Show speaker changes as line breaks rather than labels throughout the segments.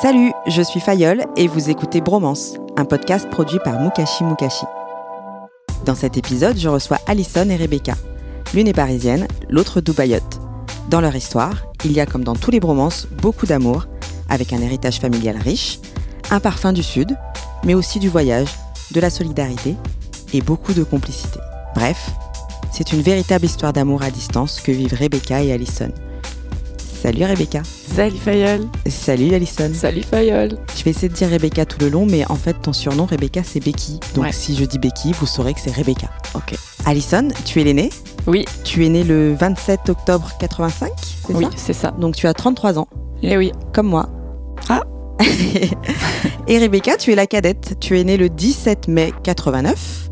Salut, je suis Fayol et vous écoutez Bromance, un podcast produit par Mukashi Mukashi. Dans cet épisode, je reçois Alison et Rebecca. L'une est parisienne, l'autre dubaïote. Dans leur histoire, il y a comme dans tous les bromances beaucoup d'amour, avec un héritage familial riche, un parfum du Sud, mais aussi du voyage, de la solidarité et beaucoup de complicité. Bref, c'est une véritable histoire d'amour à distance que vivent Rebecca et Alison. Salut Rebecca.
Salut Fayol.
Salut Alison.
Salut Fayol.
Je vais essayer de dire Rebecca tout le long, mais en fait, ton surnom Rebecca, c'est Becky. Donc
Ouais.
si je dis Becky, vous saurez que c'est Rebecca.
Ok.
Alison, tu es l'aînée.
Oui,
Tu es née le 27 octobre 85, c'est
oui,
ça?
c'est ça.
Donc tu as 33 ans,
Et oui.
comme moi.
Ah.
Et Rebecca, tu es la cadette. Tu es née le 17 mai 89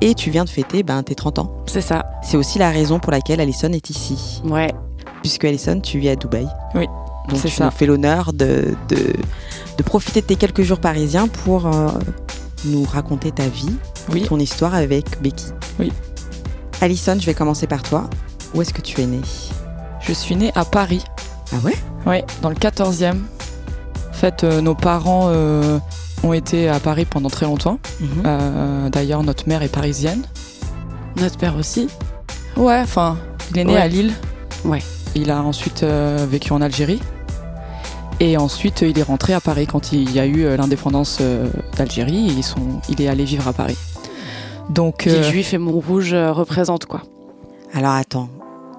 et tu viens de fêter ben, tes 30 ans.
C'est ça.
C'est aussi la raison pour laquelle Alison est ici.
Ouais.
Puisque Alison, tu vis à Dubaï.
Oui,
Donc tu
ça.
nous fais l'honneur de, de, de profiter de tes quelques jours parisiens pour euh, nous raconter ta vie,
Oui.
ton histoire avec Becky.
Oui.
Alison, je vais commencer par toi. Où est-ce que tu es née?
Je suis née à Paris.
Ah ouais?
Ouais, dans le 14e. En fait, euh, nos parents euh, ont été à Paris pendant très longtemps.
Mhm.
D'ailleurs, notre mère est parisienne. Notre père aussi? Ouais, enfin, il est né
Ouais.
à Lille.
Ouais.
Il a ensuite euh, vécu en Algérie. Et ensuite, il est rentré à Paris quand il y a eu euh, l'indépendance euh, d'Algérie. il est allé vivre à Paris. Donc,
Les
euh,
juifs et Montrouge euh, représentent quoi
Alors attends,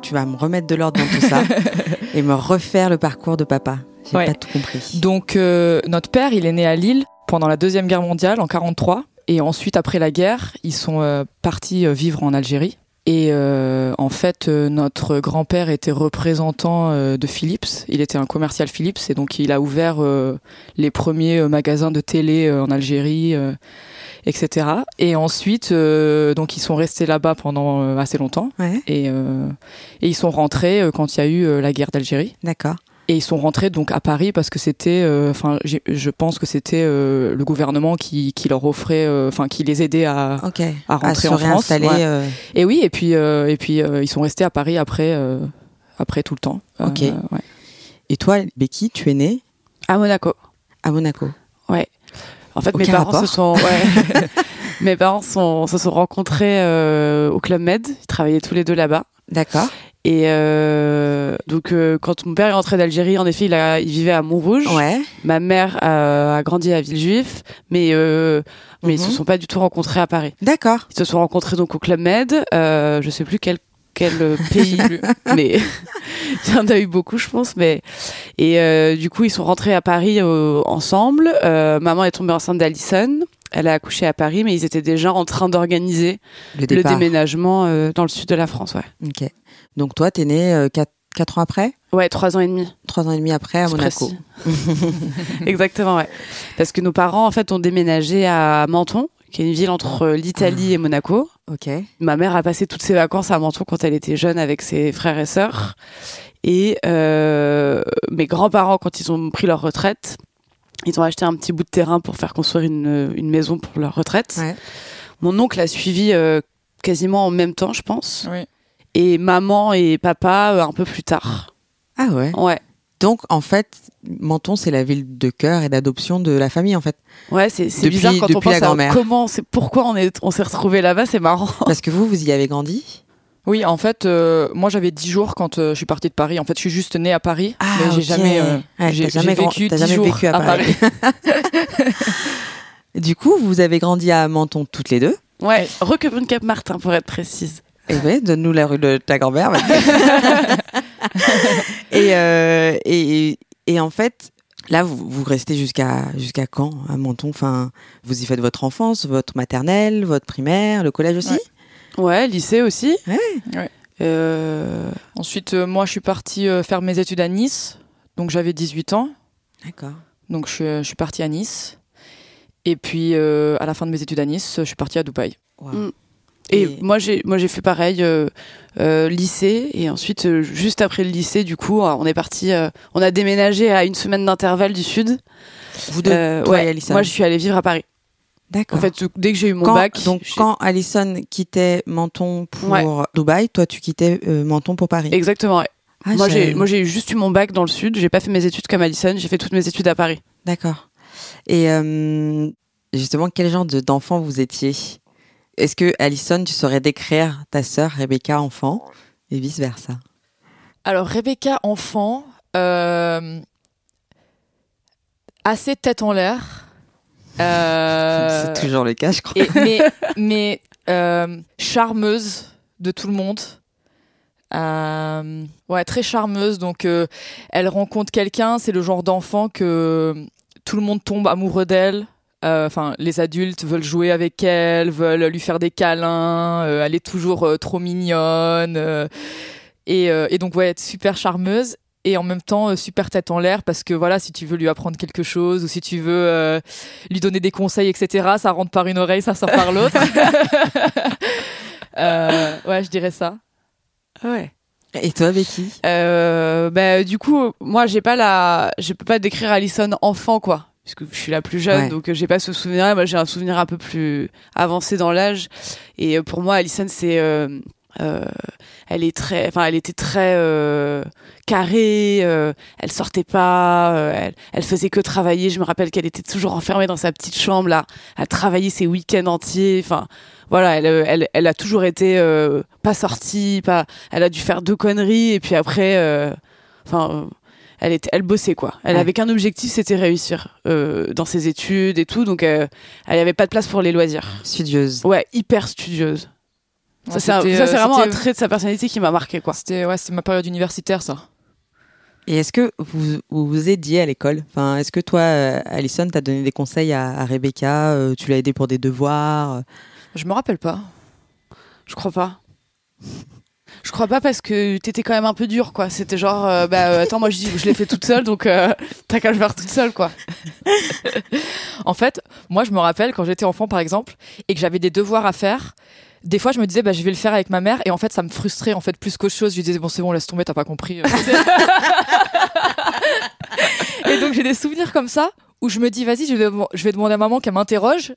tu vas me remettre de l'ordre dans tout ça et me refaire le parcours de papa. J'ai
Ouais.
pas tout compris.
Donc euh, notre père, il est né à Lille pendant la deuxième guerre mondiale en 43 et ensuite après la guerre, ils sont euh, partis vivre en Algérie. Et euh, en fait, euh, notre grand-père était représentant euh, de Philips. Il était un commercial Philips et donc il a ouvert euh, les premiers euh, magasins de télé euh, en Algérie, euh, etc. Et ensuite, euh, donc ils sont restés là-bas pendant euh, assez longtemps
Ouais,
et, euh, et ils sont rentrés quand il y a eu la guerre d'Algérie.
d'accord.
Et ils sont rentrés donc à Paris parce que c'était, euh, enfin, je pense que c'était euh, le gouvernement qui, qui leur offrait, euh, enfin, qui les aidait à. À rentrer
se
en France, ouais. Et oui, et puis et puis ils sont restés à Paris après, après tout le temps.
Ok.
ouais.
Et toi, Becky, tu es née?
À Monaco.
à Monaco.
En fait, mes parents
rapport.
se sont, ouais. mes parents sont, se sont rencontrés au club Med. Ils travaillaient tous les deux là-bas.
D'accord.
Et euh, donc, euh, quand mon père est rentré d'Algérie, en effet, il, a, il vivait à Montrouge.
Ouais.
Ma mère a, a grandi à Villejuif, mais euh, mais ils
Mhm.
se sont pas du tout rencontrés à Paris.
D'accord.
Ils se sont rencontrés donc au club Med. Euh, je sais plus quel quel euh, pays, mais il y en a eu beaucoup, je pense. Mais et euh, du coup, ils sont rentrés à Paris euh, ensemble. Euh, maman est tombée enceinte d'Alison. Elle a accouché à Paris, mais ils étaient déjà en train d'organiser
Le
le déménagement euh, dans le sud de la France. Ouais.
Ok. Donc toi, t'es née 4, ans après?
Ouais, trois ans et demi.
Trois ans et demi après à Monaco.
Exactement, ouais. Parce que nos parents, en fait, ont déménagé à Menton, qui est une ville entre l'Italie et Monaco.
Ok.
Ma mère a passé toutes ses vacances à Menton quand elle était jeune avec ses frères et sœurs. Et euh, mes grands-parents, quand ils ont pris leur retraite, ils ont acheté un petit bout de terrain pour faire construire une, une maison pour leur retraite.
Ouais.
Mon oncle a suivi euh, quasiment en même temps, je pense.
Oui.
Et maman et papa euh, un peu plus tard.
Ah ouais.
Ouais.
Donc en fait, Menton, c'est la ville de cœur et d'adoption de la famille en fait.
Ouais, c'est bizarre quand on pense à
grand-mère.
comment, c'est pourquoi on est, on s'est retrouvés là-bas, c'est marrant.
Parce que vous, vous y avez grandi?
Oui, en fait, euh, moi j'avais 10 jours quand euh, je suis partie de Paris. En fait, je suis juste née à Paris,
Ah,
mais j'ai
ok.
jamais, euh,
Ouais,
j'ai
jamais
vécu
t'as
10
jamais
jours
vécu à Paris. Du coup, vous avez grandi à Menton toutes les deux?
Ouais, Requebrune Cap Martin pour être précise.
Et ouais, donne-nous la rue de ta grand-mère. et, euh, et, et en fait, là, vous, vous restez jusqu'à jusqu'à quand à Menton? Enfin, vous y faites votre enfance, votre maternelle, votre primaire, le collège aussi?
Ouais, lycée aussi.
Ouais.
Ouais.
Euh,
Ensuite, euh, moi, je suis partie euh, faire mes études à Nice. Donc, j'avais 18 ans.
D'accord.
Donc, je, suis- je suis partie à Nice. Et puis, euh, à la fin de mes études à Nice, je suis partie à Dubaï.
Wow.
Mm. Et,
Et-
moi j'ai moi j'ai fait pareil euh, euh, lycée et ensuite euh, juste après le lycée du coup on est parti euh, on a déménagé à une semaine d'intervalle du sud.
Vous deux,
Euh,
toi
ouais,
et Alison.
moi je suis allée vivre à Paris.
D'accord.
En fait dès que j'ai eu mon
quand,
bac
donc quand Alison quittait Menton pour
Ouais.
Dubaï, toi tu quittais euh, Menton pour Paris.
exactement ouais.
Ah,
moi j'ai moi j'ai juste eu mon bac dans le sud j'ai pas fait mes études comme Alison j'ai fait toutes mes études à Paris.
D'accord. Et euh, justement, quel genre de- d'enfant vous étiez? Est-ce que Alison, tu saurais décrire ta sœur Rebecca enfant et vice versa
Alors, Rebecca, enfant, euh, assez tête en l'air. Euh,
C'est toujours le cas, je crois.
et- mais mais euh, charmeuse de tout le monde. Euh, ouais, très charmeuse. Donc, euh, elle rencontre quelqu'un. C'est le genre d'enfant que tout le monde tombe amoureux d'elle. Euh, Enfin, les adultes veulent jouer avec elle, veulent lui faire des câlins. euh, elle est toujours euh, trop mignonne. euh, et, euh, et donc, ouais, être super charmeuse. Et en même temps, euh, super tête en l'air parce que voilà, si tu veux lui apprendre quelque chose ou si tu veux euh, lui donner des conseils, etc., ça rentre par une oreille, ça sort par l'autre. Euh, ouais, je dirais ça.
Ouais.
Et toi, Becky?
Euh, bah, du coup, moi, j'ai pas la, je peux pas décrire Alison enfant, quoi. Puisque je suis la plus jeune,
Ouais.
donc euh, j'ai pas ce souvenir-là. Moi, j'ai un souvenir un peu plus avancé dans l'âge. Et euh, pour moi, Alison, c'est, euh, elle est très, enfin, elle était très euh, carrée. euh, elle sortait pas. elle, elle faisait que travailler. Je me rappelle qu'elle était toujours enfermée dans sa petite chambre là, à travailler ses week-ends entiers. Enfin, voilà, elle, elle, elle a toujours été pas sortie, pas. Elle a dû faire deux conneries et puis après, enfin, elle était, elle bossait quoi. Elle
Ouais.
avait qu'un objectif, c'était réussir euh, dans ses études et tout, donc euh, elle avait pas de place pour les loisirs.
Studieuse.
Ouais, hyper studieuse.
Ouais,
ça, c'est
euh,
c'est vraiment un trait de sa personnalité qui m'a marqué quoi.
C'était ouais, c'était ma période universitaire, ça.
Et est-ce que vous vous, vous aidiez à l'école? Enfin, Est-ce que toi, euh, Alison, t'as donné des conseils à, à Rebecca euh, Tu l'as aidée pour des devoirs? Euh,
Je me rappelle pas.
Je crois pas. Je crois pas parce que t'étais quand même un peu dur quoi. C'était genre, euh, bah euh, attends, moi je dis, je l'ai fait toute seule, donc euh, t'as qu'à le faire toute seule quoi.
En fait, moi, je me rappelle quand j'étais enfant, par exemple, et que j'avais des devoirs à faire. Des fois, je me disais, bah, je vais le faire avec ma mère, et en fait, ça me frustrait en fait plus qu'autre chose. Je lui disais, bon, c'est bon, laisse tomber, t'as pas compris. et donc, j'ai des souvenirs comme ça où je me dis, vas-y, je vais, je vais demander à maman qu'elle m'interroge.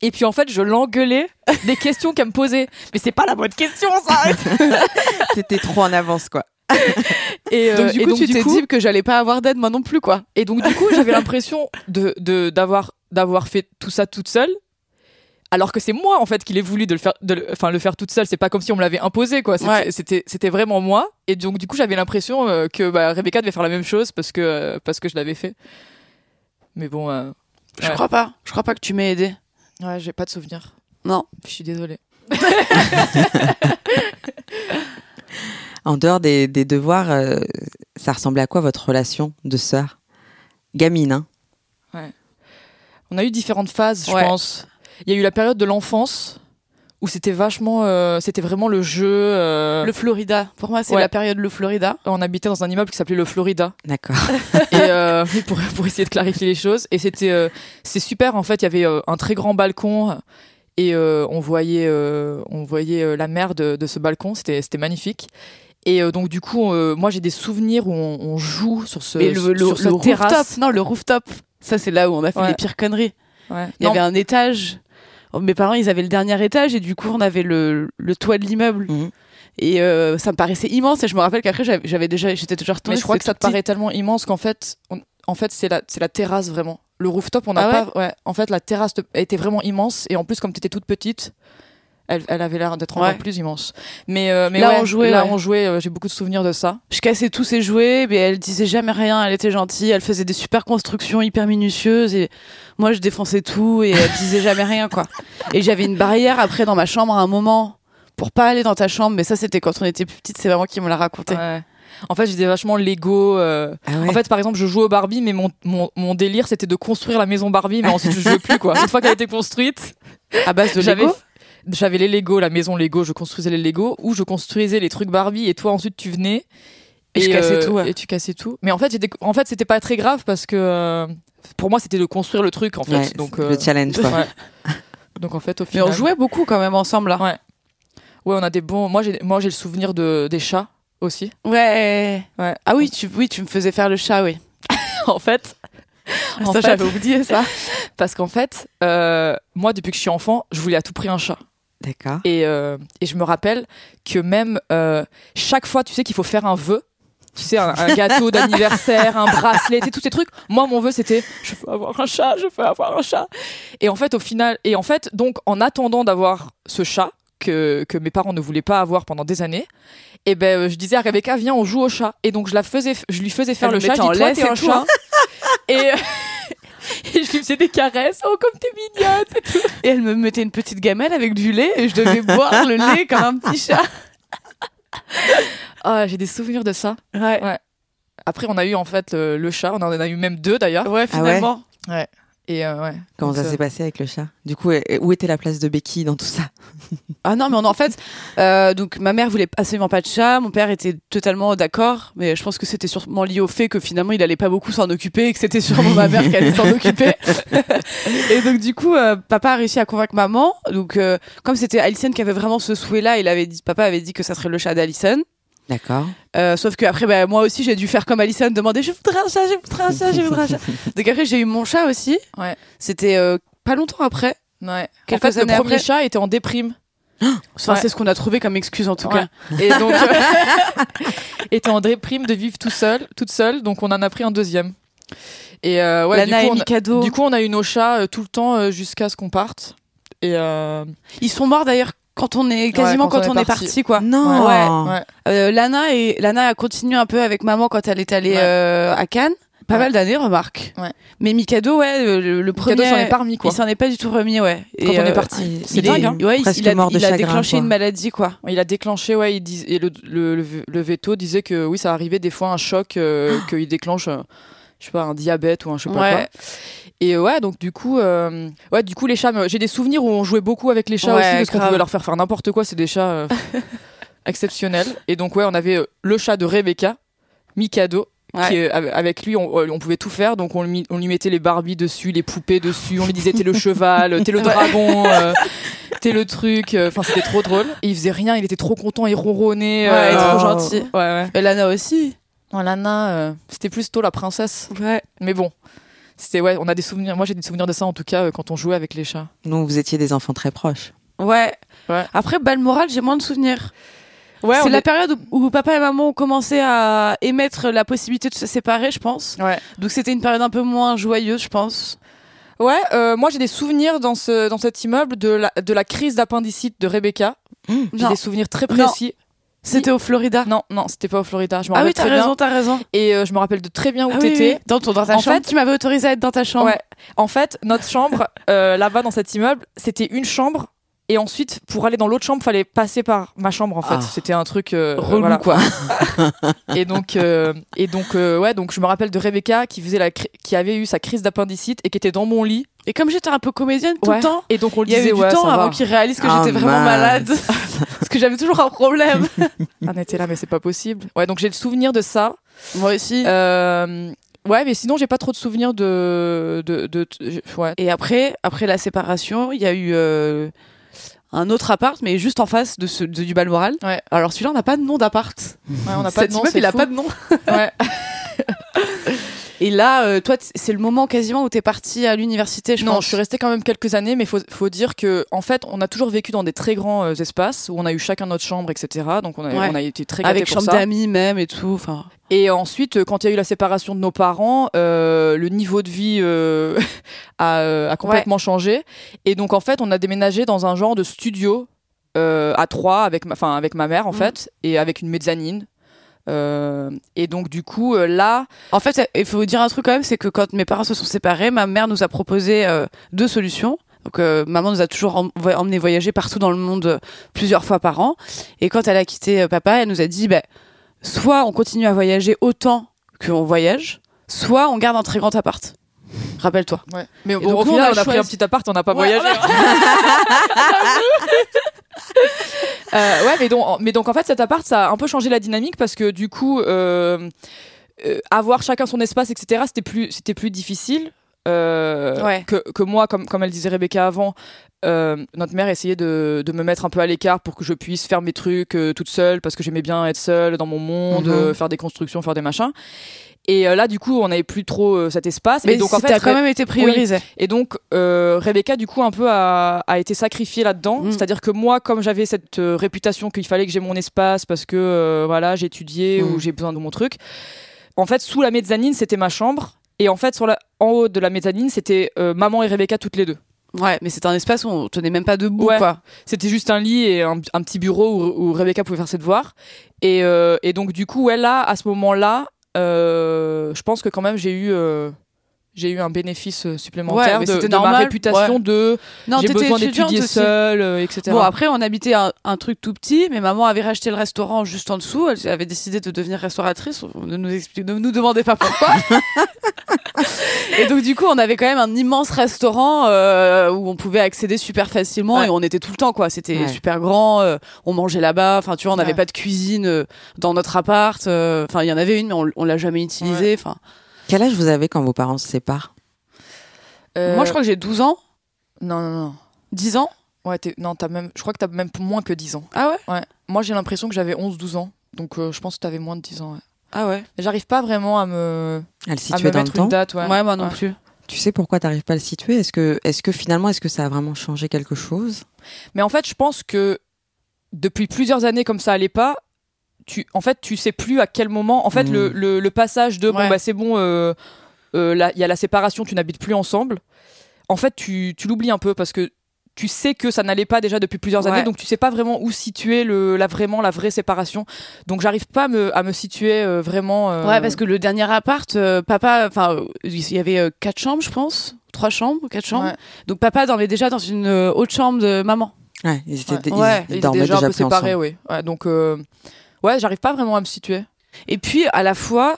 Et puis en fait, je l'engueulais des questions qu'elle me posait. Mais c'est pas la bonne question, ça.
T'étais trop en avance, quoi.
Et euh,
donc du
et
coup, tu t'es
coup-
dit que j'allais pas avoir d'aide moi non plus quoi.
Et donc du coup, j'avais l'impression de de- d'avoir d'avoir fait tout ça toute seule. Alors que c'est moi en fait qui l'ai voulu de le faire, de le, enfin le faire toute seule. C'est pas comme si on me l'avait imposé quoi. C'était
Ouais.
c'était c'était vraiment moi. Et donc du coup, j'avais l'impression euh, que bah, Rebecca devait faire la même chose parce que euh, parce que je l'avais fait. Mais bon, euh,
Je
Ouais.
crois pas. Je crois pas que tu m'aies aidé.
Ouais, j'ai pas de souvenir.
Non.
Je suis désolée.
En dehors des, des devoirs, euh, ça ressemblait à quoi votre relation de sœur? Gamine, hein?
On a eu différentes phases, je
Ouais.
pense. Il y a eu la période de l'enfance où c'était vachement, euh, c'était vraiment le jeu. euh,
Le Florida. Pour moi, c'est
Ouais.
la période le Florida.
On habitait dans un immeuble qui s'appelait le Florida.
D'accord.
et euh, pour, pour essayer de clarifier les choses. Et c'était euh, c'est super. En fait, il y avait euh, un très grand balcon et euh, on voyait euh, on voyait euh, la mer de, de ce balcon. C'était c'était magnifique. Et euh, donc du coup, euh, moi j'ai des souvenirs où on, on joue sur ce
le, le,
sur
le
terrasse.
rooftop, non, le rooftop. Ça, c'est là où on a fait
Ouais.
les pires conneries.
Ouais.
Il y
Non,
avait un étage. Oh, Mes parents, ils avaient le dernier étage et du coup, on avait le, le toit de l'immeuble.
Mhm.
Et euh, ça me paraissait immense. Et je me rappelle qu'après, j'avais déjà, j'étais déjà retournée.
mais je crois que ça te
petit.
paraît tellement immense qu'en fait, on- en fait c'est la c'est la terrasse vraiment. Le rooftop, on n'a
Ah ouais
pas. Ouais. En fait, la terrasse te- était vraiment immense et en plus comme t'étais toute petite, Elle, elle avait l'air d'être
Ouais.
encore plus immense. Mais, euh, mais
Là,
ouais,
on jouait,
Là, on jouait. euh, J'ai beaucoup de souvenirs de ça.
Je cassais tous ses jouets, mais elle disait jamais rien. Elle était gentille. Elle faisait des super constructions hyper minutieuses et moi je défonçais tout et elle disait jamais rien quoi. Et j'avais une barrière après dans ma chambre à un moment pour pas aller dans ta chambre, mais ça c'était quand on était plus petite. C'est vraiment qui me l'a raconté.
Ouais. En fait, j'étais vachement Lego. euh,
Ah ouais.
En fait, par exemple, je jouais au Barbie, mais mon, mon, mon délire, c'était de construire la maison Barbie, mais ensuite, je jouais plus, quoi. Une fois qu'elle était construite,
À base de Lego?
J'avais les Lego, la maison Lego, je construisais les Lego, ou je construisais les trucs Barbie, et toi, ensuite, tu venais.
Et je cassais tout, ouais.
Et tu cassais tout. Mais en fait, j'étais, en fait, c'était pas très grave parce que, euh, pour moi, c'était de construire le truc, en fait.
Ouais,
donc,
le
euh,
challenge, quoi.
ouais. Donc, en fait, au
Mais
final.
on jouait beaucoup quand même ensemble là.
Ouais. Ouais, on a des bons. Moi, j'ai, moi, j'ai le souvenir de, des chats aussi.
Ouais.
Ouais.
Ah oui, tu, oui, tu me faisais faire le chat, oui.
en fait. En
ça,
fait-
j'avais oublié ça.
Parce qu'en fait, euh, moi, depuis que je suis enfant, je voulais à tout prix un chat.
D'accord.
Et, euh, et je me rappelle que même euh, chaque fois, tu sais qu'il faut faire un vœu. Tu sais, un, un gâteau d'anniversaire, un bracelet, tu sais, tous ces trucs. Moi, mon vœu, c'était je veux avoir un chat, je veux avoir un chat. Et en fait, au final, et en fait, donc, en attendant d'avoir ce chat que, que mes parents ne voulaient pas avoir pendant des années, et ben, euh, je disais à Rebecca, viens, on joue au chat. Et donc, je la faisais, je lui faisais faire
Elle
le chat. Je dis, toi,
et
un chat. Et, et je lui faisais des caresses. Oh, comme t'es mignonne. et tout.
Et elle me mettait une petite gamelle avec du lait et je devais boire le lait comme un petit chat.
Ah, j'ai des souvenirs de ça.
Ouais.
Ouais. Après, on a eu en fait le, le chat. On en a eu même deux d'ailleurs.
Ouais, finalement.
Et euh, ouais.
Comment
Donc,
ça
euh,
s'est passé avec le chat? Du coup, où était la place de Becky dans tout ça?
Ah non, mais on, en fait, euh, donc ma mère voulait absolument pas de chat, mon père était totalement d'accord, mais je pense que c'était sûrement lié au fait que finalement il allait pas beaucoup s'en occuper et que c'était sûrement ma mère qui allait s'en occuper. et donc du coup, euh, papa a réussi à convaincre maman. Donc euh, comme c'était Alison qui avait vraiment ce souhait-là, il avait dit, papa avait dit que ça serait le chat d'Alison.
D'accord.
Euh, sauf que après, bah, moi aussi, j'ai dû faire comme Alison, demander je voudrais un chat, je voudrais un chat, je voudrais un chat. Donc après, j'ai eu mon chat aussi.
Ouais.
C'était euh, pas longtemps après.
Ouais. En
Quelques
fait, le premier
après.
chat était en déprime.
Enfin,
Ouais.
c'est ce qu'on a trouvé comme excuse en tout
Ouais.
cas.
Et donc, euh, était en déprime de vivre tout seul, toute seule. Donc, on en a pris un deuxième. Et euh, ouais,
Lana
du, coup, on a,
Mikado.
du coup, on a eu nos chats euh, tout le temps euh, jusqu'à ce qu'on parte. Et euh,
Ils sont morts d'ailleurs quand on est quasiment
quand
quand,
on
on,
est
est
parti.
parti, quoi.
Non.
Ouais.
ouais.
Euh, Lana et Lana a continué un peu avec maman quand elle est allée
Ouais.
euh, à Cannes. Pas
Ouais.
mal d'années, remarque.
Ouais.
Mais Mikado, ouais, le, le premier,
s'en est pas remis, quoi.
il s'en est pas du tout remis, ouais.
Quand on est parti.
il-
C'est dingue,
est,
hein.
ouais, il-
Presque
il, a,
mort de
il a
chagrin,
déclenché
quoi.
une maladie, quoi.
Il a déclenché, ouais, il dis- et le, le, le, le veto disait que oui, ça arrivait des fois un choc, euh, qu'il déclenche, euh, je sais pas, un diabète ou un je sais pas
Ouais.
quoi. Et ouais, donc du coup, euh, ouais, du coup, les chats, j'ai des souvenirs où on jouait beaucoup avec les chats
Ouais,
aussi, parce qu'on pouvait leur faire faire n'importe quoi, c'est des chats euh, exceptionnels. Et donc, ouais, on avait euh, le chat de Rebecca, Mikado.
Ouais.
Qui, euh, avec- lui, on, on pouvait tout faire. Donc, on, lui on lui mettait les Barbies dessus, les poupées dessus. On lui disait t'es le cheval, t'es le dragon, euh, t'es le truc. euh, Enfin, c'était trop drôle. Et il faisait rien, il était trop content, il ronronnait.
Ouais,
euh,
trop
Oh.
gentil. Et Lana aussi.
Oh, Lana, euh, c'était plus tôt la princesse.
Ouais.
Mais bon, c'était ouais, on a des souvenirs. Moi, j'ai des souvenirs de ça en tout cas euh, quand on jouait avec les chats.
Donc vous étiez des enfants très proches.
Ouais.
Ouais.
Après, Balmoral, j'ai moins de souvenirs.
Ouais,
c'est la
est-
période où, où papa et maman ont commencé à émettre la possibilité de se séparer, je pense.
Ouais.
Donc c'était une période un peu moins joyeuse, je pense.
Ouais, euh, moi j'ai des souvenirs dans ce dans cet immeuble de la de la crise d'appendicite de Rebecca. J'ai
Non,
des souvenirs très
Non.
précis.
C'était au Florida.
Non, non, c'était pas au Florida. Je me
Ah oui, t'as raison, t'as raison.
Et euh, je me rappelle de très bien où
Ah
t'étais.
oui. Dans, ton, dans ta
En
chambre,
fait-
tu m'avais autorisé à être dans ta chambre.
Ouais. En fait, notre chambre euh, là-bas dans cet immeuble, c'était une chambre. Et ensuite, pour aller dans l'autre chambre, fallait passer par ma chambre en fait.
Ah.
C'était un truc euh,
Relou,
voilà.
quoi.
Et donc, euh, et donc, euh, ouais, donc je me rappelle de Rebecca qui faisait la, qui avait eu sa crise d'appendicite et qui était dans mon lit.
Et comme j'étais un peu comédienne tout
Ouais.
le temps,
Et donc on
il y avait du
ouais,
temps avant
va.
qu'il réalise que
Ah,
j'étais vraiment malade. Parce que j'avais toujours un problème.
On était là, mais c'est pas possible. Ouais, donc j'ai le souvenir de ça.
Moi aussi.
Euh, ouais, mais sinon j'ai pas trop de souvenirs de, de, de, de- ouais.
Et après, après la séparation, il y a eu euh, un autre appart, mais juste en face de ce, de- du Balmoral.
Ouais.
Alors celui-là, on n'a pas de nom d'appart.
Ouais, on n'a pas
Cet
de nom.
immeuble, il a
fou.
pas de nom.
Ouais.
Et là, euh, toi, c'est le moment quasiment où t'es parti à l'université, je
non,
pense.
je suis restée quand même quelques années, mais faut, faut dire que en fait, on a toujours vécu dans des très grands euh, espaces où on a eu chacun notre chambre, etc. Donc on a,
Ouais.
on a été très gâtés
avec
pour
chambre d'amis même et tout. Enfin,
Et ensuite, euh, quand il y a eu la séparation de nos parents, euh, le niveau de vie euh, a, a complètement changé. Et donc, en fait, on a déménagé dans un genre de studio euh, à trois avec ma, enfin avec ma mère en
Mhm.
fait et avec une mezzanine. Euh, et donc du coup euh, là,
En fait, il faut dire un truc quand même, c'est que quand mes parents se sont séparés, ma mère nous a proposé euh, deux solutions. Donc, maman nous a toujours emmené voyager partout dans le monde plusieurs fois par an. Et quand elle a quitté papa, elle nous a dit, bah, soit on continue à voyager autant qu'on voyage, soit on garde un très grand appart. Rappelle-toi.
mais
Et
bon,
donc,
au
nous, on
final
a
on a pris un petit appart, on n'a pas
Ouais,
voyagé. Euh, ouais, mais donc, mais donc en fait cet appart ça a un peu changé la dynamique parce que du coup euh, euh, avoir chacun son espace etc c'était plus c'était plus difficile euh,
Ouais.
que, que moi comme comme elle disait Rebecca avant euh, notre mère essayait de, de me mettre un peu à l'écart pour que je puisse faire mes trucs euh, toute seule parce que j'aimais bien être seule dans mon monde
Mhm.
euh, faire des constructions faire des machins et euh, là du coup on n'avait plus trop euh, cet espace
Mais
et donc en fait
t'as quand même été priorisé.
et donc, euh, Rebecca, du coup, un peu a, a été sacrifiée là-dedans.
Mm.
C'est-à-dire que moi, comme j'avais cette réputation qu'il fallait que j'ai mon espace parce que euh, voilà, j'ai étudié
Mm.
ou j'ai besoin de mon truc, en fait, sous la mezzanine, c'était ma chambre. Et en fait, sur la, en haut de la mezzanine, c'était euh, maman et Rebecca toutes les deux.
Ouais, mais c'est un espace où on tenait même pas debout,
Ouais.
quoi.
C'était juste un lit et un, un petit bureau où, où Rebecca pouvait faire ses devoirs. Et, euh, et donc, du coup, ouais, là, à ce moment-là, je pense que quand même, j'ai eu. J'ai eu un bénéfice euh, supplémentaire
Ouais, mais
de,
c'était
de ma réputation
ouais.
de
Non,
j'ai besoin d'étudier seule, euh, etc.
Bon, après, on habitait un, un truc tout petit, mais maman avait racheté le restaurant juste en dessous. Elle avait décidé de devenir restauratrice. Ne nous, explique, ne nous demandez pas pourquoi. et donc, du coup, on avait quand même un immense restaurant euh, où on pouvait accéder super facilement
Ouais.
et on était tout le temps, quoi. C'était super grand. euh, on mangeait là-bas. Enfin, tu vois, on n'avait pas de cuisine euh, dans notre appart. euh, Enfin, il y en avait une, mais on, on l'a jamais utilisée. Enfin,
Quel âge vous avez quand vos parents se séparent
Euh,
moi, je crois que j'ai 12 ans,
non non non.
10 ans.
Ouais, t'es- non, t'as même je crois que t'as même moins que 10 ans.
Ah ouais?
Ouais. Moi, j'ai l'impression que j'avais 11 12 ans. Donc euh, je pense que t'avais moins de 10 ans. ouais.
Ah ouais?
Mais J'arrive pas vraiment à me
À le
à
situer
me
dans le
mettre une
temps
date, ouais.
Ouais, moi non
Ouais.
plus.
Tu sais pourquoi t'arrives pas à le situer? Est-ce que, est-ce que finalement, est-ce que ça a vraiment changé quelque chose?
Mais en fait, je pense que depuis plusieurs années comme ça allait pas, tu, en fait, tu sais plus à quel moment. En fait, le, le, le passage de bon bah c'est bon, euh, euh, il y a la séparation, tu n'habites plus ensemble. En fait, tu, tu l'oublies un peu parce que tu sais que ça n'allait pas déjà depuis plusieurs
Ouais.
années, donc tu sais pas vraiment où situer le, la vraiment la vraie séparation. Donc j'arrive pas à me, à me situer euh, vraiment. euh,
Ouais, parce que le dernier appart, euh, papa, enfin, il y avait euh, quatre chambres, je pense, trois chambres, quatre chambres.
Ouais.
Donc papa dormait déjà dans une euh, autre chambre de maman.
Ouais, ils étaient,
Ouais.
ils-
Ouais,
ils
il est
dormaient
déjà un peu
plus
séparé,
ensemble.
oui. Ouais, donc euh, ouais, j'arrive pas vraiment à me situer.
Et puis à la fois,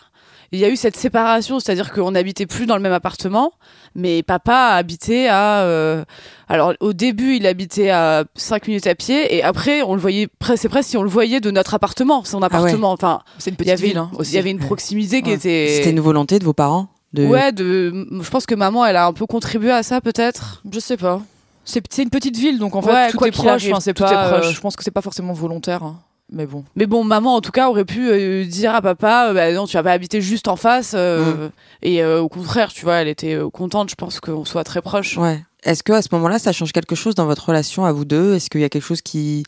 il y a eu cette séparation, c'est-à-dire qu'on n'habitait plus dans le même appartement, mais papa habitait à. euh, alors au début, il habitait à 5 minutes à pied, et après, on le voyait, c'est presque si on le voyait de notre appartement, son appartement. Enfin,
C'est une
il y
petite
avait,
ville hein, aussi.
il y avait une proximité qui
Ouais.
était.
C'était une volonté de vos parents de...
Ouais, de. Je pense que maman, elle a un peu contribué à ça, peut-être.
Je sais pas. C'est c'est une petite ville, donc en fait
Ouais,
tout
quoi
est proche.
arrive,
Enfin, c'est
tout
pas.
est proche.
euh, je pense que c'est pas forcément volontaire, hein. Mais bon.
Mais bon, maman, en tout cas, aurait pu euh, dire à papa, euh, bah non, tu vas pas habiter juste en face. euh, Et euh, au contraire, tu vois, elle était euh, contente, je pense, qu'on soit très proches.
Ouais. Est-ce que à ce moment-là, ça change quelque chose dans votre relation à vous deux? Est-ce qu'il y a quelque chose qui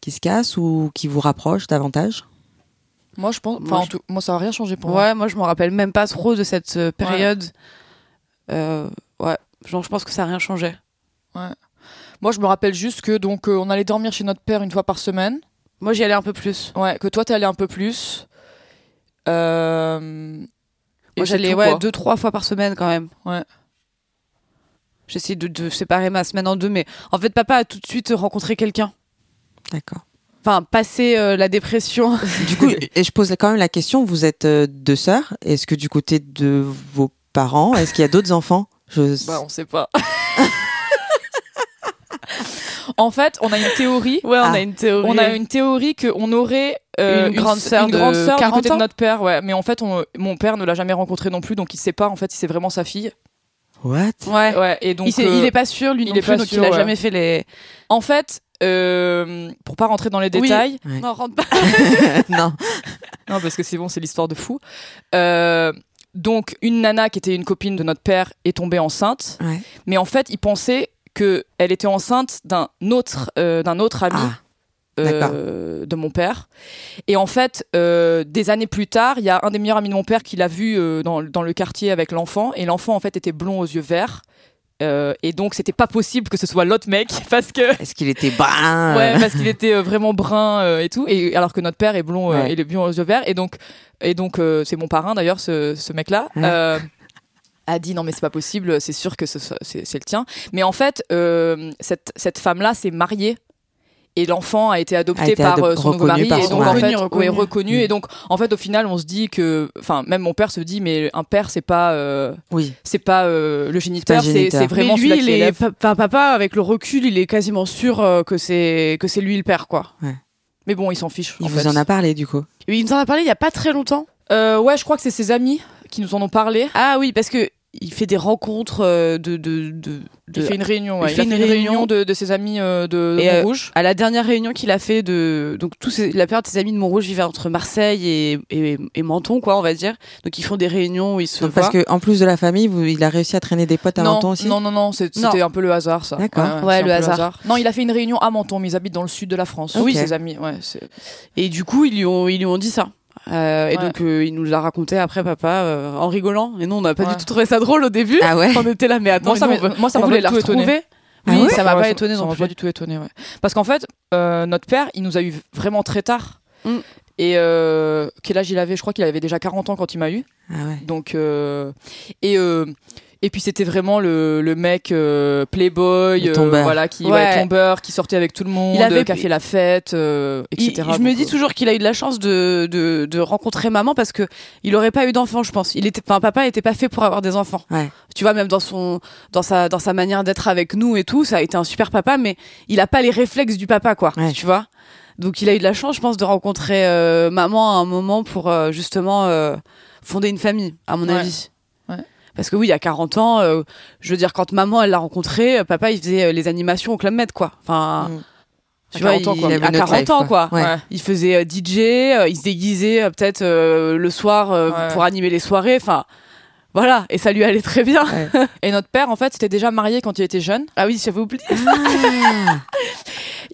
qui se casse ou qui vous rapproche davantage?
Moi, je pense.
Moi, je-
moi, ça a rien changé pour moi.
Ouais, moi, je me rappelle même pas trop de cette euh, période. Euh, ouais, genre, je pense que ça a rien changé.
Moi, je me rappelle juste que donc euh, on allait dormir chez notre père une fois par semaine.
Moi, j'y allais un peu plus.
Ouais, que toi t'es allé un peu plus. Euh...
Moi, j'allais ouais, deux, trois fois par semaine quand même.
Ouais.
J'essaie de, de séparer ma semaine en deux, mais en fait, papa a tout de suite rencontré quelqu'un.
D'accord.
Enfin, passé euh, la dépression.
Du coup, et je pose quand même la question vous êtes euh, deux sœurs. Est-ce que du côté de vos parents, est-ce qu'il y a d'autres enfants? Je...
Bah, on sait pas. en fait, on a une théorie.
Ouais, on
Ah.
a une théorie.
On a une théorie qu'on aurait euh,
Une grande sœur
une
de
grande sœur du
40
côté
ans
de notre père, ouais. Mais en fait, on- mon père ne l'a jamais rencontré non plus, donc il sait pas en fait si c'est vraiment sa fille.
What?
Ouais.
Ouais. Et donc
il, sait-
euh,
il est pas sûr, lui
il
non
est
plus,
pas
donc
sûr,
il a
ouais.
jamais fait les.
en fait, euh, pour pas rentrer dans les
Oui.
détails,
Ouais.
Non, rentre pas.
Non.
non parce que c'est bon, c'est l'histoire de fou. Euh, donc une nana qui était une copine de notre père est tombée enceinte,
Ouais.
mais en fait, il pensait que elle était enceinte d'un autre euh, d'un autre ami.
Ah,
euh, de mon père. Et en fait, euh, des années plus tard, il y a un des meilleurs amis de mon père qui l'a vu euh, dans, dans le quartier avec l'enfant. Et l'enfant, en fait, était blond aux yeux verts. Et donc c'était pas possible que ce soit l'autre mec parce que
Est-ce qu'il était brun
ouais parce qu'il était vraiment brun et tout et alors que notre père est blond
Ouais.
et les blond aux yeux verts et donc et donc c'est mon parrain d'ailleurs ce, ce mec là
Ouais.
A dit non mais c'est pas possible c'est sûr que c'est le tien mais en fait euh, cette cette femme là s'est mariée et l'enfant a été adopté
A été
par
adop-
euh, son nouveau mari et donc en fait
Reconnu,
ouais,
reconnu.
et donc en fait au final on se dit que enfin même mon père se dit mais un père c'est pas euh,
Oui.
c'est pas euh, le géniteur
C'est
vraiment
mais lui, il est, pa- papa, avec le recul, il est quasiment sûr euh, que c'est que c'est lui le père, quoi.
mais bon il s'en fiche
Il
en
vous
fait.
en a parlé du coup.
Et il nous en a parlé il y a pas très longtemps.
Euh, ouais, je crois que c'est ses amis qui nous en ont parlé.
Ah oui, parce que il fait des rencontres euh, de de, de, de-
Il fait une réunion, ouais.
il
Il,
fait
a
une
fait une réunion
réunion
de, de ses amis euh, de,
euh,
Montrouge.
à la dernière réunion qu'il a fait de donc tous la plupart de ses amis de Montrouge vivent entre Marseille et, et, et Menton quoi on va dire donc ils font des réunions où ils se
Donc,
voient
parce que en plus de la famille, vous, il a réussi à traîner des potes à
non,
Menton aussi.
non, non, non, c'était un peu le hasard, ça.
D'accord.
Ouais, le hasard.
Non, il a fait une réunion à Menton, mais ils habitent dans le sud de la France. Oui, ses amis, ouais.
et du coup ils lui ont ils lui ont dit ça Euh, et
Ouais.
donc euh, il nous l'a raconté après papa euh, en rigolant et nous on n'a pas
Ouais.
du tout trouvé ça drôle au début
Ah ouais.
on était là mais attends
Moi, ça m'a- pas tout étonné.
Ah
oui ça m'a pas étonné
ça
non
pas du tout étonné, ouais. Parce qu'en fait, euh, notre père, il nous a eu vraiment très tard.
Mm.
Et euh, quel âge il avait? Je crois qu'il avait déjà 40 ans quand il m'a eu.
Ah ouais.
Donc euh, et euh, et puis c'était vraiment le, le mec euh, playboy, euh,
tombeur.
voilà, qui
Ouais.
ouais, tombeur, qui sortait avec tout le monde,
Il avait-
qui a fait la fête, euh,
Il-
etc.
je me dis
euh,
toujours qu'il a eu de la chance de, de, de rencontrer maman parce que il aurait pas eu d'enfant, je pense. Il était, enfin, papa était pas fait pour avoir des enfants.
Ouais.
Tu vois, même dans son, dans sa, dans sa manière d'être avec nous et tout, ça a été un super papa, mais il a pas les réflexes du papa, quoi.
Ouais.
Tu vois. Donc il a eu de la chance, je pense, de rencontrer euh, maman à un moment pour euh, justement euh, fonder une famille, à mon
Ouais.
avis. Parce que oui, il y a 40 ans, euh, je veux dire, quand maman elle l'a rencontré, euh, papa il faisait euh, les animations au Club Med, quoi. Enfin,
Mm.
tu
À
vois,
40 ans,
il-
quoi.
Il
à
une autre
40
life,
ans, quoi.
Ouais.
ouais.
Il faisait euh, DJ, euh, il se déguisait euh, peut-être euh, le soir euh,
Ouais.
pour animer les soirées. Enfin, voilà. Et ça lui allait très bien.
Et notre père, en fait, s'était déjà marié quand il était jeune.
Ah oui, j'avais oublié.
Ah.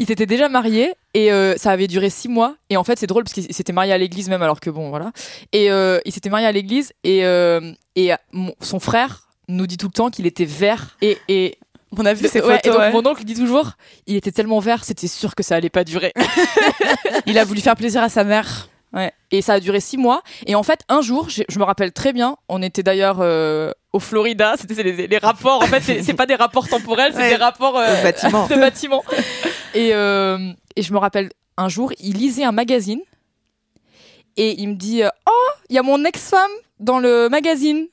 Il s'était déjà marié et euh, ça avait duré six mois. Et en fait, c'est drôle parce qu'il s'était marié à l'église même, alors que bon, voilà. Et euh, il s'était marié à l'église et euh, et mon- son frère nous dit tout le temps qu'il était vert et et
On a vu ces
Ouais,
photos.
et donc
ouais.
mon oncle dit toujours, il était tellement vert, c'était sûr que ça allait pas durer.
Il a voulu faire plaisir à sa mère.
Ouais. Et ça a duré six mois. Et en fait, un jour, j'ai- je me rappelle très bien, on était d'ailleurs euh, au Florida. C'était c'est les, les rapports. En fait, c'est c'est pas des rapports temporels, c'est
Ouais.
des rapports euh,
Au bâtiment.
de bâtiment. Et, euh, et je me rappelle un jour, il lisait un magazine et il me dit, euh, oh, il y a mon ex-femme dans le magazine.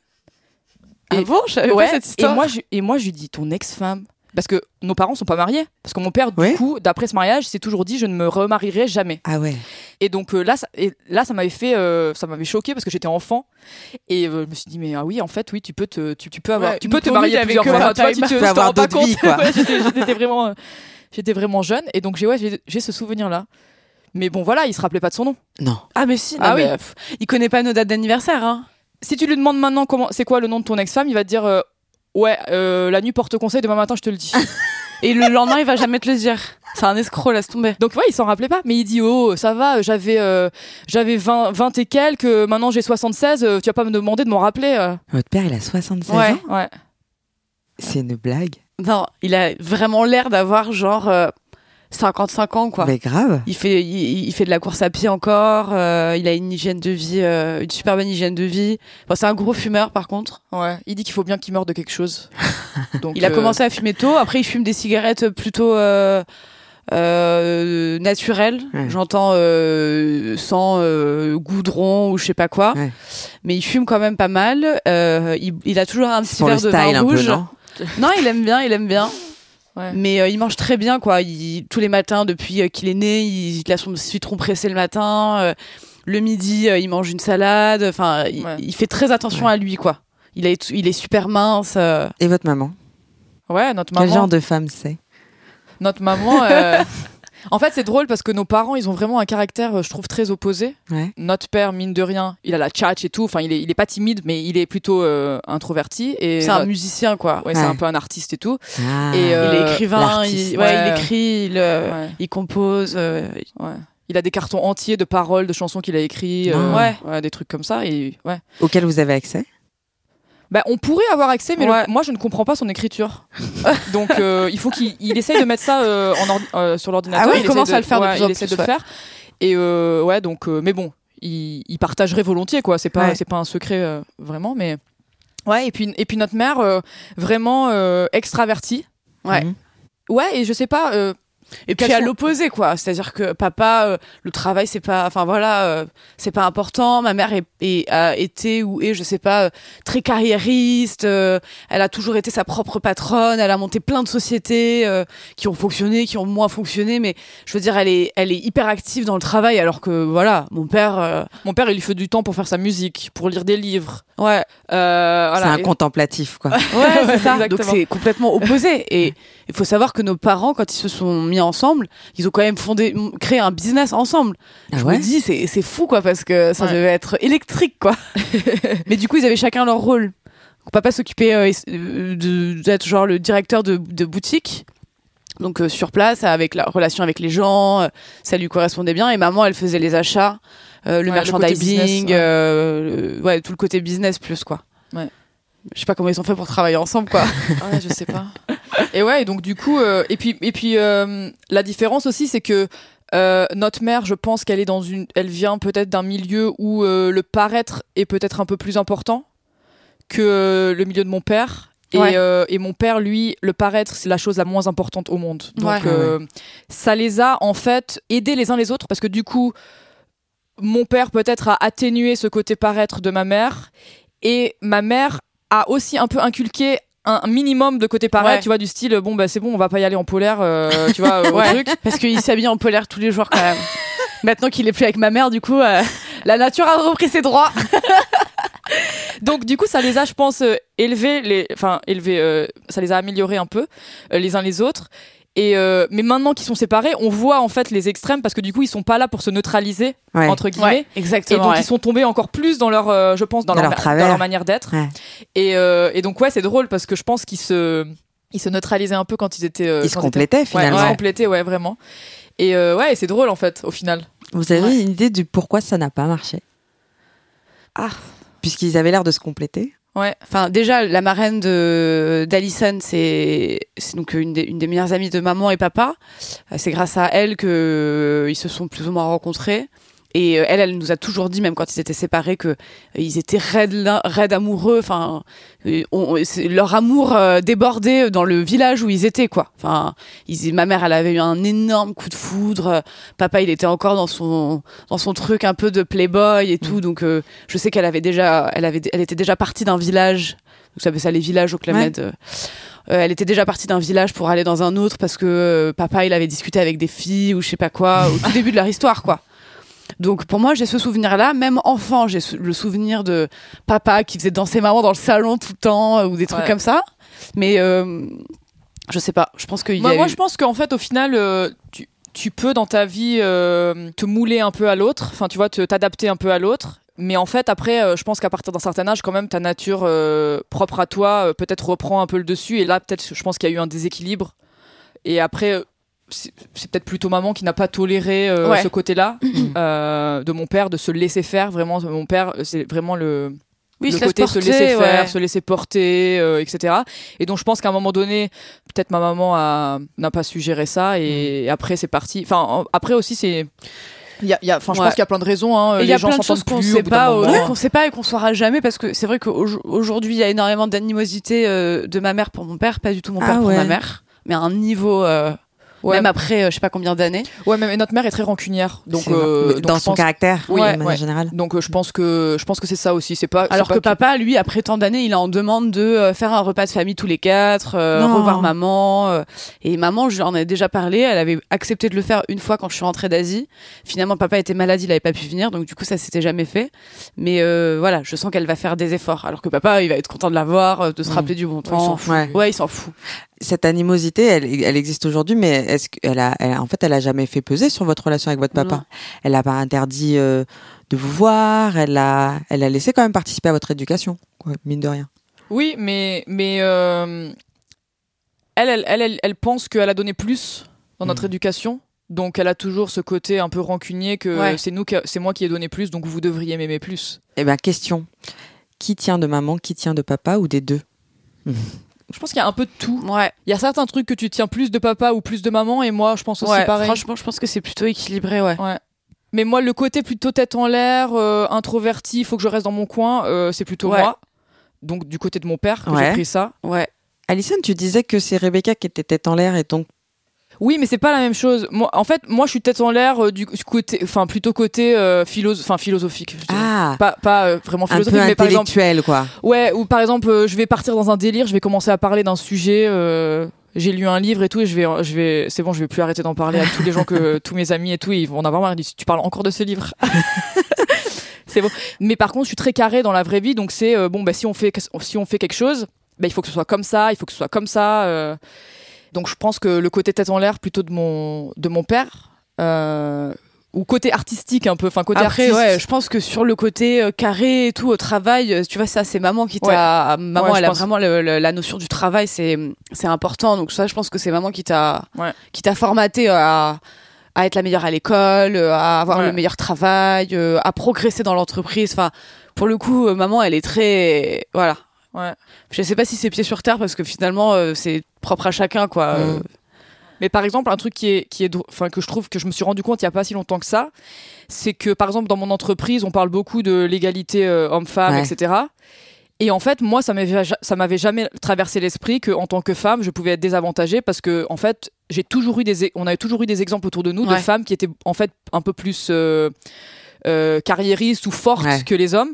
Ah
Et-
bon, je savais
Ouais,
pas cette
et
histoire.
moi, je, et moi, je lui dis ton ex-femme. Parce que nos parents sont pas mariés. Parce que mon père, du coup, d'après ce mariage, s'est toujours dit je ne me remarierai jamais.
Ah ouais.
Et donc euh, là, ça, et là, ça m'avait fait, euh, ça m'avait choqué parce que j'étais enfant. Et euh, je me suis dit mais ah oui, en fait, oui, tu peux te, tu, tu peux avoir,
Ouais,
tu peux te marier
avait
plusieurs fois. tu tu
Tu
te rends pas compte. Ouais, j'étais, j'étais vraiment, j'étais vraiment jeune. Et donc j'ai, ouais, j'ai, ce souvenir là. Mais bon, voilà, il se rappelait pas de son nom.
Non.
Ah mais si.
Ah
non,
oui.
mais, pff, il connaît pas nos dates d'anniversaire. Hein.
Si tu lui demandes maintenant comment, c'est quoi le nom de ton ex-femme, il va te dire euh, ouais, euh, la nuit porte conseil. Demain matin, je te le dis.
Et le lendemain, il va jamais te le dire. C'est un escroc, laisse tomber.
Donc ouais, il s'en rappelait pas, mais il dit oh ça va, j'avais euh, j'avais 20, 20 et quelques, maintenant j'ai 76, euh, tu vas pas me demander de m'en rappeler. euh.
Votre père, il a 76
Ouais.
ans?
Ouais.
C'est une blague?
Non, il a vraiment l'air d'avoir genre euh, 55 ans, quoi.
Mais grave.
Il fait, il, il fait de la course à pied encore. euh, il a une hygiène de vie, euh, une super bonne hygiène de vie. Bon, c'est un gros fumeur, par contre.
Ouais, il dit qu'il faut bien qu'il meure de quelque chose. Donc,
Il a
euh,
commencé à fumer tôt. Après, il fume des cigarettes plutôt euh, euh, naturelles.
Ouais.
J'entends euh, sans euh, goudron ou je sais pas quoi.
Ouais.
Mais il fume quand même pas mal. Euh, il, il a toujours un petit
Pour le
verre de
style
vin
un peu,
rouge.
non?
non, il aime bien, il aime bien.
Ouais.
Mais euh, il mange très bien, quoi. Il, tous les matins, depuis euh, qu'il est né, il, il a son citron pressé le matin. euh, le midi, euh, il mange une salade. Enfin, il,
Ouais.
il fait très attention à lui, quoi. Il est, il est super mince. euh.
Et votre maman?
Ouais, notre
Quel
maman.
genre de femme c'est?
Notre maman. euh, En fait, c'est drôle parce que nos parents, ils ont vraiment un caractère, euh, je trouve, très opposé.
Ouais.
Notre père, mine de rien, il a la tchatch et tout. Enfin, il est, il est pas timide, mais il est plutôt euh, introverti. Et
C'est un
notre-
musicien, quoi.
Ouais, c'est un peu un artiste et tout.
Ah.
Et, euh,
il est écrivain, il, ouais, il écrit, il, euh, il compose. euh,
Ouais. Il a des cartons entiers de paroles, de chansons qu'il a écrits. euh,
Ouais.
ouais, des trucs comme ça. Et ouais.
Auquel vous avez accès
Bah, on pourrait avoir accès, mais le- moi je ne comprends pas son écriture. Donc euh, il faut qu'il il essaye de mettre ça euh, en ordi- euh, sur l'ordinateur.
Ah ouais, il commence
de-
à le faire de plus en
il essaie de le faire. Et ouais, donc, mais bon, il, il partagerait volontiers, quoi. C'est pas, c'est pas un secret vraiment, mais ouais. Et puis, et puis notre mère, vraiment extravertie.
Ouais.
Ouais, et je sais pas.
Et puis à l'opposé, quoi. C'est-à-dire que papa, euh, le travail, c'est pas, enfin voilà, euh, c'est pas important. Ma mère est, est- a été ou est, je sais pas, euh, très carriériste. euh, elle a toujours été sa propre patronne. Elle a monté plein de sociétés euh, qui ont fonctionné, qui ont moins fonctionné. Mais je veux dire, elle est, elle est hyper active dans le travail, alors que voilà, mon père, euh,
mon père, il lui fait du temps pour faire sa musique, pour lire des livres.
Ouais,
Euh,
C'est
voilà.
un
Et-
contemplatif, quoi.
Ouais, c'est ça. Donc c'est complètement opposé. Et il faut savoir que nos parents, quand ils se sont mis ensemble, ils ont quand même fondé, créé un business ensemble.
Ah
Je
ouais
me dis, c'est c'est fou, quoi, parce que ça
Ouais.
devait être électrique, quoi. Mais du coup, ils avaient chacun leur rôle. Donc, papa s'occupait euh, euh, d'être genre le directeur de, de boutique. Donc euh, sur place, avec la relation avec les gens, ça lui correspondait bien. Et maman, elle faisait les achats, le
Ouais, le
merchandising,
business, ouais.
euh, ouais, tout le côté business plus, quoi.
Ouais.
Je sais pas comment ils ont fait pour travailler ensemble, quoi.
Ah ouais, je sais pas. et ouais, donc du coup, euh, et puis, et puis euh, la différence aussi, c'est que euh, notre mère, je pense qu'elle est dans une, elle vient peut-être d'un milieu où euh, le paraître est peut-être un peu plus important que euh, le milieu de mon père. Et,
Ouais.
euh, et mon père, lui, le paraître, c'est la chose la moins importante au monde. Donc,
Ouais.
euh, ça les a en fait aidés les uns les autres parce que du coup, mon père peut-être a atténué ce côté paraître de ma mère et ma mère a aussi un peu inculqué un minimum de côté paraître,
Ouais.
tu vois, du style bon bah c'est bon, on va pas y aller en polaire, euh, tu vois, au
Ouais.
truc.
Parce qu'il s'habille en polaire tous les jours, quand même. Maintenant qu'il est plus avec ma mère, du coup, euh, la nature a repris ses droits.
Donc du coup, ça les a, je pense, euh, élevés, les, enfin élevés, euh, ça les a améliorés un peu les uns les autres. Et euh, mais maintenant qu'ils sont séparés, on voit en fait les extrêmes parce que du coup ils sont pas là pour se neutraliser
Ouais.
entre guillemets. Et
exactement.
donc
ouais.
ils sont tombés encore plus dans leur, euh, je pense, dans,
Dans
leur, dans leur manière d'être.
Ouais.
Et, euh, et donc ouais, c'est drôle parce que je pense qu'ils se, ils se neutralisaient un peu quand ils étaient. euh,
Ils se
étaient-
complétaient,
Ouais,
finalement.
ils se complétaient, ouais, vraiment. Et euh, ouais, et c'est drôle en fait, au final.
Vous avez
Ouais.
une idée du pourquoi ça n'a pas marché?
Ah.
Puisqu'ils avaient l'air de se compléter.
Ouais.
Enfin, déjà, la marraine de d'Alison, c'est une des meilleures amies de maman et papa. Euh, C'est grâce à elle que euh, ils se sont plus ou moins rencontrés. Et euh, elle, elle nous a toujours dit, même quand ils étaient séparés, que euh, ils étaient raides, raides amoureux. Enfin, euh, leur amour euh, débordait dans le village où ils étaient, quoi. Enfin, ils, ma mère, elle avait eu un énorme coup de foudre. Papa, il était encore dans son dans son truc un peu de playboy et tout. Donc, euh, je sais qu'elle avait déjà, elle avait, elle était déjà partie d'un village. Vous savez ça, les villages au
Ouais.
Euh, euh, elle était déjà partie d'un village pour aller dans un autre parce que euh, papa, il avait discuté avec des filles ou je sais pas quoi au tout début de leur histoire, quoi. Donc pour moi, j'ai ce souvenir-là. Même enfant, j'ai le souvenir de papa qui faisait danser maman dans le salon tout le temps euh, ou des trucs
Ouais.
comme ça. Mais euh, je sais pas. Je pense qu'il y
Moi,
a
moi,
eu-
je pense qu'en fait, au final, euh, tu, tu peux dans ta vie euh, te mouler un peu à l'autre, enfin, tu vois, te- t'adapter un peu à l'autre. Mais en fait, après, euh, je pense qu'à partir d'un certain âge, quand même, ta nature euh, propre à toi, euh, peut-être reprend un peu le dessus. Et là, peut-être, je pense qu'il y a eu un déséquilibre. Et après, c'est peut-être plutôt maman qui n'a pas toléré euh,
Ouais.
ce côté-là euh, de mon père, de se laisser faire. Vraiment, mon père, euh, c'est vraiment le,
oui,
le
se laisse
côté se
porter,
laisser faire,
ouais.
se laisser porter, euh, etc. Et donc je pense qu'à un moment donné, peut-être ma maman a- n'a pas su gérer ça et après c'est parti. Enfin en- après aussi c'est, il y a, il y a- enfin je
Ouais.
pense qu'il y a plein de raisons. Hein.
Il y
Les
a
gens
plein de
s'entendent
choses qu'on sait
au
pas, euh, qu'on sait pas et qu'on saura jamais parce que c'est vrai qu'aujourd'hui il y a énormément d'animosité euh, de ma mère pour mon père, pas du tout mon
Ah
père pour
ouais.
ma mère, mais à un niveau euh,
Ouais.
même après euh, je sais pas combien d'années.
Ouais, mais notre mère est très rancunière, donc, euh, donc
dans son
pense-
caractère,
Oui,
de
ouais,
manière
ouais.
générale.
Donc euh, je pense que je pense que c'est ça aussi. C'est pas
Alors que
pas
papa, lui, après tant d'années, il est en demande de euh, faire un repas de famille tous les quatre, euh, revoir maman. euh, et maman, je lui en ai déjà parlé, elle avait accepté de le faire une fois quand je suis rentrée d'Asie. Finalement, papa était malade, il avait pas pu venir, donc du coup, ça s'était jamais fait. Mais euh, voilà, je sens qu'elle va faire des efforts. Alors que papa, il va être content de la voir, de se rappeler du bon
Ouais, il
temps.
s'en fout.
Ouais.
Ouais, il s'en fout.
Cette animosité, elle, elle existe aujourd'hui, mais est-ce qu'elle a, elle- en fait, elle a jamais fait peser sur votre relation avec votre papa
Non.
Elle a pas interdit euh, de vous voir. Elle a, elle a laissé quand même participer à votre éducation, quoi, mine de rien.
Oui, mais mais euh, elle, elle, elle, pense qu'elle a donné plus dans notre
Mm.
éducation. Donc elle a toujours ce côté un peu rancunier que
Ouais.
c'est nous, c'est moi qui ai donné plus, donc vous devriez m'aimer plus.
Eh ben, question. qui tient de maman, qui tient de papa ou des deux?
Je pense qu'il y a un peu de tout.
Ouais.
Il y a certains trucs que tu tiens plus de papa ou plus de maman, et moi, je pense aussi
ouais.
pareil.
Franchement, je pense que c'est plutôt équilibré, ouais.
Ouais. Mais moi, le côté plutôt tête en l'air, euh, introverti, il faut que je reste dans mon coin, euh, c'est plutôt
Ouais.
moi. Donc, du côté de mon père, que j'ai pris ça.
Ouais.
Alison, tu disais que c'est Rebecca qui était tête en l'air et donc.
Oui, mais c'est pas la même chose. Moi, en fait, moi, je suis tête en l'air euh, du côté, enfin, plutôt côté euh, philosophe, enfin, philosophique. je.
Ah
Pas, pas euh, vraiment
Un peu
philosophique, mais par exemple,
quoi.
ouais, ou par exemple, euh, je vais partir dans un délire, je vais commencer à parler d'un sujet. euh, j'ai lu un livre et tout, et je vais, je vais, c'est bon, je vais plus arrêter d'en parler à tous les gens que, tous mes amis et tout, ils vont en avoir marre. Ils disent, tu parles encore de ce livre. c'est bon. Mais par contre, je suis très carré dans la vraie vie, donc c'est bon, bah si on fait, si on fait quelque chose, bah, il faut que ce soit comme ça, il faut que ce soit comme ça. Donc je pense que le côté tête en l'air plutôt de mon, de mon père. euh, ou côté artistique un peu, enfin côté
Après,
artiste.
ouais, je pense que sur le côté euh, carré et tout au travail, euh, tu vois, ça, c'est maman qui t'a. Maman,
Ouais, je
elle a
pense.
vraiment le- le- la notion du travail, c'est c'est important. Donc ça, je pense que c'est maman qui t'a
Ouais.
qui t'a formaté à à être la meilleure à l'école, à avoir le meilleur travail, à progresser dans l'entreprise. Enfin, pour le coup, maman, elle est très voilà.
Ouais.
Je sais pas si c'est pied sur terre parce que finalement, euh, c'est propre à chacun, quoi. Euh,
Mm.
Mais par exemple, un truc qui est, qui est, enfin que je trouve que je me suis rendu compte il y a pas si longtemps que ça, c'est que par exemple dans mon entreprise, on parle beaucoup de l'égalité euh, homme-femme,
Ouais.
etc. Et en fait, moi, ça m'avait, ja- ça m'avait jamais traversé l'esprit que en tant que femme, je pouvais être désavantagée parce que en fait, j'ai toujours eu des, on avait toujours eu des exemples autour de nous de femmes qui étaient en fait un peu plus euh, euh, carriéristes ou fortes
Ouais.
que les hommes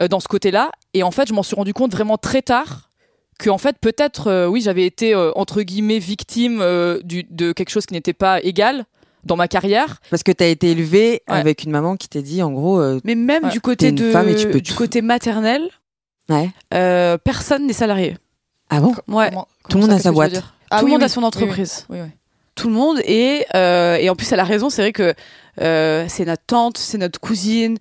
euh, dans ce côté-là. Et en fait, je m'en suis rendu compte vraiment très tard que en fait peut-être euh, oui j'avais été euh, entre guillemets victime euh, du, de quelque chose qui n'était pas égal dans ma carrière.
Parce que t'as été élevée
Ouais.
avec une maman qui t'a dit, en gros, euh,
Mais même
Ouais.
du côté de
femme et tu peux
du
tout.
côté maternel,
ouais.
euh, personne n'est salarié.
Ah bon?
Ouais.
Comment-
Tout le monde a sa
tu
boîte.
Tout
Ah
le
oui,
monde
oui,
a son
oui,
entreprise.
Oui, oui.
Tout le monde et euh, et en plus elle a raison. C'est vrai que euh, c'est notre tante, c'est notre cousine,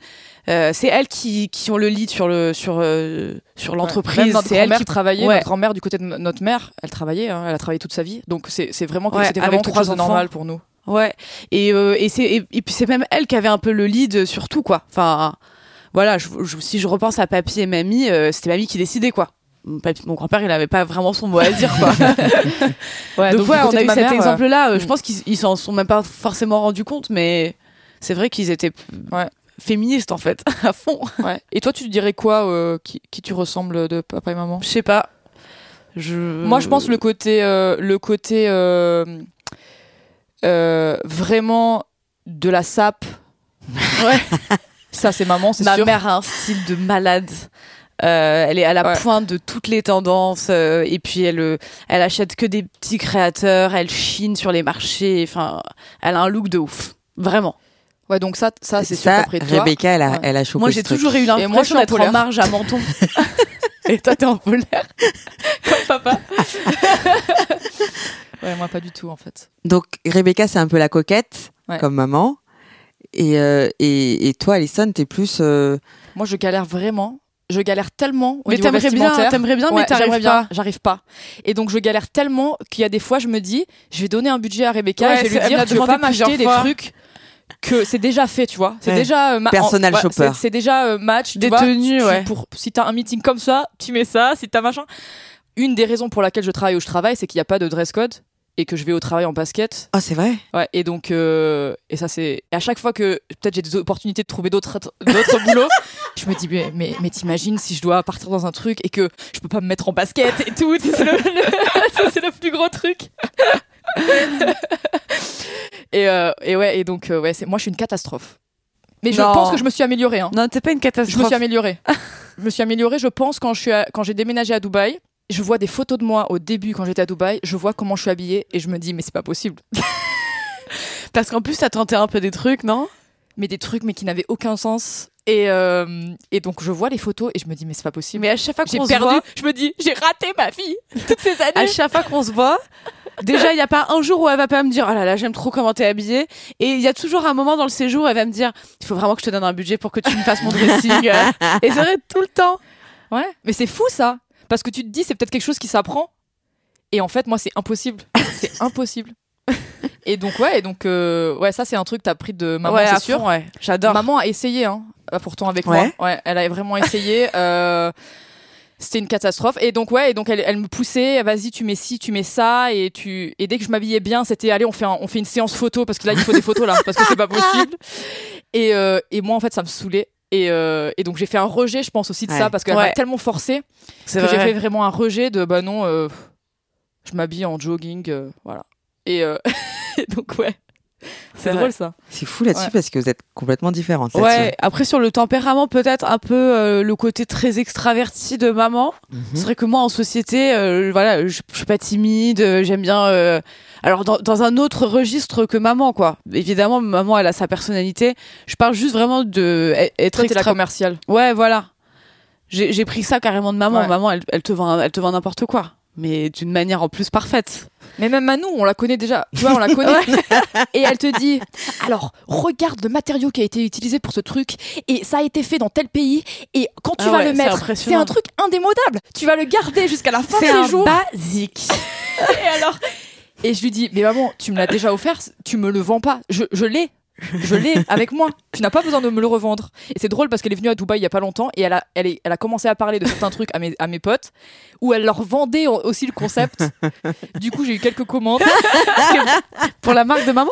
euh, c'est elle qui qui ont le lead sur le sur euh, sur l'entreprise. c'est elle
grand-mère
qui
travaillait,
Ouais.
notre grand-mère du côté de no- notre mère, elle travaillait, hein, elle a travaillé toute sa vie. Donc c'est c'est vraiment
Ouais,
c'était vraiment
trois enfants.
normal pour nous.
Ouais. Et euh, et c'est et, et puis c'est même elle qui avait un peu le lead sur tout quoi. Enfin voilà. Je, je- si je repense à papy et mamie, euh, c'était mamie qui décidait quoi. Mon, grand-père, il avait pas vraiment son mot à dire quoi.
Ouais,
Donc, ouais, on a eu cet
euh,
exemple-là. Je
mm.
pense qu'ils ils s'en sont même pas forcément rendus compte, mais c'est vrai qu'ils étaient
Ouais.
Féministes en fait, à fond.
ouais. Et toi, tu dirais quoi euh, qui, qui tu ressembles de papa et maman?
Je sais pas. Je...
Moi, je pense le côté, euh, le côté euh, euh, vraiment de la sape.
Ouais.
Ça, c'est maman, c'est
Ma
sûr.
mère a un style de malade. Euh, elle est à la
Ouais.
pointe de toutes les tendances euh, et puis elle euh, elle achète que des petits créateurs, elle chine sur les marchés, enfin elle a un look de ouf, vraiment.
Ouais, donc ça, ça c'est sûr
ça,
qu'après toi.
Rebecca, elle a,
Ouais.
elle a chopé
Moi j'ai toujours eu l'impression
suis en
d'être en
polaire.
marge à menton. et toi t'es en polaire.
papa. ouais, moi pas du tout en fait.
Donc, Rebecca, c'est un peu la coquette,
Ouais.
comme maman. Et, euh, et, et toi, Alison, t'es plus. euh,
Moi, je galère vraiment. Je galère tellement. Au
Mais t'aimerais bien, t'aimerais bien,
Ouais,
mais t'arrives pas.
bien, j'arrive pas. Et donc je galère tellement qu'il y a des fois je me dis, je vais donner un budget à Rebecca
Ouais,
et je vais lui dire, tu veux pas m'acheter des trucs que c'est déjà fait, tu vois. C'est
Ouais.
déjà euh, ma-
Personal
en- ouais,
shopper.
c'est- déjà euh, match, tu
Des
vois.
tenues,
Tu-
ouais.
Pour si t'as un meeting comme ça, tu mets ça. Si t'as machin. Une des raisons pour laquelle je travaille où je travaille, c'est qu'il n'y a pas de dress code et que je vais au travail en basket.
Oh, c'est vrai
Ouais, et donc, euh, et ça c'est. Et à chaque fois que peut-être j'ai des opportunités de trouver d'autres d'autres boulots, je me dis, mais, mais, mais t'imagines si je dois partir dans un truc et que je peux pas me mettre en basket et tout, c'est le, le- ça, c'est le plus gros truc. et, euh, et ouais, et donc, euh, ouais, c'est, moi je suis une catastrophe. Mais je pense que je me suis améliorée. Hein.
Non, t'es pas une
Je
catastrophe.
me suis améliorée. je me suis améliorée, je pense, quand, je suis à- quand j'ai déménagé à Dubaï. Je vois des photos de moi au début quand j'étais à Dubaï, je vois comment je suis habillée et je me dis, mais c'est pas possible.
Parce qu'en plus t'as tenté un peu des trucs, non?
Mais des trucs mais qui n'avaient aucun sens. Et, euh, et donc je vois les photos et je me dis mais c'est pas possible.
Mais à chaque fois qu'on se
perdu.
voit,
Je me dis j'ai raté ma vie toutes ces
à
années.
chaque fois qu'on se voit, déjà il y a pas un jour où elle va pas me dire oh là là j'aime trop comment t'es habillée et il y a toujours un moment dans le séjour où elle va me dire il faut vraiment que je te donne un budget pour que tu me fasses mon dressing et c'est vrai tout le temps.
Ouais. Mais c'est fou ça parce que tu te dis c'est peut-être quelque chose qui s'apprend et en fait moi c'est impossible. c'est impossible. Et donc ouais et donc euh, ouais ça c'est un truc que t'as appris de maman
ouais,
c'est sûr.
fond, ouais. J'adore.
Maman a essayé hein. euh, pourtant avec
Ouais.
moi. Ouais, elle a vraiment essayé. euh, c'était une catastrophe. Et donc ouais, et donc elle, elle me poussait, vas-y, tu mets ci, tu mets ça, et tu et dès que je m'habillais bien, c'était allez, on fait un- on fait une séance photo parce que là il faut des photos là parce que c'est pas possible. Et euh, et moi en fait ça me saoulait. Et, euh, et donc j'ai fait un rejet, je pense aussi de
Ouais.
ça parce qu'elle
Ouais.
m'a tellement forcé que j'ai fait vraiment un rejet de bah non, euh, je m'habille en jogging, euh, voilà. Et, euh, et donc ouais, c'est drôle ça.
C'est fou là-dessus
Ouais.
parce que vous êtes complètement différentes.
Ouais, après sur le tempérament, peut-être un peu euh, le côté très extraverti de maman.
Mhm.
C'est vrai que moi en société, euh, voilà, je, je suis pas timide, j'aime bien. euh, alors dans, dans un autre registre que maman, quoi. Évidemment, maman elle a sa personnalité. Je parle juste vraiment de e- être
Toi t'es la
extra.
commerciale.
Ouais, voilà. J'ai j'ai pris ça carrément de maman.
Ouais.
Maman, elle, elle te vend, elle te vend n'importe quoi, mais d'une manière en plus parfaite.
Mais même Manou, on la connaît déjà. Tu vois, on la connaît. et elle te dit alors, regarde le matériau qui a été utilisé pour ce truc. Et ça a été fait dans tel pays. Et quand tu
Ah
vas
ouais,
le
c'est
mettre, c'est un truc indémodable. Tu vas le garder jusqu'à la fin de
C'est
tes
un
jours.
basique.
Et alors Et je lui dis mais maman, tu me l'as déjà offert. Tu me le vends pas. Je, je l'ai. Je l'ai avec moi. Tu n'as pas besoin de me le revendre. Et c'est drôle parce qu'elle est venue à Dubaï il y a pas longtemps et elle a, elle, est- elle a commencé à parler de certains trucs à mes, à mes potes où elle leur vendait aussi le concept. Du coup, j'ai eu quelques commandes.
Pour la marque de maman?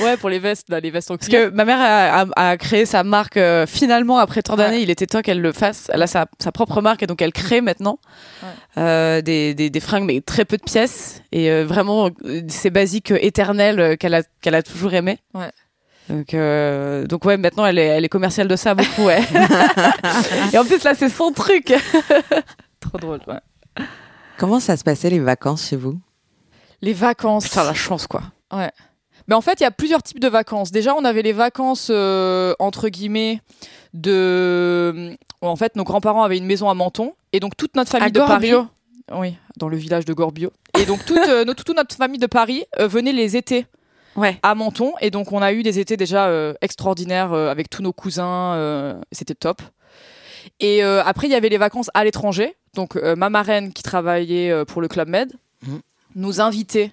Ouais, pour les vestes, là, les vestes en
Parce que ma mère a, a- a créé sa marque euh, finalement après tant d'années. Il était temps qu'elle le fasse. Elle a sa, sa propre marque et donc elle crée maintenant
Ouais.
euh, des, des, des fringues mais très peu de pièces et euh, vraiment ces basiques éternelles qu'elle a qu'elle a toujours aimé.
Ouais.
Donc euh, donc ouais maintenant elle est elle est commerciale de ça beaucoup ouais. et en plus là c'est son truc.
Trop drôle, ouais.
Comment ça se passait les vacances chez vous?
Les vacances.
Putain la chance quoi.
Ouais. Mais en fait, il y a plusieurs types de vacances. Déjà, on avait les vacances euh, entre guillemets de. En fait, nos grands-parents avaient une maison à Menton et donc toute notre famille
À
de Paris.
Gorbio.
Oui, dans le village de Gorbio. Et donc toute, euh, toute notre famille de Paris euh, venait les étés
Ouais.
à Menton et donc on a eu des étés déjà euh, extraordinaires euh, avec tous nos cousins. euh, C'était top. Et euh, après, il y avait les vacances à l'étranger. Donc euh, ma marraine qui travaillait euh, pour le Club Med
Mhm.
nous invitait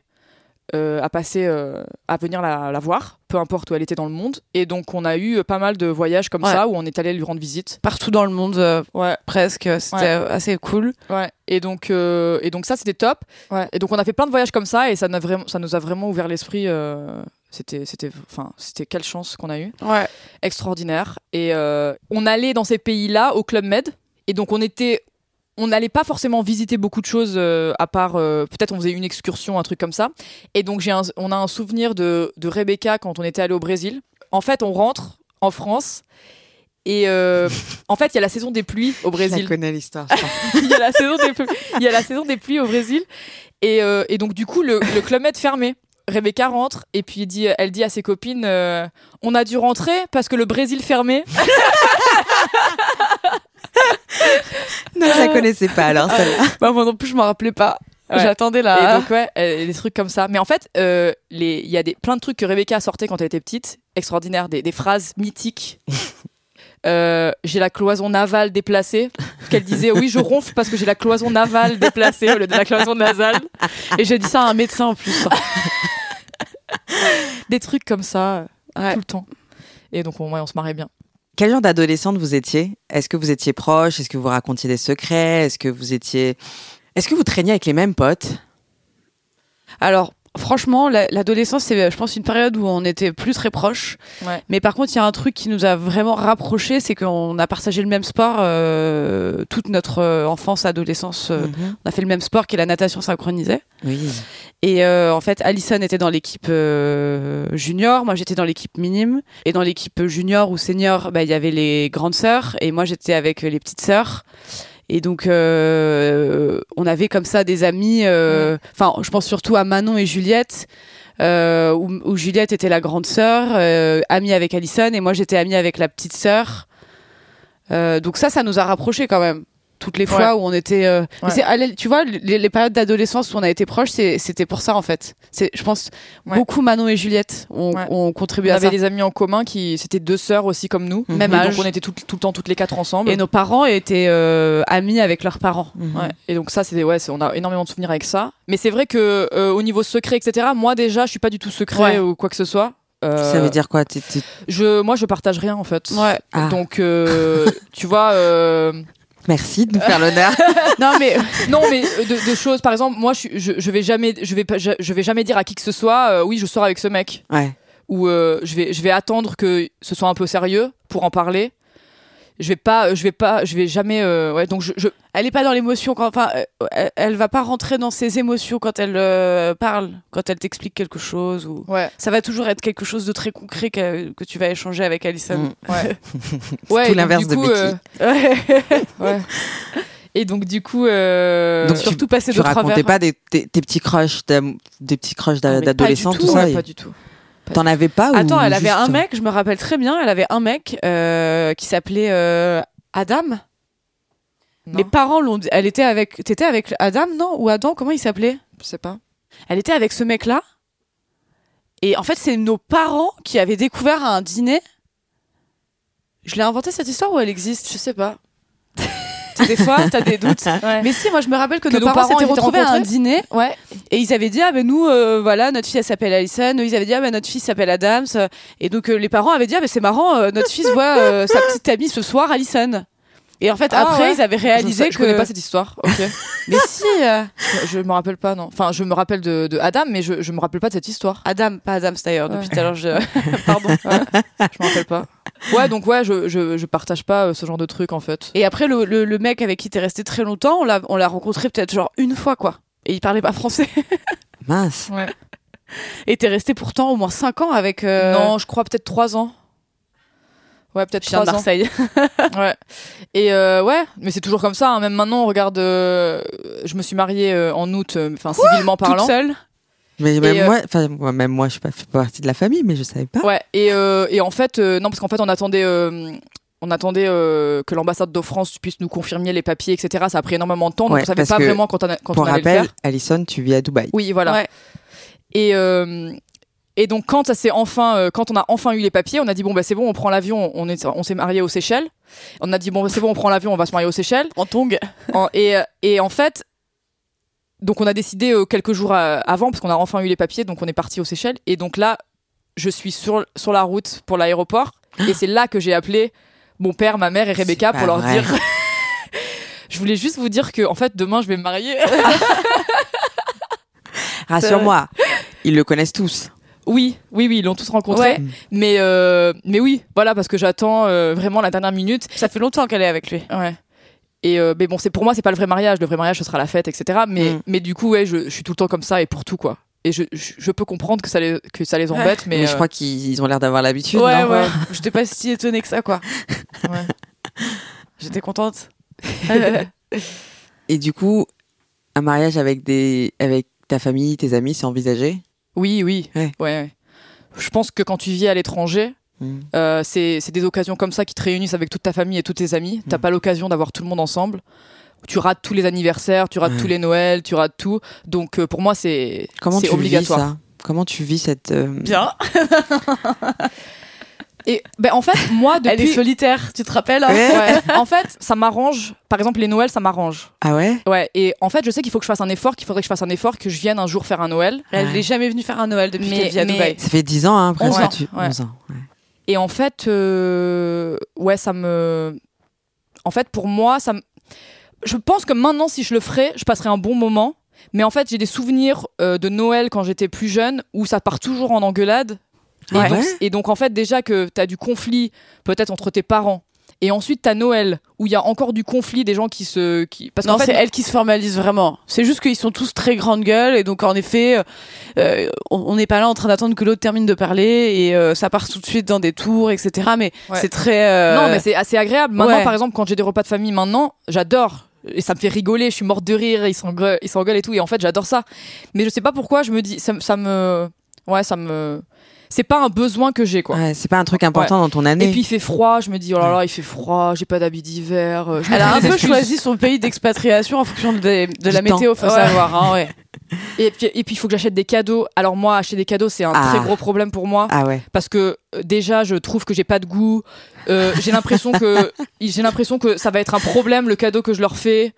euh, à passer, euh, à venir la, la voir, peu importe où elle était dans le monde. Et donc on a eu euh, pas mal de voyages comme
Ouais.
ça où on est allé lui rendre visite.
Partout dans le monde euh,
Ouais.
presque c'était
Ouais.
assez cool.
Ouais. Et donc, et donc ça, c'était top. Ouais. Et donc, on a fait plein de voyages comme ça et ça, n'a vraiment, ça nous a vraiment ouvert l'esprit. c'était, c'était, enfin, c'était quelle chance qu'on a eu.
Ouais.
Extraordinaire. Et on allait dans ces pays-là au Club Med. Et donc, on était, on n'allait pas forcément visiter beaucoup de choses euh, à part, euh, peut-être on faisait une excursion, un truc comme ça. Et donc, j'ai on a un souvenir de, de Rebecca quand on était allé au Brésil. En fait, on rentre en France. Et euh, en fait, il y a la saison des pluies au
Je
Brésil
connais l'histoire.
il y a la saison des pluies, il y a la saison des pluies au Brésil et, et donc du coup le, le club med fermé. Rebecca rentre et puis elle dit, elle dit à ses copines euh, on a dû rentrer parce que le Brésil fermé.
non, je la connaissais pas alors celle-là.
Bah moi non plus je m'en rappelais pas.
Ouais.
J'attendais
Et
la.
donc ouais, euh, des trucs comme ça. Mais en fait, euh, il y a des plein de trucs que Rebecca sortait quand elle était petite, extraordinaires, des, des phrases mythiques. Euh, j'ai la cloison navale déplacée. Qu'elle disait oui, je ronfle parce que j'ai la cloison navale déplacée au lieu de la cloison nasale.
Et j'ai dit ça à un médecin en plus.
Des trucs comme ça
Ouais.
tout le temps. Et donc on, ouais, on se marrait bien.
Quel genre d'adolescente vous étiez? Est-ce que vous étiez proche? Est-ce que vous racontiez des secrets? Est-ce que vous étiez Est-ce que vous traîniez avec les mêmes potes?
Alors, franchement, la- l'adolescence, c'est, je pense, une période où on était plus très proches.
Ouais.
Mais par contre, il y a un truc qui nous a vraiment rapprochés, c'est qu'on a partagé le même sport euh, toute notre euh, enfance, adolescence. euh,
Mhm.
On a fait le même sport qui est la natation synchronisée.
Oui.
Et euh, en fait, Alison était dans l'équipe junior, moi j'étais dans l'équipe minime. Et dans l'équipe junior ou senior, bah, il y avait les grandes sœurs et moi j'étais avec les petites sœurs. Et donc, euh, on avait comme ça des amis. euh, Enfin, je pense surtout à Manon et Juliette, euh, où, où Juliette était la grande sœur, euh, amie avec Alison, et moi j'étais amie avec la petite sœur. Euh, donc ça, ça nous a rapprochés quand même. Toutes les fois où on était, euh,
Ouais.
c'est- tu vois, les, les périodes d'adolescence où on a été proches, c'est- c'était pour ça en fait. C'est, je pense,
Ouais.
beaucoup Manon et Juliette ont,
Ouais.
ont
On
contribué à
avait
ça.
des amis en commun qui c'était deux sœurs aussi comme nous.
Même
Et
âge.
donc on était tout, tout le temps toutes les quatre ensemble.
Et nos parents étaient euh, amis avec leurs parents.
Mhm.
Ouais. Et donc ça c'était ouais, c'est- on a énormément de souvenirs avec ça. Mais c'est vrai que euh, au niveau secret etc. Moi déjà je suis pas du tout secret
Ouais.
ou quoi que ce soit. Euh,
Ça veut dire quoi T'es- t'es-
je, Moi, je partage rien en fait.
Ouais.
Ah.
Donc, euh, tu vois. euh,
Merci de nous faire l'honneur.
Non, mais
non, mais euh, de, de choses. Par exemple, moi, je, je, je vais jamais, je vais pas, je, je vais jamais dire à qui que ce soit. euh, oui, je sors avec ce mec.
Ouais.
Ou euh, je vais, je vais attendre que ce soit un peu sérieux pour en parler. Je vais pas, je vais pas, je vais jamais. euh, ouais, donc je, je-
elle est pas dans l'émotion quand, enfin, euh, elle, elle va pas rentrer dans ses émotions quand elle euh, parle, quand elle t'explique quelque chose ou.
ouais,
Ça va toujours être quelque chose de très concret que, que tu vas échanger avec Alison.
Mm.
ouais, ouais.
tout l'inverse de Becky.
euh,
Ouais.
Et donc du coup, euh,
Donc,
Surtout passer
Tu
de
racontais
travers.
pas des, tes, tes petits crushs, des petits crushs d'adolescents, tout
tout,
ça. et-
pas du tout.
T'en avais pas ou
Attends, elle avait un mec, je me rappelle très bien, elle avait un mec euh, qui s'appelait euh, Adam.
Non.
Mes parents l'ont dit. Elle était avec. T'étais avec Adam, non? Ou Adam Comment il s'appelait?
Je sais pas.
Elle était avec ce mec-là. Et en fait, c'est nos parents qui avaient découvert à un dîner. Je l'ai inventé cette histoire ou elle existe?
Je sais pas.
Des fois, t'as des doutes.
Ouais.
Mais si, moi je me rappelle que,
Que
nos,
nos
parents s'étaient
étaient
retrouvés à un dîner
Ouais.
Et ils avaient dit ah ben nous euh, voilà notre fille elle s'appelle Alison, ils avaient dit ah ben notre fille s'appelle Adams et donc euh, les parents avaient dit ah ben c'est marrant euh, notre fils voit euh, sa petite amie ce soir Alison. Et en fait
Ah
après
ouais.
ils avaient réalisé
je,
que
je connais pas cette histoire. Ok.
mais si euh,
je, me rappelle pas non. Enfin, je me rappelle de, de Adam, mais je, je me rappelle pas de cette histoire.
Adam pas Adams d'ailleurs depuis tout à l'heure je pardon.
Je me rappelle pas. Ouais, donc ouais, je, je, je partage pas euh, ce genre de truc en fait.
Et après le, le, le mec avec qui t'es resté très longtemps on l'a on l'a rencontré peut-être genre une fois quoi. Et il parlait pas français.
Mince.
Ouais.
Et t'es resté pourtant au moins 5 ans avec. euh,
Non, je crois peut-être trois ans. Ouais, peut-être
je viens de
trois ans.
Marseille.
Ouais. Et euh, ouais, mais c'est toujours comme ça. hein. Même maintenant, regarde, euh, je me suis mariée euh, en août, euh, enfin civilement
Toute
parlant.
seule.
Mais même
euh,
moi, enfin moi, même moi, je suis pas fais pas partie de la famille, mais je savais pas.
Ouais. Et, euh, et en fait, euh, non, parce qu'en fait, on attendait. On attendait euh, que l'ambassade de France puisse nous confirmer les papiers, etc. Ça a pris énormément de temps, donc
Ouais,
on savait pas vraiment quand on, a- quand
Pour
on allait le
rappel,
faire.
Alison, tu vis à Dubaï.
Oui, voilà.
Ouais.
Et, euh, et donc quand ça s'est enfin, euh, quand on a enfin eu les papiers, on a dit bon bah c'est bon, on prend l'avion, on est, on s'est marié aux Seychelles. On a dit bon bah, c'est bon, on prend l'avion, on va se marier aux Seychelles.
En tongue.
En- et, et en fait, donc on a décidé euh, quelques jours avant parce qu'on a enfin eu les papiers, donc on est parti aux Seychelles. Et donc là, je suis sur sur la route pour l'aéroport et c'est là que j'ai appelé mon père, ma mère et Rebecca pour leur
vrai.
dire. je voulais juste vous dire que en fait demain je vais me marier.
Rassure-moi, ils le connaissent tous.
Oui, oui, oui, ils l'ont tous rencontré.
Ouais.
Mais, euh, mais oui, voilà, parce que j'attends euh, vraiment la dernière minute.
Ça fait longtemps qu'elle est avec lui.
Ouais. Et euh, mais bon, c'est pour moi, c'est pas le vrai mariage. Le vrai mariage, ce sera la fête, etc. Mais,
Mm.
mais du coup, ouais, je, je suis tout le temps comme ça et pour tout, quoi. Et je, je, je peux comprendre que ça les, que ça les embête, mais,
Mais, je
euh,
crois qu'ils ils ont l'air d'avoir l'habitude.
ouais,
non
ouais. J'étais pas si étonnée que ça, quoi.
ouais.
J'étais contente.
Et du coup, un mariage avec des, avec ta famille, tes amis, c'est envisagé?
oui, oui,
Ouais.
ouais. Je pense que quand tu vis à l'étranger,
Mm.
euh, c'est des occasions comme ça qui te réunissent avec toute ta famille et tous tes amis. T'as
Mm.
pas l'occasion d'avoir tout le monde ensemble. Tu rates tous les anniversaires, tu rates
Ouais.
tous les Noëls, tu rates tout. Donc euh, pour moi, c'est
Comment
c'est
tu
obligatoire.
vis ça? Comment tu vis cette euh,
Bien.
Et ben en fait, moi depuis
Elle est solitaire, tu te rappelles hein?
Ouais.
Ouais. en fait, ça m'arrange. Par exemple, les Noëls, ça m'arrange.
Ah ouais?
Ouais. Et en fait, je sais qu'il faut que je fasse un effort, qu'il faudrait que je fasse un effort, que je vienne un jour faire un Noël.
Elle
Ouais.
n'est jamais venue faire un Noël depuis qu'elle vit à
mais-
Dubaï.
Ça fait 10 ans, hein, presque.
11 ans,
tu-
ouais.
11 ans. ouais.
Et en fait, euh, ouais, ça me. En fait, pour moi, ça me. Je pense que maintenant, si je le ferais, je passerais un bon moment. Mais en fait, j'ai des souvenirs euh, de Noël quand j'étais plus jeune où ça part toujours en engueulade. Et,
Ah
donc,
ouais
et donc, en fait, déjà que tu as du conflit peut-être entre tes parents. Et ensuite, t'as Noël où il y a encore du conflit des gens qui se. Qui... Parce
Non, c'est elle qui se formalise vraiment. C'est juste qu'ils sont tous très grande gueule et donc en effet, euh, euh, on on n'est pas là en train d'attendre que l'autre termine de parler et euh, ça part tout de suite dans des tours, etc. Mais
Ouais.
c'est très. euh,
Non, mais c'est assez agréable. Maintenant,
ouais.
par exemple, quand j'ai des repas de famille, maintenant, j'adore. Et ça me fait rigoler, je suis morte de rire, ils s'engueulent, ils s'engueulent et tout. Et en fait, j'adore ça. Mais je sais pas pourquoi, je me dis, ça, ça me. Ouais, ça me. C'est pas un besoin que j'ai, quoi.
Ouais, c'est pas un truc important dans ton année.
Et puis il fait froid, je me dis, oh là là, il fait froid, j'ai pas d'habit d'hiver. euh,
Elle a un peu choisi son pays d'expatriation en fonction de, de la
Du temps.
météo, faut
Ouais.
savoir. Hein, ouais.
Et puis et puis, il faut que j'achète des cadeaux. Alors, moi, acheter des cadeaux, c'est un
Ah.
très gros problème pour moi.
ah ouais.
parce que euh, déjà je trouve que j'ai pas de goût Euh, j'ai l'impression que j'ai l'impression que ça va être un problème le cadeau que je leur fais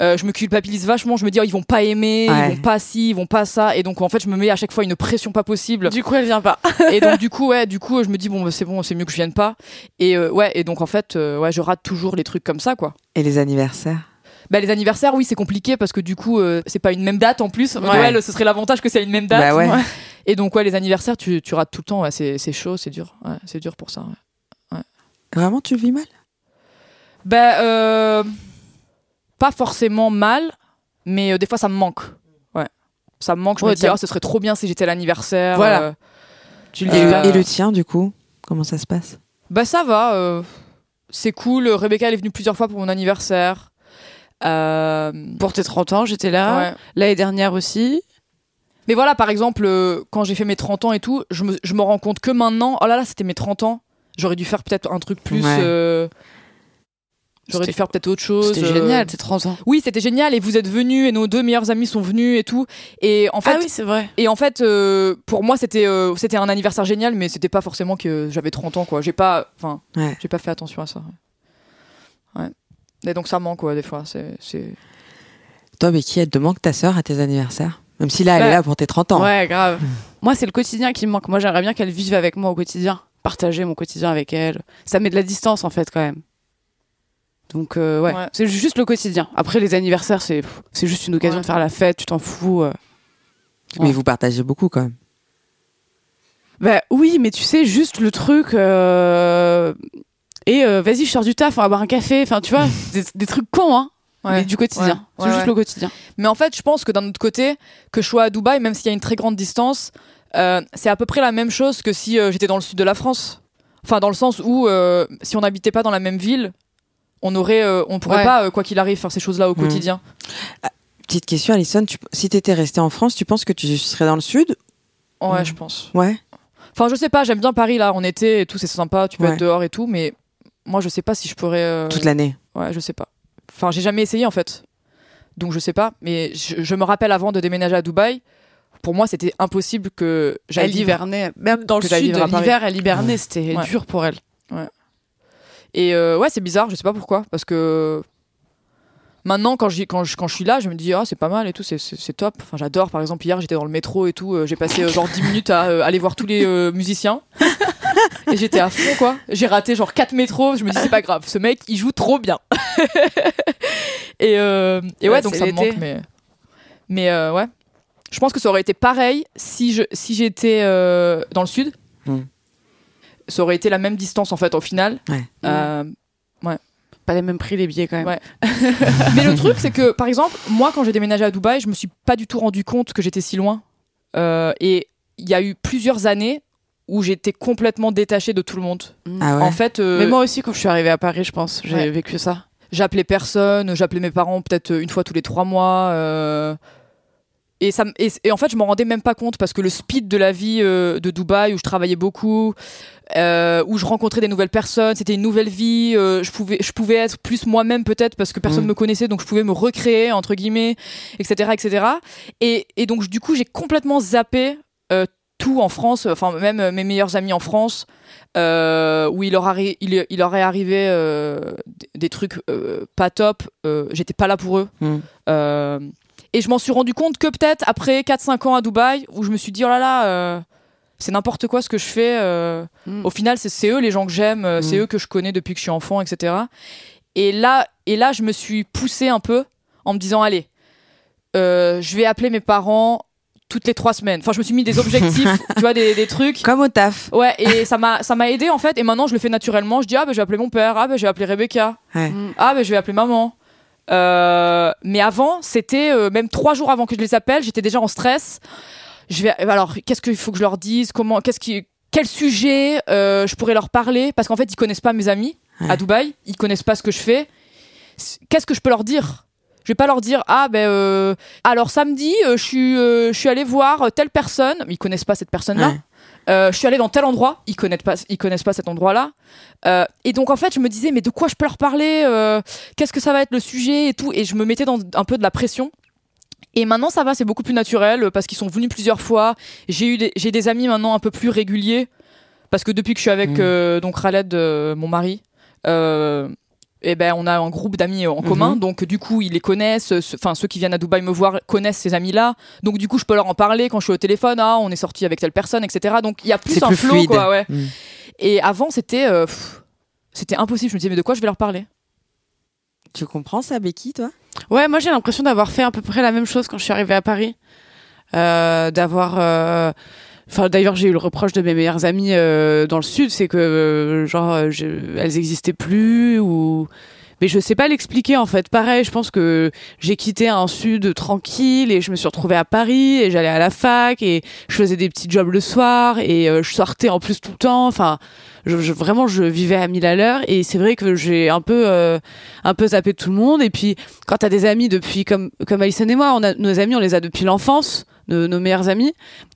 Euh, je me culpabilise vachement. Je me dis, oh, ils vont pas aimer,
Ouais.
ils vont pas ci, ils vont pas ça. Et donc, en fait, je me mets à chaque fois une pression pas possible.
Du coup, elle vient pas.
et donc, du coup, ouais, du coup, je me dis, bon, bah, c'est bon, c'est mieux que je vienne pas. Et euh, ouais, et donc, en fait, euh, ouais, je rate toujours les trucs comme ça, quoi.
Et les anniversaires?
Bah, les anniversaires, oui, c'est compliqué parce que du coup, euh, c'est pas une même date en plus.
Ouais.
Noël, ce serait l'avantage que c'est une même date.
Bah ouais.
Et donc, ouais, les anniversaires, tu, tu rates tout le temps. Ouais, c'est c'est chaud, c'est dur. Ouais, c'est dur pour ça. ouais.
Vraiment, tu le vis mal?
Ben, euh, pas forcément mal, mais euh, des fois ça me manque. Ouais. Ça me manque, je
Ouais,
me dis, ah, ce serait trop bien si j'étais à l'anniversaire.
Voilà.
euh.
Tu
et,
pas.
et le tien, du coup Comment ça se passe?
Bah, ça va. euh, c'est cool. Rebecca, elle est venue plusieurs fois pour mon anniversaire. Euh,
Pour tes 30 ans, j'étais là.
ouais.
L'année dernière aussi.
Mais voilà, par exemple, euh, quand j'ai fait mes 30 ans et tout, je me, je me rends compte que maintenant, oh là là, c'était mes 30 ans. J'aurais dû faire peut-être un truc plus.
Ouais.
J'aurais dû faire peut-être autre chose.
C'était
euh,
génial, tes 30 ans.
Oui, c'était génial. Et vous êtes venus, et nos deux meilleurs amis sont venus et tout. Et en fait,
ah oui, c'est vrai.
Et en fait, euh, pour moi, c'était euh, c'était un anniversaire génial, mais c'était pas forcément que j'avais 30 ans, quoi. J'ai pas, enfin,
Ouais.
j'ai pas fait attention à ça. Ouais. Et donc ça manque, quoi, des fois. C'est, c'est...
Toi, Becky, elle te manque ta sœur à tes anniversaires? Même si là, elle
Ouais.
est là pour tes 30 ans.
Ouais, grave. Moi, c'est le quotidien qui me manque. Moi, j'aimerais bien qu'elle vive avec moi au quotidien. Partager mon quotidien avec elle. Ça met de la distance, en fait, quand même. Donc, euh, ouais,
Ouais.
c'est juste le quotidien. Après, les anniversaires, c'est c'est juste une occasion
Ouais.
de faire la fête, tu t'en fous. euh.
Mais vous partagez beaucoup quand même.
Bah oui, mais tu sais, juste le truc. euh, Et euh, vas-y, je sors du taf, on va boire un café. Enfin, tu vois, des, des trucs cons, hein. Mais du quotidien.
Ouais.
C'est
Ouais,
juste
ouais.
le quotidien.
Mais en fait, je pense que d'un autre côté, que je sois à Dubaï, même s'il y a une très grande distance, euh, c'est à peu près la même chose que si euh, j'étais dans le sud de la France. Enfin, dans le sens où euh, si on n'habitait pas dans la même ville, on aurait, euh, on pourrait
Ouais.
pas, euh, quoi qu'il arrive, faire ces choses-là au
Mhm.
quotidien.
Petite question, Alison, tu, si t'étais restée en France, tu penses que tu serais dans le sud
Ouais, je pense.
Ouais.
Enfin, je sais pas, j'aime bien Paris là en été et tout, c'est sympa, tu peux
Ouais.
être dehors et tout, mais moi je sais pas si je pourrais. euh,
Toute l'année.
Ouais, je sais pas. Enfin, j'ai jamais essayé en fait. Donc je sais pas, mais je, je me rappelle avant de déménager à Dubaï, pour moi c'était impossible que j'aille
Elle
vivre.
hibernait. Même dans le sud, l'hiver, elle hibernait. C'était
Ouais.
dur pour elle.
Et euh, ouais, c'est bizarre, je sais pas pourquoi, parce que maintenant quand, j'y- quand, je, quand je suis là, je me dis ah c'est pas mal et tout, c'est- top. Enfin, j'adore. Par exemple, hier j'étais dans le métro et tout, euh, j'ai passé euh, genre 10 minutes à euh, aller voir tous les euh, musiciens. Et j'étais à fond quoi. J'ai raté genre 4 métros, je me dis c'est pas grave, ce mec il joue trop bien. et, euh, et ouais,
Ouais,
donc
c'est
ça me manque, mais, mais euh, ouais. Je pense que ça aurait été pareil si je si j'étais euh, dans le sud.
Hmm.
Ça aurait été la même distance en fait au final.
Ouais.
Euh,
Pas les mêmes prix, les billets, quand même.
Ouais. mais le truc, c'est que, par exemple, moi, quand j'ai déménagé à Dubaï, je me suis pas du tout rendu compte que j'étais si loin. Euh, et il y a eu plusieurs années où j'étais complètement détachée de tout le monde.
Ah ouais.
En fait, euh,
Mais moi aussi, quand je suis arrivée à Paris, je pense, j'ai
Ouais.
vécu ça.
j'appelais personne, j'appelais mes parents peut-être une fois tous les trois mois. euh, et, ça, et, et en fait, je m'en rendais même pas compte parce que le speed de la vie euh, de Dubaï, où je travaillais beaucoup, euh, où je rencontrais des nouvelles personnes, c'était une nouvelle vie. euh, je pouvais, je pouvais être plus moi-même peut-être parce que personne
Mm.
me connaissait, donc je pouvais me recréer entre guillemets, etc., etc. Et, et donc du coup, j'ai complètement zappé euh, tout en France, enfin même mes meilleurs amis en France. où il leur, il, il leur est arrivé des, trucs pas top, j'étais pas là pour eux.
Mm.
Et je m'en suis rendu compte que peut-être après 4-5 ans à Dubaï, où je me suis dit, oh là là, c'est n'importe quoi ce que je fais. euh,
Mm.
Au final, c'est eux les gens que j'aime, euh, c'est
Mm.
eux que je connais depuis que je suis enfant, etc. Et là, et là, je me suis poussée un peu en me disant, allez, euh, je vais appeler mes parents toutes les trois semaines. Enfin, je me suis mis des objectifs, tu vois, des, des trucs.
Comme au taf.
Ouais, et ça m'a ça m'a aidé en fait. Et maintenant, je le fais naturellement. Je dis ah ben je vais appeler mon père, ah ben je vais appeler Rebecca,
Ouais.
Mm.
ah ben je vais appeler maman. Euh, mais avant, c'était euh, même trois jours avant que je les appelle, j'étais déjà en stress. Je vais alors qu'est-ce qu'il faut que je leur dise, comment, qu'est-ce qui, quel sujet euh, je pourrais leur parler? Parce qu'en fait ils connaissent pas mes amis
Ouais.
à Dubaï, ils connaissent pas ce que je fais. Qu'est-ce que je peux leur dire? Je vais pas leur dire ah ben euh, alors samedi euh, je suis euh, je suis allé voir telle personne, ils connaissent pas cette personne là.
Ouais.
Euh, je suis allée dans tel endroit, ils connaissent pas, ils connaissent pas cet endroit-là. Euh, et donc en fait, je me disais mais de quoi je peux leur parler? Euh, Qu'est-ce que ça va être le sujet et tout? Et je me mettais dans un peu de la pression. Et maintenant ça va, c'est beaucoup plus naturel euh, parce qu'ils sont venus plusieurs fois. J'ai eu des, j'ai des amis maintenant un peu plus réguliers parce que depuis que je suis avec
Mm.
euh, donc Khaled, euh, mon mari, euh, eh ben on a un groupe d'amis en commun,
Mhm.
donc du coup ils les connaissent. Enfin ceux qui viennent à Dubaï me voir connaissent ces amis-là, donc du coup je peux leur en parler quand je suis au téléphone. Ah on est sorti avec telle personne, etc. Donc il y a plus un
plus
flow
fluide.
quoi. Ouais.
Mm.
Et avant c'était euh, c'était impossible. Je me disais mais de quoi je vais leur parler?
Tu comprends ça, Becky, toi?
Ouais, moi j'ai l'impression d'avoir fait à peu près la même chose quand je suis arrivée à Paris. Euh, d'avoir. euh, Enfin, d'ailleurs, j'ai eu le reproche de mes meilleures amies euh, dans le sud, c'est que euh, genre je- elles existaient plus ou. Mais je sais pas l'expliquer en fait. Pareil, je pense que j'ai quitté un sud tranquille et je me suis retrouvée à Paris et j'allais à la fac et je faisais des petits jobs le soir et euh, je sortais en plus tout le temps. Enfin, je, je- vraiment, je vivais à mille à l'heure et c'est vrai que j'ai un peu, euh, un peu zappé tout le monde. Et puis, quand t'as des amis depuis comme comme Alison et moi, on a nos amis, on les a depuis l'enfance, nos, nos meilleurs amis.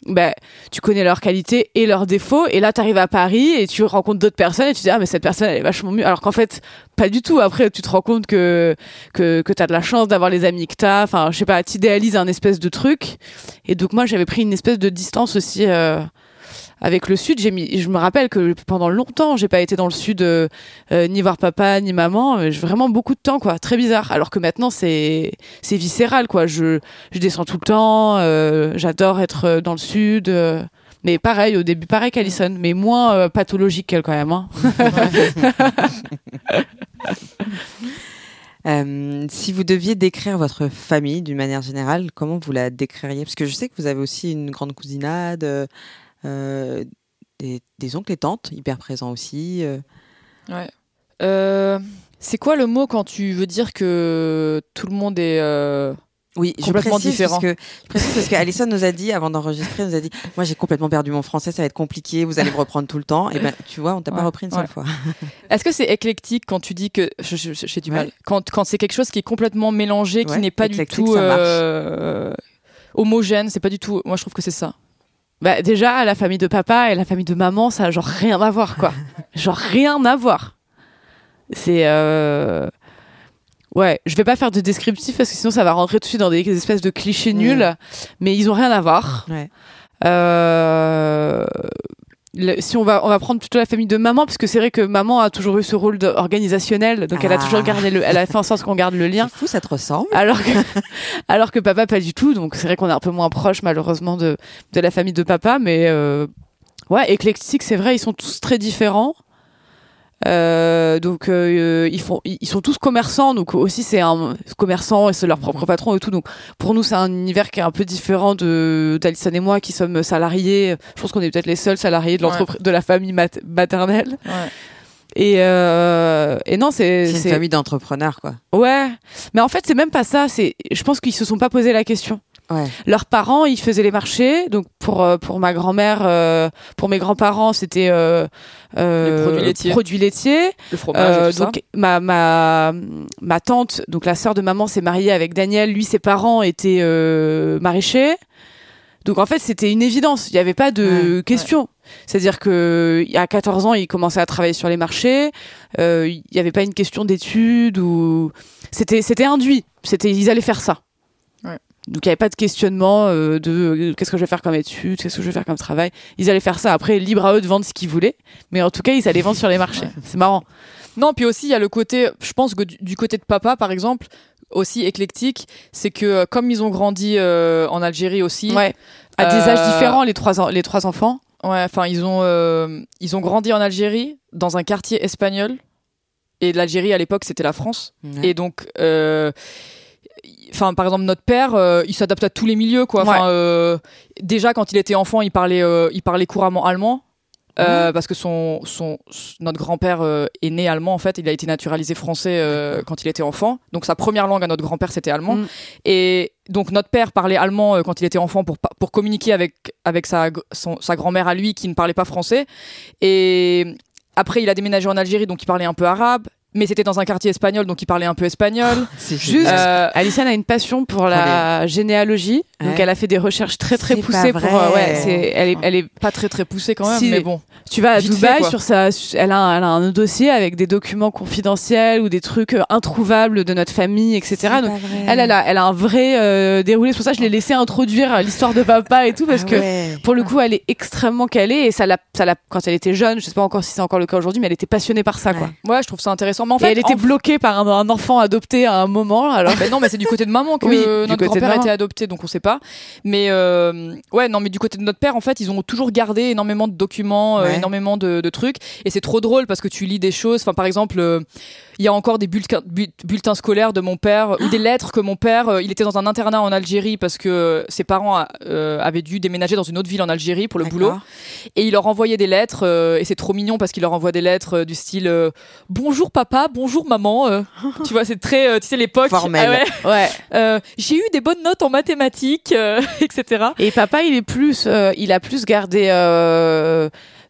Ben, tu connais leurs qualités et leurs défauts. Et là, t'arrives à Paris et tu rencontres d'autres personnes et tu te dis ah mais cette personne elle est vachement mieux. Alors qu'en fait, pas du tout. Après, tu te rends compte que que que t'as de la chance d'avoir les amis que t'as. Enfin, je sais pas, t'idéalises un espèce de truc. Et donc moi, j'avais pris une espèce de distance aussi. euh, avec le sud, j'ai mis, je me rappelle que pendant longtemps, j'ai pas été dans le sud, euh, euh, ni voir papa, ni maman, j'ai vraiment beaucoup de temps, quoi, très bizarre. Alors que maintenant, c'est, c'est viscéral, quoi. Je, je descends tout le temps, euh, j'adore être euh, dans le sud. euh, mais pareil, au début, pareil qu'Alison, mais moins euh, pathologique qu'elle quand même. Hein.
Si vous deviez décrire votre famille d'une manière générale, comment vous la décririez? Parce que je sais que vous avez aussi une grande cousinade, euh, des, des oncles et tantes hyper présents aussi. euh.
Euh, C'est quoi le mot quand tu veux dire que tout le monde est euh,
Oui,
Complètement
je précise
différent.
Parce que, je précise parce qu'Alison nous a dit, avant d'enregistrer, elle nous a dit Moi, j'ai complètement perdu mon français, ça va être compliqué, vous allez me reprendre tout le temps. Et ben, tu vois, on t'a pas
Ouais,
repris une seule
ouais.
fois.
Est-ce que c'est éclectique quand tu dis que j'ai du
Ouais.
mal quand, quand c'est quelque chose qui est complètement mélangé, qui
Ouais,
n'est pas du tout euh, homogène, c'est pas du tout. Moi, je trouve que c'est ça.
Bah, déjà, la famille de papa et la famille de maman, ça a genre rien à voir, quoi. genre rien à voir. C'est. Euh... Ouais, je vais pas faire de descriptif parce que sinon ça va rentrer tout de suite dans des espèces de clichés
Mm.
nuls, mais ils ont rien à voir.
Ouais.
Euh, le- si on va, on va prendre plutôt la famille de maman, parce que c'est vrai que maman a toujours eu ce rôle organisationnel, donc elle a
Ah.
toujours gardé le, elle a fait en sorte qu'on garde le lien.
C'est fou, ça te ressemble.
Alors que, alors que papa pas du tout, donc c'est vrai qu'on est un peu moins proche malheureusement de, de la famille de papa, mais euh, ouais, éclectique, c'est vrai, ils sont tous très différents. Euh, donc euh, ils font, ils sont tous commerçants, donc aussi c'est un commerçant et c'est leur propre patron et tout. Donc pour nous c'est un univers qui est un peu différent de d'Alison et moi qui sommes salariés. Je pense qu'on est peut-être les seuls salariés de l'entreprise, de la famille mat- maternelle. Et, euh, et non c'est
C'est une famille d'entrepreneurs, quoi.
Ouais, mais en fait c'est même pas ça. C'est, je pense qu'ils se sont pas posé la question.
Ouais.
Leurs parents, ils faisaient les marchés. Donc pour euh, pour ma grand-mère, euh, pour mes grands-parents, c'était euh, euh,
Les produits laitiers.
produits laitiers.
Le fromage,
Euh,
et tout ça.
donc ma ma ma tante, donc la sœur de maman, s'est mariée avec Daniel. Lui, ses parents étaient maraîchers. Donc en fait, c'était une évidence. Il n'y avait pas de
Ouais,
question. C'est-à-dire que à 14 ans, il commençait à travailler sur les marchés. Il n'y avait pas une question d'études ou c'était c'était induit. C'était ils allaient faire ça. Donc il n'y avait pas de questionnement euh, de euh, qu'est-ce que je vais faire comme études, qu'est-ce que je vais faire comme travail. Ils allaient faire ça. Après, libre à eux de vendre ce qu'ils voulaient. Mais en tout cas, ils allaient vendre sur les marchés. C'est marrant.
Non, puis aussi il y a le côté, je pense que du, du côté de papa, par exemple, aussi éclectique, c'est que euh, comme ils ont grandi euh, en Algérie aussi,
Ouais. À des
Euh,
âges différents, les trois, les trois enfants.
Ouais, enfin ils ont euh, ils ont grandi en Algérie dans un quartier espagnol et l'Algérie à l'époque c'était la France
Ouais.
et donc euh, enfin par exemple notre père euh, il s'adapte à tous les milieux quoi. Enfin,
Ouais.
euh, déjà quand il était enfant il parlait euh, il parlait couramment allemand. euh, parce que son, son notre grand-père est né allemand en fait il a été naturalisé français quand il était enfant donc sa première langue à notre grand-père c'était allemand
Mm.
et donc notre père parlait allemand quand il était enfant pour pour communiquer avec avec sa gr- son- sa grand-mère à lui qui ne parlait pas français et après il a déménagé en Algérie donc il parlait un peu arabe mais c'était dans un quartier espagnol donc il parlait un peu espagnol
C'est
Juste.
Euh,
Alison a une passion pour la généalogie, donc elle a fait des recherches très très
C'est
poussées
pas
pour.
vrai.
euh, ouais, elle est, elle est.
pas très très poussé quand même
Si.
mais bon
Tu vas à
fait,
Dubaï sur sa, elle a, un- elle a un dossier avec des documents confidentiels ou des trucs euh, introuvables de notre famille, etc.
C'est
Donc,
pas vrai.
elle, elle a, elle a un vrai euh, déroulé. C'est pour ça que je l'ai laissé introduire euh, l'histoire de papa et tout parce
Ah
que.
ouais.
Pour le coup, elle est extrêmement calée et ça l'a, ça l'a, quand elle était jeune, je sais pas encore si c'est encore le cas aujourd'hui, mais elle était passionnée par ça, quoi.
Ouais.
Ouais, je trouve ça intéressant en fait,
elle était
en-
bloquée par un, un enfant adopté à un moment. Alors,
Ben non, mais c'est du côté de maman que
Oui,
notre grand-père a
maman.
été adopté, donc on sait pas. Mais euh, ouais, non, mais du côté de notre père, en fait, ils ont toujours gardé énormément de documents, euh, énormément de, de trucs, et c'est trop drôle parce que tu lis des choses. Enfin, par exemple, euh, il y a encore des bulletins, bu- bulletins scolaires de mon père ou des lettres que mon père, il était dans un internat en Algérie parce que ses parents avaient dû déménager dans une autre ville en Algérie pour le boulot. Et il leur envoyait des lettres, et c'est trop mignon parce qu'il leur envoie des lettres du style Bonjour papa, bonjour maman. euh. tu vois, c'est très, euh, tu sais, l'époque.
Formel.
Ah ouais.
ouais.
Euh, J'ai eu des bonnes notes en mathématiques, euh, etc.
Et papa, il est plus, euh, il a plus gardé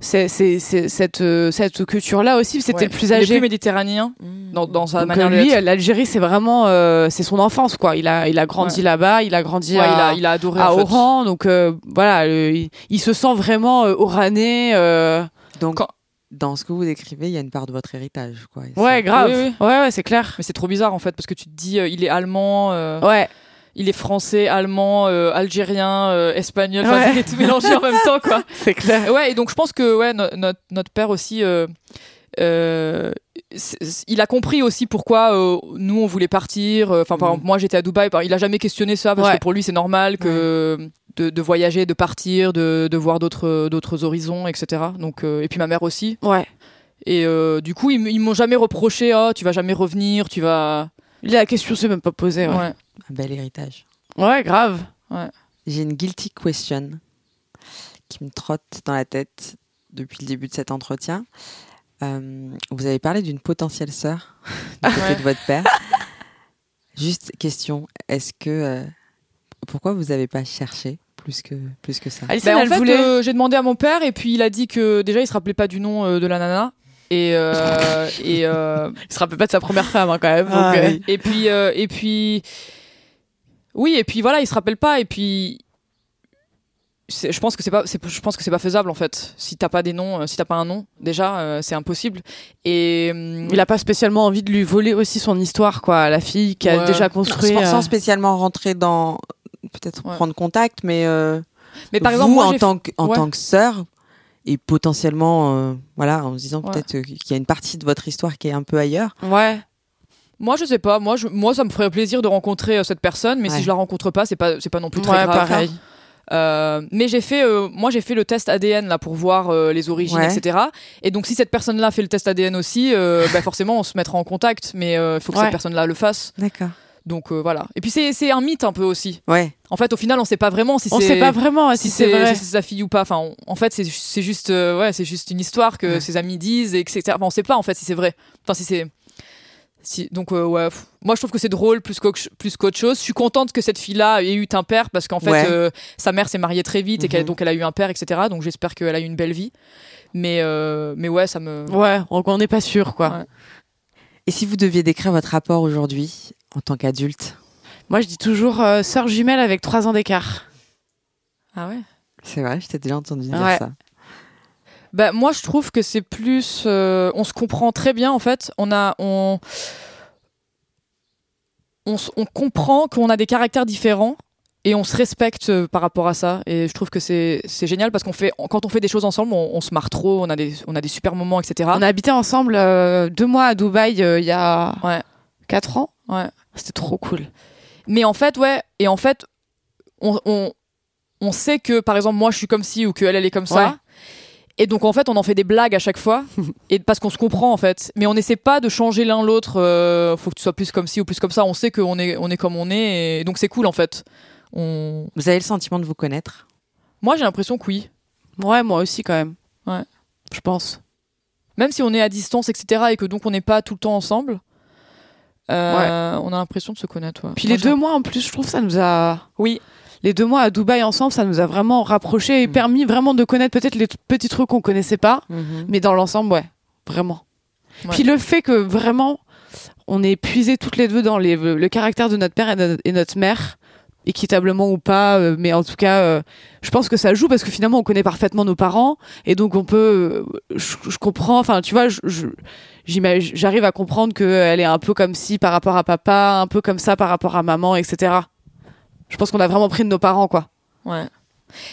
c'est, c'est, c'est- cette, cette culture-là aussi. C'était
Ouais.
le plus
Il est
âgé.
plus méditerranéen
Mm.
dans, dans sa
Donc,
manière de
lui,
l'être.
l'Algérie, c'est vraiment, euh, c'est son enfance, quoi. Il a, il a grandi
Ouais.
là-bas, il a grandi
Ouais, il,
à,
a, il a adoré.
à. Oran, donc euh, voilà, le- il, il se sent vraiment euh, oranais.
Donc,
Quand-
dans ce que vous décrivez, il y a une part de votre héritage. Quoi.
Ouais, grave.
Oui, oui.
Ouais, ouais, c'est clair.
Mais c'est trop bizarre en fait parce que tu te dis euh, il est allemand, euh,
Ouais.
il est français, allemand, euh, algérien, euh, espagnol, enfin
Ouais.
il est tout mélangé en même temps quoi.
C'est clair.
Ouais et donc je pense que ouais no- notre notre père aussi euh, il a compris aussi pourquoi euh, nous on voulait partir. Euh, Enfin par exemple moi j'étais à Dubaï, il a jamais questionné ça parce
Ouais.
que pour lui c'est normal que de, de voyager, de partir, de, de voir d'autres d'autres horizons, etc. Donc euh, et puis ma mère aussi.
Ouais.
Et euh, du coup ils, ils m'ont jamais reproché oh tu vas jamais revenir, tu vas
La question s'est même pas posée. Ouais,
ouais.
Un bel héritage.
Ouais, grave.
J'ai une guilty question qui me trotte dans la tête depuis le début de cet entretien. Euh, vous avez parlé d'une potentielle sœur du côté
Ouais.
de votre père. Juste question, est-ce que euh, pourquoi vous n'avez pas cherché plus que plus que ça?
Alison,
Ben, en fait,
voulait.
euh, j'ai demandé à mon père et puis il a dit que déjà il se rappelait pas du nom euh, de la nana. Et, euh, et, euh,
Il se rappelle pas de sa première femme, hein, quand même.
Ah,
donc, euh,
oui.
et puis euh, et puis oui et puis voilà il se rappelle pas et puis je pense que c'est pas je pense que c'est pas faisable en fait si t'as pas des noms euh, si t'as pas un nom déjà euh, c'est impossible et hum,
Il a pas spécialement envie de lui voler aussi son histoire, quoi, à la fille qui a déjà construit.
sans,
euh,
spécialement rentrer dans peut-être
Ouais.
prendre contact, mais euh,
mais par
vous
exemple moi
en tant que en
ouais.
tant que sœur et potentiellement euh, voilà en se disant
Ouais.
peut-être qu'il y a une partie de votre histoire qui est un peu ailleurs.
Ouais.
moi je sais pas moi je, moi ça me ferait plaisir de rencontrer euh, cette personne mais
Ouais.
si je la rencontre pas c'est pas c'est pas non plus très
Ouais,
grave
pareil.
Euh, mais j'ai fait, euh, moi j'ai fait le test ADN là pour voir euh, les origines,
Ouais.
etc. Et donc si cette personne-là fait le test ADN aussi, bah, forcément on se mettra en contact, mais il faut que
Ouais.
cette personne-là le fasse.
D'accord.
Donc voilà. Et puis c'est un mythe un peu aussi.
Ouais.
En fait, au final, on sait pas vraiment si
On
c'est
sait pas vraiment
si
si c'est vrai.
si sa fille ou pas. Enfin, on- en fait, c'est juste, ouais, c'est juste une histoire que
Ouais.
ses amis disent, et etc. Enfin, on sait pas en fait si c'est vrai. Enfin, si c'est si, donc euh, ouais, pff, moi je trouve que c'est drôle plus qu'autre plus qu'autre chose. Je suis contente que cette fille-là ait eu un père parce qu'en fait
Ouais.
euh, sa mère s'est mariée très vite et qu'elle
Mhm.
donc elle a eu un père, etc. Donc j'espère qu'elle a eu une belle vie. Mais euh, mais ouais, ça me
Ouais, on n'est pas sûr, quoi.
Ouais.
Et si vous deviez décrire votre rapport aujourd'hui en tant qu'adulte?
Moi, je dis toujours euh, sœur jumelle avec trois ans d'écart.
ah ouais?
C'est vrai, je t'ai déjà entendu dire
Ouais.
ça.
Bah moi je trouve que c'est plus euh, on se comprend très bien en fait on a on on, on comprend qu'on a des caractères différents et on se respecte euh, par rapport à ça et je trouve que c'est génial parce qu'on fait quand on fait des choses ensemble on, on se marre trop on a des on a des super moments etc
On a habité ensemble euh, deux mois à Dubaï euh, il y a
Ouais.
quatre ans.
Ouais.
C'était trop cool.
mais en fait ouais et en fait on, on on sait que par exemple moi je suis comme ci ou que elle elle est comme ça
Ouais.
Et donc en fait, on en fait des blagues à chaque fois, et parce qu'on se comprend en fait. Mais on n'essaie pas de changer l'un l'autre. euh, faut que tu sois plus comme ci ou plus comme ça. On sait qu'on est, on est comme on est, et donc c'est cool en fait. On...
Vous avez le sentiment de vous connaître?
Moi, j'ai l'impression que oui.
Ouais, moi aussi quand même.
Ouais.
Je pense.
Même si on est à distance, etc., et que donc on n'est pas tout le temps ensemble, euh, on a l'impression de se connaître. ouais.
Puis
Moi,
les deux mois en plus, je trouve ça nous a.
Oui.
Les deux mois à Dubaï ensemble, ça nous a vraiment rapprochés et
Mm.
permis vraiment de connaître peut-être les petits trucs qu'on connaissait pas, mais dans l'ensemble, ouais, vraiment.
Ouais.
Puis le fait que vraiment, on ait puisé toutes les deux dans les, le caractère de notre père et, de- et notre mère, équitablement ou pas, euh, mais en tout cas, euh, je pense que ça joue parce que finalement, on connaît parfaitement nos parents et donc on peut, euh, je, je comprends, enfin, tu vois, j'arrive à comprendre qu'elle est un peu comme si par rapport à papa, un peu comme ça par rapport à maman, etc. Je pense qu'on a vraiment pris de nos parents, quoi.
Ouais.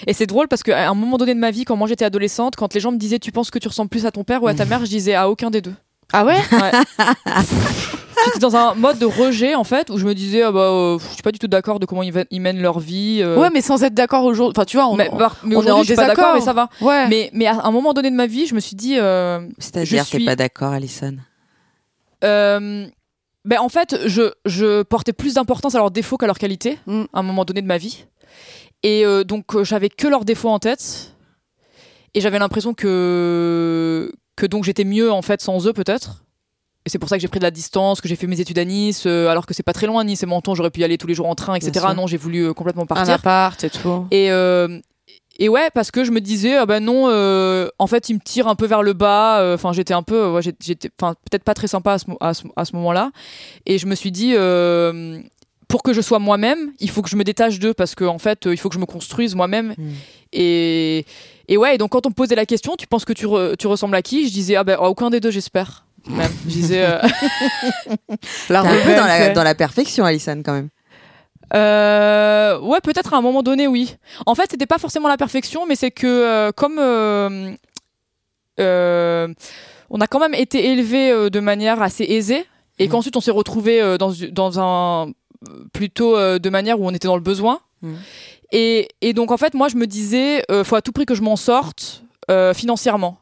Et c'est drôle parce qu'à un moment donné de ma vie, quand moi j'étais adolescente, quand les gens me disaient tu penses que tu ressembles plus à ton père ou à ta mère, je disais à aucun des deux.
Ah ouais?
Ouais. J'étais dans un mode de rejet en fait où je me disais ah bah euh, je suis pas du tout d'accord de comment ils, mènent leur vie. euh.
Ouais, mais sans être d'accord aujourd'hui. Enfin, tu vois, on,
mais, bah, mais
on est en
aujourd'hui je suis pas d'accord
désaccord.
mais ça va.
ouais.
Mais mais à un moment donné de ma vie je me suis dit euh,
C'est-à-dire, t'es pas d'accord, Alison?
Euh, ben en fait je je portais plus d'importance à leurs défauts qu'à leurs qualités
Mm.
à un moment donné de ma vie et euh, donc euh, j'avais que leurs défauts en tête et j'avais l'impression que que donc j'étais mieux en fait sans eux peut-être. Et c'est pour ça que j'ai pris de la distance, que j'ai fait mes études à Nice, euh, alors que c'est pas très loin Nice et Menton, j'aurais pu y aller tous les jours en train, etc. Non, j'ai voulu complètement
un
partir.
appart et tout.
Et et ouais, parce que je me disais, ah ben non, euh, en fait, il me tire un peu vers le bas. euh, Enfin, j'étais un peu, euh, ouais, j'étais, enfin, peut-être pas très sympa à ce, mo- à ce, à ce moment-là. Et je me suis dit, euh, pour que je sois moi-même, il faut que je me détache d'eux parce que en fait, euh, il faut que je me construise moi-même.
Mm.
Et et ouais, et donc quand on me posait la question, tu penses que tu, re- tu ressembles à qui? Je disais, ah ben à aucun des deux, j'espère. Même. Je disais. euh,
La
un peu la, dans la perfection, Alison, quand même.
Euh, ouais, peut-être à un moment donné, oui. En fait, c'était pas forcément la perfection, mais c'est que euh, comme euh, euh, on a quand même été élevé de manière assez aisée, et
Mhm.
qu'ensuite on s'est retrouvé dans dans un plutôt de manière où on était dans le besoin.
Mhm.
Et, et donc en fait, moi, je me disais, euh, faut à tout prix que je m'en sorte euh, financièrement.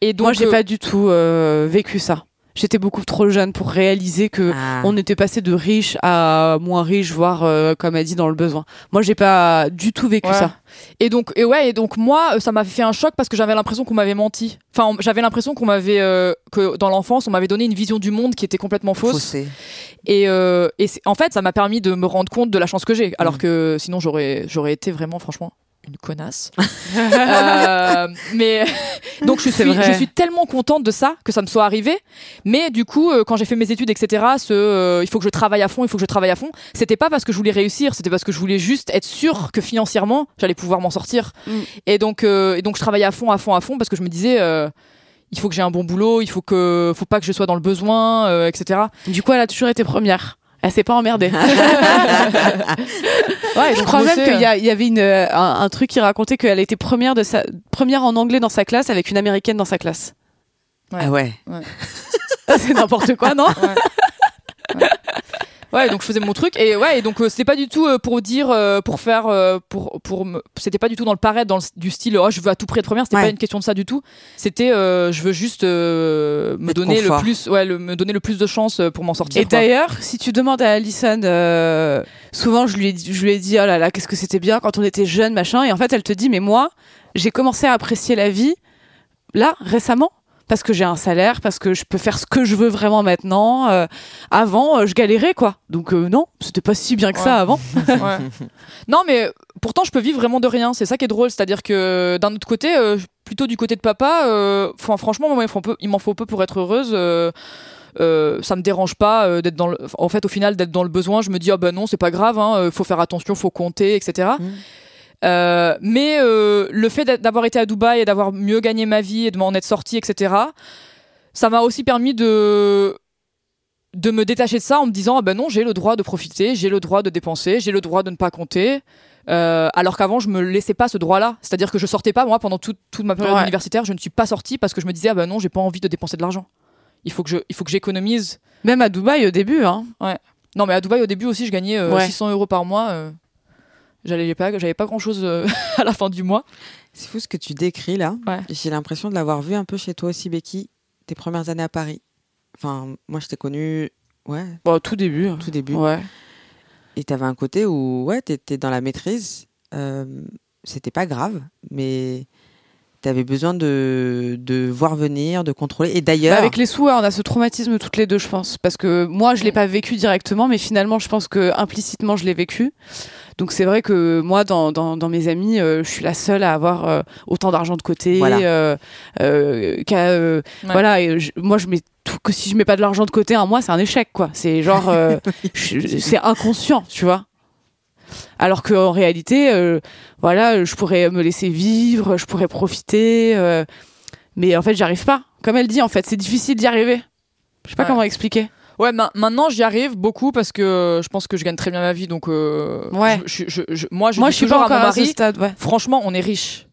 Et donc,
Moi, j'ai pas du tout euh, vécu ça. J'étais beaucoup trop jeune pour réaliser que
Ah.
on était passé de riche à moins riche, voire euh, comme elle dit dans le besoin. Moi, j'ai pas du tout vécu
Ouais.
ça.
Et donc, et ouais, et donc moi, euh, ça m'a fait un choc parce que j'avais l'impression qu'on m'avait menti. Enfin, j'avais l'impression qu'on m'avait, euh, que dans l'enfance, on m'avait donné une vision du monde qui était complètement fausse. Et, euh, et en fait, ça m'a permis de me rendre compte de la chance que j'ai. Alors
Mm.
que sinon, j'aurais, j'aurais été vraiment, franchement, une connasse. Euh, mais donc je suis,
vrai.
je suis tellement contente de ça que ça me soit arrivé. Mais du coup, euh, quand j'ai fait mes études, etc., ce, euh, il faut que je travaille à fond, il faut que je travaille à fond. C'était pas parce que je voulais réussir, c'était parce que je voulais juste être sûre que financièrement j'allais pouvoir m'en sortir.
Mm.
Et donc, euh, et donc je travaillais à fond, à fond, à fond parce que je me disais. euh, il faut que j'ai un bon boulot, il faut que, faut pas que je sois dans le besoin, euh, etc.
Du coup, elle a toujours été première. Elle s'est pas emmerdée.
Ouais,
Je crois même qu'il y, il y avait une, euh, un, un truc qui racontait qu'elle était première de sa première en anglais dans sa classe avec une américaine dans sa classe.
Ouais.
Ah ouais.
C'est n'importe quoi, non?
Ouais, donc je faisais mon truc et ouais, et donc euh, c'était pas du tout euh, pour dire, euh, pour faire, euh, pour, pour, me- c'était pas du tout dans le paraître, dans le, du style, oh je veux à tout prix être première. C'était
Ouais.
pas une question de ça du tout. C'était, euh, je veux juste euh, me donner
confort.
le plus, ouais, le, me donner le plus de chance pour m'en sortir.
Et d'ailleurs, si tu demandes à Alison, euh, souvent je lui, ai, je lui ai dit, oh là là, qu'est-ce que c'était bien quand on était jeune, machin. Et en fait, elle te dit, mais moi, j'ai commencé à apprécier la vie, là, récemment. Parce que j'ai un salaire, parce que je peux faire ce que je veux vraiment maintenant. Euh, avant, euh, je galérais, quoi. Donc, euh, non, c'était pas si bien que
Ouais.
ça avant.
Ouais. non, mais pourtant, je peux vivre vraiment de rien. C'est ça qui est drôle. C'est-à-dire que d'un autre côté, euh, plutôt du côté de papa, enfin, franchement, moi, il m'en faut peu- pour être heureuse. euh, ça me dérange pas euh, d'être dans le en fait au final d'être dans le besoin je me dis ah ben non c'est pas grave hein, euh, faut faire attention faut compter etc. Euh, mais euh, le fait d'avoir été à Dubaï et d'avoir mieux gagné ma vie et de m'en être sortie etc ça m'a aussi permis de de me détacher de ça en me disant ah ben non j'ai le droit de profiter j'ai le droit de dépenser j'ai le droit de ne pas compter Euh, alors qu'avant je me laissais pas ce droit là c'est à dire que je sortais pas moi pendant toute, toute ma période
Ouais.
universitaire je ne suis pas sortie parce que je me disais ah ben non j'ai pas envie de dépenser de l'argent il faut que je il faut que j'économise
Même à Dubaï au début, hein.
non mais à Dubaï au début aussi je gagnais euh,
Ouais.
600 euros par mois euh, j'allais pas j'avais pas grand chose à la fin du mois
C'est fou ce que tu décris là.
Ouais.
J'ai l'impression de l'avoir vu un peu chez toi aussi, Becky, tes premières années à Paris. Enfin, moi, je t'ai connue, ouais,
Bon, tout début.
au tout début.
Ouais.
Et t'avais un côté où, ouais, t'étais dans la maîtrise. Euh, C'était pas grave, mais t'avais besoin de, de voir venir, de contrôler. Et
Bah,
d'ailleurs,
avec les sous, ouais, on a ce traumatisme toutes les deux, je pense. Parce que moi, je l'ai pas vécu directement, mais finalement, je pense que implicitement, je l'ai vécu. Donc c'est vrai que moi, dans, dans, dans mes amis, euh, je suis la seule à avoir euh, autant d'argent de côté.
Voilà.
euh, euh, euh,
Ouais.
Voilà. Et je- moi, je mets tout, que si je mets pas de l'argent de côté un mois, c'est un échec, quoi. C'est genre, euh, c'est inconscient, tu vois. Alors qu'en réalité, euh, voilà, je pourrais me laisser vivre, je pourrais profiter, euh, mais en fait, j'y arrive pas. Comme elle dit, en fait, c'est difficile d'y arriver. Je sais pas
Ouais.
comment expliquer.
Ouais, ma- maintenant j'y arrive beaucoup parce que je pense que je gagne très bien ma vie, donc euh,
Ouais.
je- je- je- je- moi je
Moi,
dis
suis
toujours à mon
à stade, ouais.
franchement, on est riche.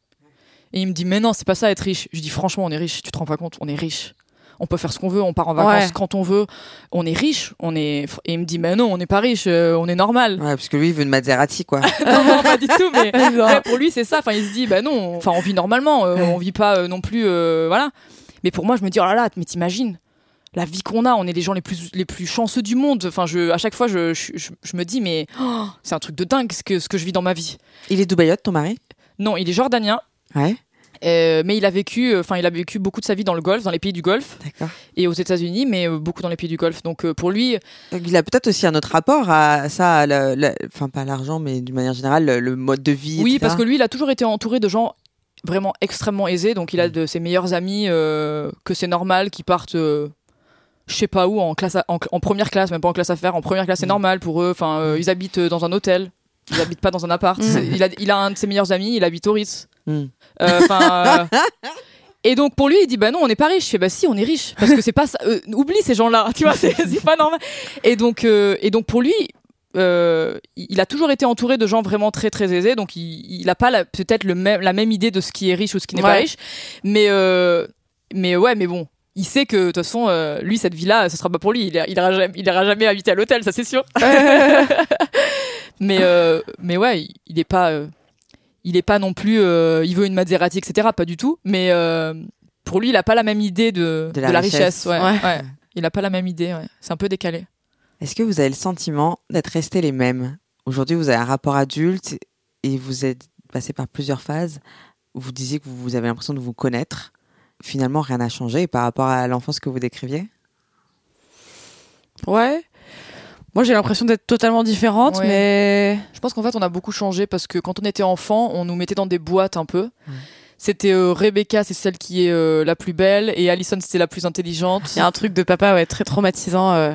Et il me dit mais non, c'est pas ça être riche. Je dis franchement, on est riche. Tu te rends pas compte, on est riche. On peut faire ce qu'on veut, on part en vacances
Ouais.
quand on veut, on est riche, on est. Et il me dit, mais non, on n'est pas riche, euh, on est normal.
Ouais, parce que lui, il veut une Maserati, quoi.
non, non, pas du tout, mais ouais, pour lui, c'est ça. Enfin, il se dit, bah non, enfin, on vit normalement, euh,
Ouais.
on vit pas euh, non plus, euh, voilà. Mais pour moi, je me dis, oh là là, mais t'imagines la vie qu'on a, on est les gens les plus les plus chanceux du monde. Enfin, je, à chaque fois, je, je, je- je me dis, mais oh, c'est un truc de dingue ce que ce que je vis dans ma vie.
Il est Dubaïote, ton mari?
Non, il est jordanien.
Ouais,
euh, mais il a vécu, euh, enfin, il a vécu beaucoup de sa vie dans le Golfe, dans les pays du Golfe et aux États-Unis, mais euh, beaucoup dans les pays du Golfe. Donc, euh, pour lui,
Il a peut-être aussi un autre rapport à ça, enfin pas à l'argent, mais d'une manière générale, le, le mode de vie.
Oui,
etc.
parce que lui, il a toujours été entouré de gens vraiment extrêmement aisés. Donc, il a de ses meilleurs amis euh, que c'est normal qui partent, je sais pas où, en classe, à- en, en première classe, même pas en classe affaires, en première classe, c'est
Mm.
normal pour eux. Enfin, euh, ils habitent dans un hôtel. Ils habitent pas dans un appart.
Mm.
Il, a, il a un de ses meilleurs amis, il habite au Ritz.
Mm.
Euh, Enfin. euh, Et donc pour lui, il dit bah non, on n'est pas riche. Je fais bah si, on est riche parce que c'est pas ça. euh, oublie ces gens-là, tu vois, c'est pas normal. Et donc euh, et donc pour lui, euh, il a toujours été entouré de gens vraiment très très aisés, donc il, il a pas peut-être le même la même idée de ce qui est riche ou ce qui n'est pas riche, mais mais ouais, mais bon. Il sait que de toute façon, lui, cette vie-là, ce sera pas pour lui. Il ira, il ira jamais, il ira jamais habiter à l'hôtel, ça c'est sûr. mais mais ouais, il- il est pas, il est pas non plus. euh, il veut une Maserati, etc. Pas du tout. Mais euh, pour lui, il a pas la même idée de,
De la richesse.
Ouais,
Ouais.
ouais. Il a pas la même idée. ouais. C'est un peu décalé.
Est-ce que vous avez le sentiment d'être restés les mêmes? Aujourd'hui, vous avez un rapport adulte et vous êtes passé par plusieurs phases. Vous disiez que vous avez l'impression de vous connaître. Finalement, rien n'a changé par rapport à l'enfance que vous décriviez?
Ouais. Moi, j'ai l'impression d'être totalement différente,
Ouais.
mais
Je pense qu'en fait, on a beaucoup changé parce que quand on était enfant, on nous mettait dans des boîtes un peu. C'était euh, Rebecca, c'est celle qui est euh, la plus belle, et Alison, c'était la plus intelligente.
il y a un truc de papa ouais, très traumatisant euh,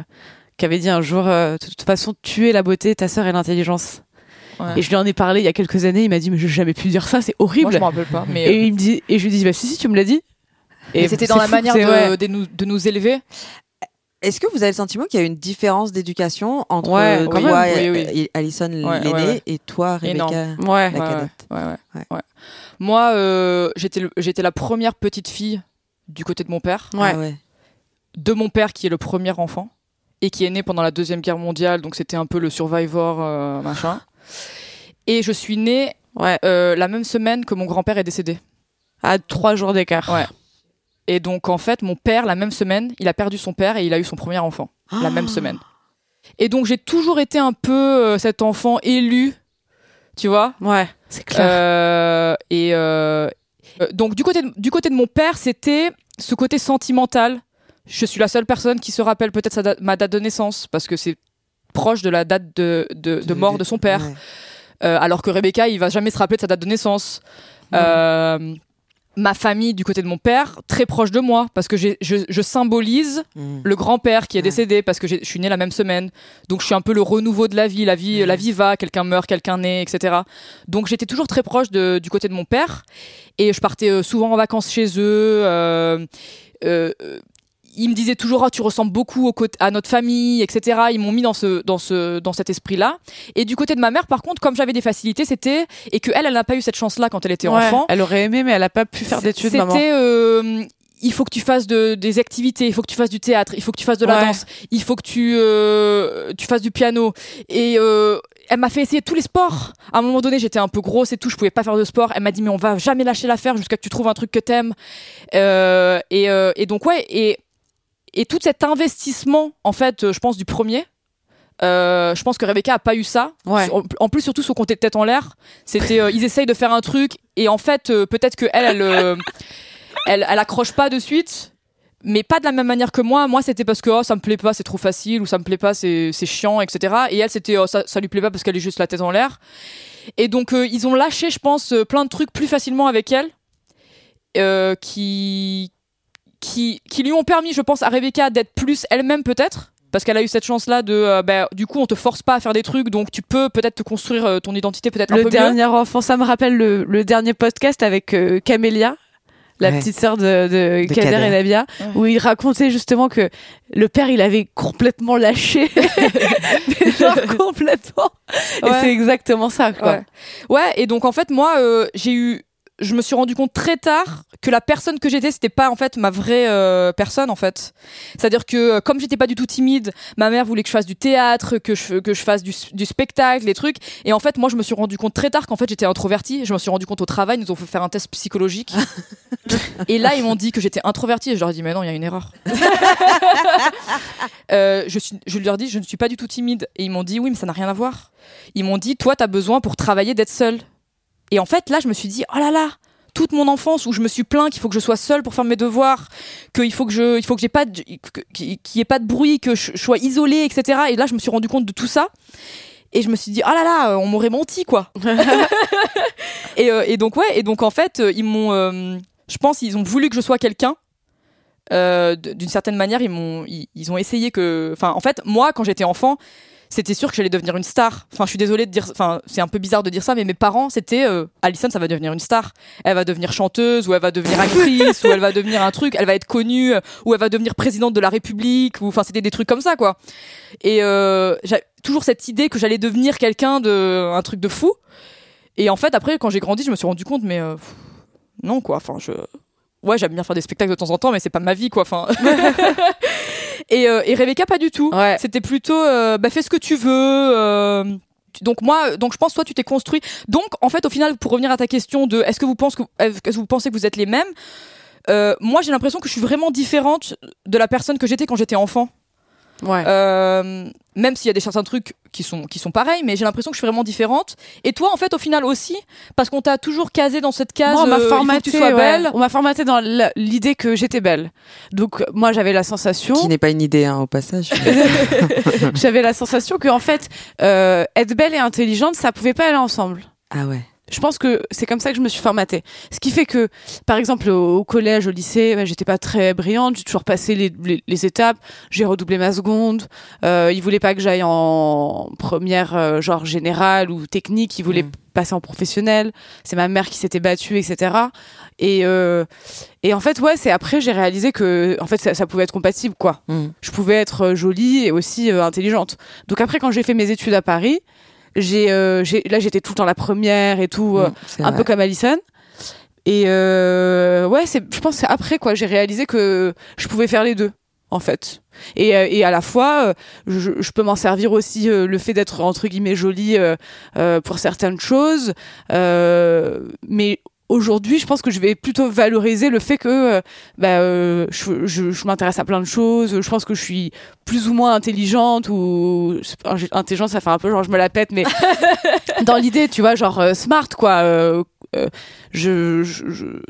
qui avait dit un jour euh, de toute façon, tuer la beauté, ta sœur et l'intelligence.
Ouais.
Et je lui en ai parlé il y a quelques années, il m'a dit mais je vais jamais pu dire ça, c'est horrible.
Moi, je m'en rappelle pas. Mais,
et il me dit et je lui dis bah si si tu me l'as dit.
mais c'était dans la manière
c'est-
de,
ouais.
de nous, de nous élever.
Est-ce que vous avez le sentiment qu'il y a une différence d'éducation entre
Ouais,
euh, toi
même.
et,
Oui, oui.
et Alison
Ouais,
l'aînée
ouais, ouais.
et toi, Rebecca la
Ouais,
cadette
ouais, ouais,
Ouais.
ouais. Moi, euh, j'étais la première petite fille du côté de mon père,
Ouais.
Ah ouais.
de mon père qui est le premier enfant et qui est né pendant la deuxième guerre mondiale, donc c'était un peu le survivor euh, machin. Et je suis née
Ouais.
euh, la même semaine que mon grand-père est décédé.
À trois jours d'écart.
Ouais. Et donc en fait, mon père la même semaine, il a perdu son père et il a eu son premier enfant la même semaine. Et donc j'ai toujours été un peu euh, cet enfant élu, tu vois?
Ouais. C'est clair.
Euh, et euh, donc du côté de, du côté de mon père, c'était ce côté sentimental. Je suis la seule personne qui se rappelle peut-être ma date de naissance parce que c'est proche de la date de, de, de mort de son père.
Ouais.
Alors que Rebecca, il va jamais se rappeler de sa date de naissance. Ma famille du côté de mon père, très proche de moi parce que je, je symbolise
Mm.
le grand-père qui est
Ouais.
décédé parce que je suis née la même semaine. Donc je suis un peu le renouveau de la vie. La vie,
Mhm.
la vie va, quelqu'un meurt, quelqu'un naît, etc. Donc j'étais toujours très proche de- du côté de mon père et je partais euh, souvent en vacances chez eux. euh, euh, ils me disaient toujours, Ah, tu ressembles beaucoup au côté- à notre famille, etc. Ils m'ont mis dans ce, dans ce, dans cet esprit-là. Et du côté de ma mère, par contre, comme j'avais des facilités, c'était et que elle, elle n'a pas eu cette chance-là quand elle était
Ouais.
enfant.
Elle aurait aimé, mais elle a pas pu faire d'études, maman.
C'était euh, il faut que tu fasses de, des activités, il faut que tu fasses du théâtre, il faut que tu fasses de la
Ouais.
danse, il faut que tu, euh, tu fasses du piano. Et euh, elle m'a fait essayer tous les sports. À un moment donné, j'étais un peu grosse et tout, je pouvais pas faire de sport. Elle m'a dit mais on va jamais lâcher l'affaire jusqu'à que tu trouves un truc que t'aimes. Euh, et, euh, et donc ouais et et tout cet investissement en fait, euh, je pense du premier. euh, je pense que Rebecca a pas eu ça.
Ouais.
En, plus, surtout son côté tête en l'air. C'était, euh, ils essayent de faire un truc et en fait, euh, peut-être que elle, elle, elle, elle accroche pas de suite, mais pas de la même manière que moi. Moi, c'était parce que oh, ça me plaît pas, c'est trop facile, ou ça me plaît pas, c'est, chiant, etc. Et elle, c'était oh, ça, ça lui plaît pas parce qu'elle est juste la tête en l'air. Et donc, ils ont lâché, je pense, plein de trucs plus facilement avec elle, qui, qui, qui lui ont permis, je pense, à Rebecca d'être plus elle-même peut-être? Parce qu'elle a eu cette chance-là de, euh, bah, du coup, on te force pas à faire des trucs, donc tu peux peut-être te construire euh, ton identité peut-être un
Le
peu mieux.
dernier enfant, ça me rappelle le, le dernier podcast avec euh, Camélia, la
Ouais.
petite sœur de, de,
De
Kader
Kader.
et Nabia,
Ouais.
où il racontait justement que le père, il avait complètement lâché. Genre complètement. Et c'est exactement ça, quoi.
Ouais. Ouais, et donc en fait, moi, euh, j'ai eu je me suis rendu compte très tard que la personne que j'étais, c'était pas en fait ma vraie euh, personne en fait. C'est-à-dire que euh, comme j'étais pas du tout timide, ma mère voulait que je fasse du théâtre, que je que je fasse du, du spectacle, les trucs. Et en fait, moi, je me suis rendu compte très tard qu'en fait j'étais introvertie. Je me suis rendu compte au travail, ils nous ont fait faire un test psychologique. et là, ils m'ont dit que j'étais introvertie. Et je leur ai dit mais non, il y a une erreur. Euh, je suis, je leur ai dit je ne suis pas du tout timide. Et ils m'ont dit oui, mais ça n'a rien à voir. Ils m'ont dit toi, t'as besoin pour travailler d'être seule. Et en fait, là, je me suis dit, oh là là, toute mon enfance où je me suis plaint qu'il faut que je sois seule pour faire mes devoirs, qu'il faut que je, il faut que j'ai pas, qu'il n'y ait pas de bruit, que je, sois isolée, etc. Et là, je me suis rendu compte de tout ça. Et je me suis dit, oh là là, on m'aurait menti, quoi. et, euh, et donc, ouais, et donc, en fait, euh, ils m'ont, euh, je pense, ils ont voulu que je sois quelqu'un. Euh, D'une certaine manière, ils m'ont, ils, ils ont essayé que, enfin, en fait, moi, quand j'étais enfant, c'était sûr que j'allais devenir une star. Enfin, je suis désolée de dire, enfin, c'est un peu bizarre de dire ça, mais mes parents, c'était euh, Alison, ça va devenir une star. Elle va devenir chanteuse, ou elle va devenir actrice, ou elle va devenir un truc, elle va être connue, euh, ou elle va devenir présidente de la République, ou enfin, c'était des trucs comme ça, quoi. Et euh, toujours cette idée que j'allais devenir quelqu'un de, un truc de fou. Et en fait, après, quand j'ai grandi, je me suis rendu compte, mais euh, non, quoi. Enfin, je, ouais, j'aime bien faire des spectacles de temps en temps, mais c'est pas ma vie, quoi. Enfin. et, euh, et Rebecca, pas du tout.
Ouais.
C'était plutôt, euh, bah, fais ce que tu veux. euh, donc moi, donc je pense toi tu t'es construit. Donc en fait au final pour revenir à ta question de est-ce que vous pensez que est-ce que vous pensez que vous êtes les mêmes euh, Moi j'ai l'impression que je suis vraiment différente de la personne que j'étais quand j'étais enfant.
Ouais.
Euh, même s'il y a des certains trucs qui sont qui sont pareils, mais j'ai l'impression que je suis vraiment différente. Et toi en fait au final aussi parce qu'on t'a toujours casé dans cette case.
Moi, on m'a
euh, il faut que
formaté,
tu sois
ouais.
belle.
On m'a formaté dans l'idée que j'étais belle. Donc moi j'avais la sensation,
Qui n'est pas une idée, hein, au passage.
j'avais la sensation que en fait euh, être belle et intelligente, ça pouvait pas aller ensemble.
ah ouais.
Je pense que c'est comme ça que je me suis formatée. Ce qui fait que, par exemple, au, au collège, au lycée, bah, j'étais pas très brillante. J'ai toujours passé les, les, les étapes. J'ai redoublé ma seconde. Euh, ils voulaient pas que j'aille en première, euh, genre générale ou technique. Ils voulaient
Mm.
passer en professionnel. C'est ma mère qui s'était battue, etc. Et euh, et en fait, ouais, c'est après j'ai réalisé que, en fait, ça, ça pouvait être compatible, quoi
Mm.
je pouvais être euh, jolie et aussi euh, intelligente. Donc après, quand j'ai fait mes études à Paris, j'ai, euh, j'ai- là j'étais tout le temps la première et tout, euh,
Mm,
un
vrai.
peu comme Alison. Et euh, ouais, c'est, je pense que c'est après quoi, j'ai réalisé que je pouvais faire les deux en fait. Et, euh, et à la fois, euh, je, je peux m'en servir aussi euh, le fait d'être entre guillemets jolie pour certaines choses, euh, mais aujourd'hui, je pense que je vais plutôt valoriser le fait que euh, bah, euh, je, je, je m'intéresse à plein de choses. Je pense que je suis plus ou moins intelligente ou intelligente, ça fait un peu genre je me la pète, mais dans l'idée, tu vois, genre euh, smart quoi. Euh, je, je, je-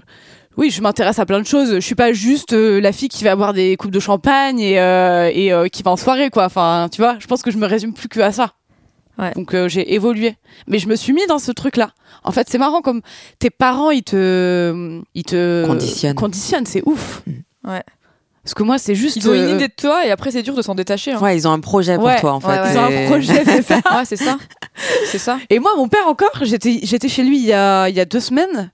oui, je m'intéresse à plein de choses. Je suis pas juste euh, la fille qui va boire des coupes de champagne et, euh, et euh, qui va en soirée quoi. Enfin, tu vois, je pense que je me résume plus que à ça.
Ouais.
Donc euh, j'ai évolué, mais je me suis mis dans ce truc-là. En fait, c'est marrant comme tes parents ils te ils te
Conditionnent.
conditionnent, c'est ouf.
Ouais.
Parce que moi, c'est juste
Ils ont une
euh,
idée de toi et après c'est dur de s'en détacher. hein.
Ouais, ils ont un projet pour
Ouais,
toi, en fait.
ouais, ouais.
ils ont un
Et-
projet, c'est ça.
Ouais, c'est ça. C'est ça.
Et moi, mon père encore, j'étais j'étais chez lui il y a il y a deux semaines.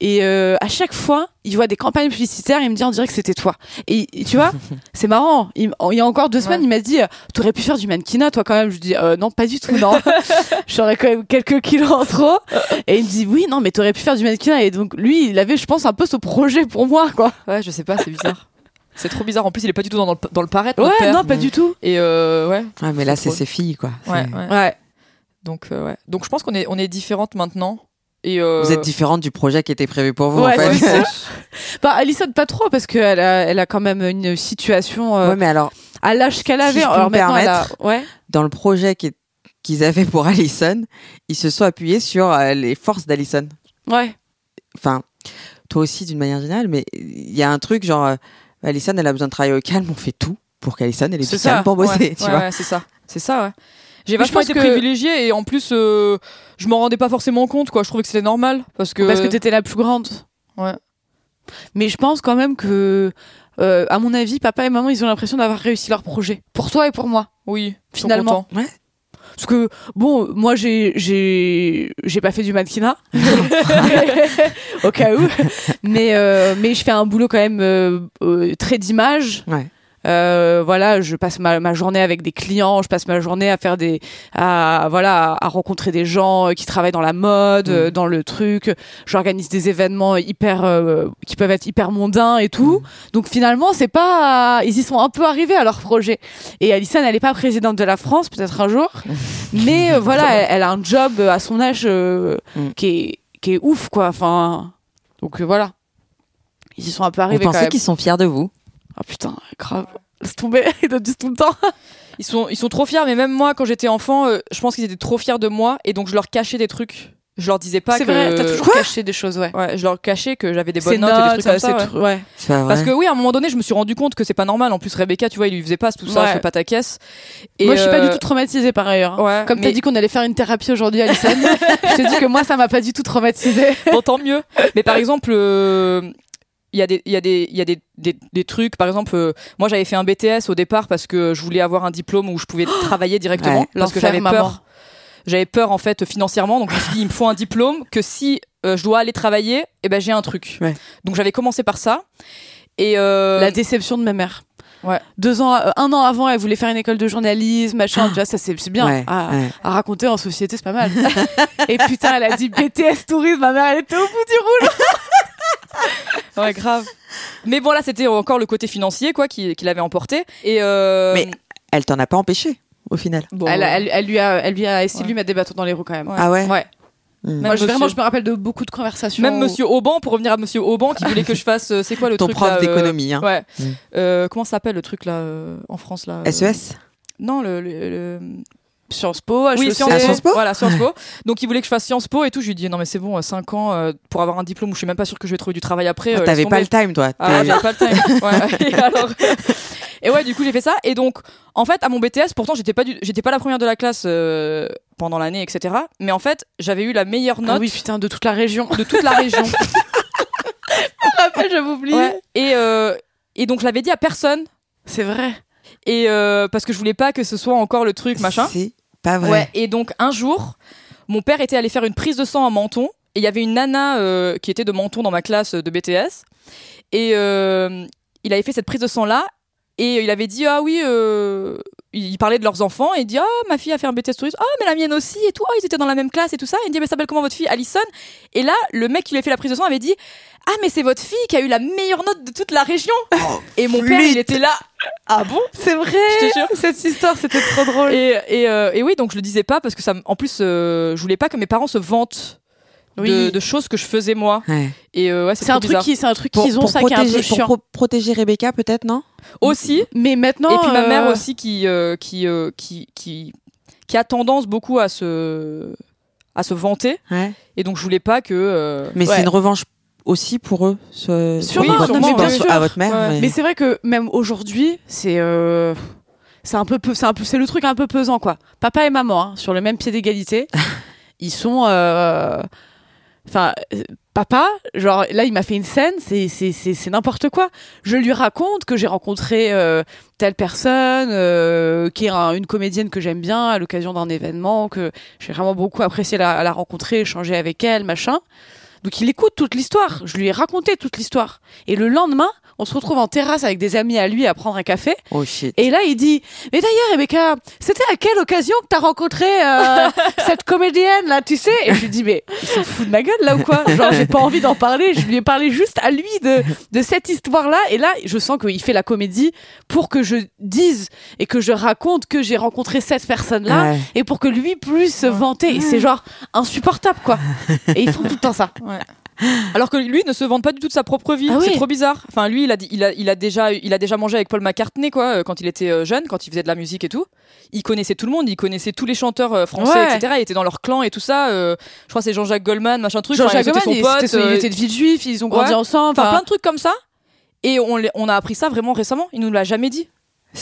Et euh, à chaque fois, il voit des campagnes publicitaires, il me dit on dirait que c'était toi. Et, et tu vois, c'est marrant. Il, il y a encore deux semaines,
Ouais.
il m'a dit euh, t'aurais pu faire du mannequinat toi quand même. Je lui dis euh, non pas du tout non. J'aurais quand même quelques kilos en trop. Et il me dit oui non mais t'aurais pu faire du mannequinat. Et donc lui, il avait je pense un peu ce projet pour moi quoi.
Ouais, je sais pas, c'est bizarre. C'est trop bizarre. En plus, il est pas du tout dans le, dans le paraître.
Ouais
père.
non pas du tout.
Et euh, ouais.
Ouais, mais là, c'est ses filles, quoi.
Ouais. Ouais. Donc, euh, ouais. Donc, je pense qu'on est, on est différentes maintenant. Et euh,
Vous êtes différente du projet qui était prévu pour vous,
Ouais,
en fait.
Bah Alison pas trop parce qu'elle a elle a quand même une situation euh,
Ouais, mais alors,
à l'âge qu'elle
Si
avait.
je peux
Alors
me
maintenant, elle a-
permettre.
ouais.
dans le projet qui est- qu'ils avaient pour Allison, ils se sont appuyés sur euh, les forces d'Allison.
Ouais.
Enfin, toi aussi d'une manière générale, mais il y a un truc genre, Allison, elle a besoin de travailler au calme, on fait tout pour qu'Allison, elle du calme pour bosser,
ouais,
tu
ouais,
vois.
ouais, c'est ça. C'est ça, ouais. J'ai vachement été
que-
privilégiée et en plus, euh, je m'en rendais pas forcément compte, quoi. Je trouvais que c'était normal parce que.
Parce que t'étais la plus grande.
Ouais.
Mais je pense quand même que, euh, à mon avis, papa et maman, ils ont l'impression d'avoir réussi leur projet. Pour toi et pour moi.
Oui,
Finalement.
contents.
Parce que, bon, moi, j'ai, j'ai, j'ai pas fait du mannequinat. au cas où. Mais, euh, mais je fais un boulot quand même euh, euh, très d'image.
Ouais.
Euh, voilà, je passe ma, ma journée avec des clients, je passe ma journée à faire des, à voilà, à rencontrer des gens qui travaillent dans la mode,
Mm.
dans le truc. J'organise des événements hyper, euh, qui peuvent être hyper mondains et tout. Donc finalement, c'est pas, ils y sont un peu arrivés à leur projet. Et Alison, elle est pas présidente de la France, peut-être un jour, mais euh, voilà, elle, elle a un job euh, à son âge euh,
Mm.
qui est qui est ouf quoi. Enfin, donc euh, voilà, ils y sont un peu
Vous
arrivés quand
pensez qu'ils sont fiers de vous
Ah putain, grave. Laisse tomber, ils le disent tout le temps.
Ils sont, ils sont trop fiers, mais même moi, quand j'étais enfant, euh, je pense qu'ils étaient trop fiers de moi, et donc je leur cachais des trucs. Je leur disais pas
C'est
que.
vrai, t'as toujours caché des choses, ouais.
Ouais, je leur cachais que j'avais des bonnes notes, et des trucs comme ça. ouais.
ouais.
C'est.
Parce que oui, à un moment donné, je me suis rendu compte que c'est pas normal. En plus, Rebecca, tu vois, il lui faisait pas tout ça,
Ouais.
fais pas ta caisse.
moi, je suis pas
euh,
du tout traumatisée par ailleurs.
Ouais,
Comme t'as
mais-
dit qu'on allait faire une thérapie aujourd'hui, Alison, je te dis que moi, ça m'a pas du tout traumatisée.
Bon, tant mieux. Mais par exemple, euh, il y a des, il y a des, il y a des, des, des trucs. Par exemple, euh, moi, j'avais fait un BTS au départ parce que je voulais avoir un diplôme où je pouvais travailler directement
Ouais.
parce que j'avais peur. J'avais peur en fait financièrement, donc je me suis dit il me faut un diplôme que si euh, je dois aller travailler, eh ben j'ai un truc.
Ouais.
Donc j'avais commencé par ça. Et euh,
La déception de ma mère.
Ouais.
Deux ans, euh, un an avant, elle voulait faire une école de journalisme, machin. tu vois, ça c'est c'est bien.
Ouais,
à,
ouais.
à raconter en société, c'est pas mal. Et putain, elle a dit BTS tourisme. Ma mère, elle était au bout du rouleau.
Ouais, grave. Mais bon, là, c'était encore le côté financier, quoi, qui, qui l'avait emporté. Et euh,
Mais- Elle t'en a pas empêché, au final.
bon,
Elle, elle, elle lui a, elle lui a essayé de lui mettre des bâtons dans les roues quand même.
Ouais.
Ah ouais,
Ouais.
Hmm.
Même
Moi, je,
monsieur-
vraiment, je me rappelle de beaucoup de conversations.
Même
où-
Monsieur Auban, pour revenir à Monsieur Auban, qui voulait que je fasse, euh, c'est quoi le
Ton
truc
prof
là, euh,
d'économie, hein.
Ouais.
Mm.
Euh, comment ça s'appelle le truc là euh, en France là euh,
SES
Non, le. le- le-
Sciences Po,
Oui,
HEC.
Sciences,
Ah, Sciences Po
Voilà, Sciences Po. Donc il voulait que je fasse Sciences Po et tout. Je lui dit non mais c'est bon, 5 ans euh, pour avoir un diplôme où je suis même pas sûre que je vais trouver du travail après.
Ah,
euh,
T'avais
laisse
pas le time, toi.
Ah,
T'avais-
j'avais pas le time. Ouais. Et, alors- et ouais, du coup, j'ai fait ça. Et donc, en fait, à mon BTS, pourtant, j'étais pas, du... j'étais pas la première de la classe euh, pendant l'année, etc. Mais en fait, j'avais eu la meilleure note
Ah oui, putain, de toute la région.
de toute la région.
Après, j'avais oublié.
Ouais. Et, euh, et donc, je l'avais dit à personne.
C'est vrai.
Et euh, parce que je voulais pas que ce soit encore le truc, machin.
C'est
Ouais. Et donc, un jour, mon père était allé faire une prise de sang à Menton. Et il y avait une nana euh, qui était de Menton dans ma classe de BTS. Et euh, il avait fait cette prise de sang là. Et il avait dit Ah oui, euh, il parlait de leurs enfants. Et il dit Ah, ma fille a fait un BTS tourisme. Ah, mais la mienne aussi. Et tout. Ah, ils étaient dans la même classe et tout ça. Et il dit Mais ça s'appelle comment votre fille Alison? Et là, le mec qui lui a fait la prise de sang avait dit Ah, mais c'est votre fille qui a eu la meilleure note de toute la région. et mon père, il était là. Ah bon?
C'est vrai.
Je te jure.
Cette histoire, c'était trop drôle.
Et, et, euh, et oui, donc je le disais pas parce que ça, en plus, euh, je voulais pas que mes parents se vantent
Oui.
de choses que je faisais moi.
Ouais.
Et euh, ouais, c'est
un truc qui, c'est un truc qu'ils ont
pour
ça qui est un peu
protéger, pour pro- protéger Rebecca, peut-être, non?
Aussi.
Mais maintenant.
Et puis ma mère
euh,
aussi qui, euh, qui, euh, qui, qui, qui a tendance beaucoup à se, à se vanter.
Ouais.
Et donc je voulais pas que. euh,
Mais
Ouais.
c'est une revanche aussi pour eux. Ce...
Sûrement,
votre-
sûrement, bien
sûr.
à votre mère.
Ouais.
mais-
Mais c'est vrai que même aujourd'hui, c'est euh, c'est un peu peu- c'est un peu c'est le truc un peu pesant quoi. Papa et maman hein, sur le même pied d'égalité, ils sont euh, enfin euh, papa, genre là il m'a fait une scène, c'est c'est c'est n'importe quoi. Je lui raconte que j'ai rencontré euh, telle personne euh, qui est un- une comédienne que j'aime bien à l'occasion d'un événement que j'ai vraiment beaucoup apprécié la, la rencontrer, échanger avec elle, machin. Donc il écoute toute l'histoire. Je lui ai raconté toute l'histoire. Et le lendemain, on se retrouve en terrasse avec des amis à lui à prendre un café.
Oh shit.
Et là, il dit Mais d'ailleurs, Rebecca, c'était à quelle occasion que t'as rencontré euh, cette comédienne là, tu sais? Et je lui dis Mais il se fout de ma gueule là ou quoi? Genre, j'ai pas envie d'en parler. Je lui ai parlé juste à lui de, de cette histoire là. Et là, je sens qu'il fait la comédie pour que je dise et que je raconte que j'ai rencontré cette personne là
Ouais.
et pour que lui puisse se vanter. Et c'est genre insupportable quoi. Et ils font tout le temps ça.
Alors que lui ne se vante pas du tout de sa propre vie.
Ah oui.
C'est trop bizarre. Enfin, lui, il a, il, a, il, a déjà, il a déjà mangé avec Paul McCartney, quoi, euh, quand il était euh, jeune, quand il faisait de la musique et tout. Il connaissait tout le monde, il connaissait tous les chanteurs euh, français,
Ouais.
etc. Il était dans leur clan et tout ça. euh, je crois que c'est Jean-Jacques Goldman, machin truc.
Jean-Jacques Goldman,
son pote.
il était de Villejuif, ils ont grandi
Ouais.
ensemble.
Enfin, plein de trucs comme ça. Et on, a appris ça vraiment récemment. Il nous l'a jamais dit.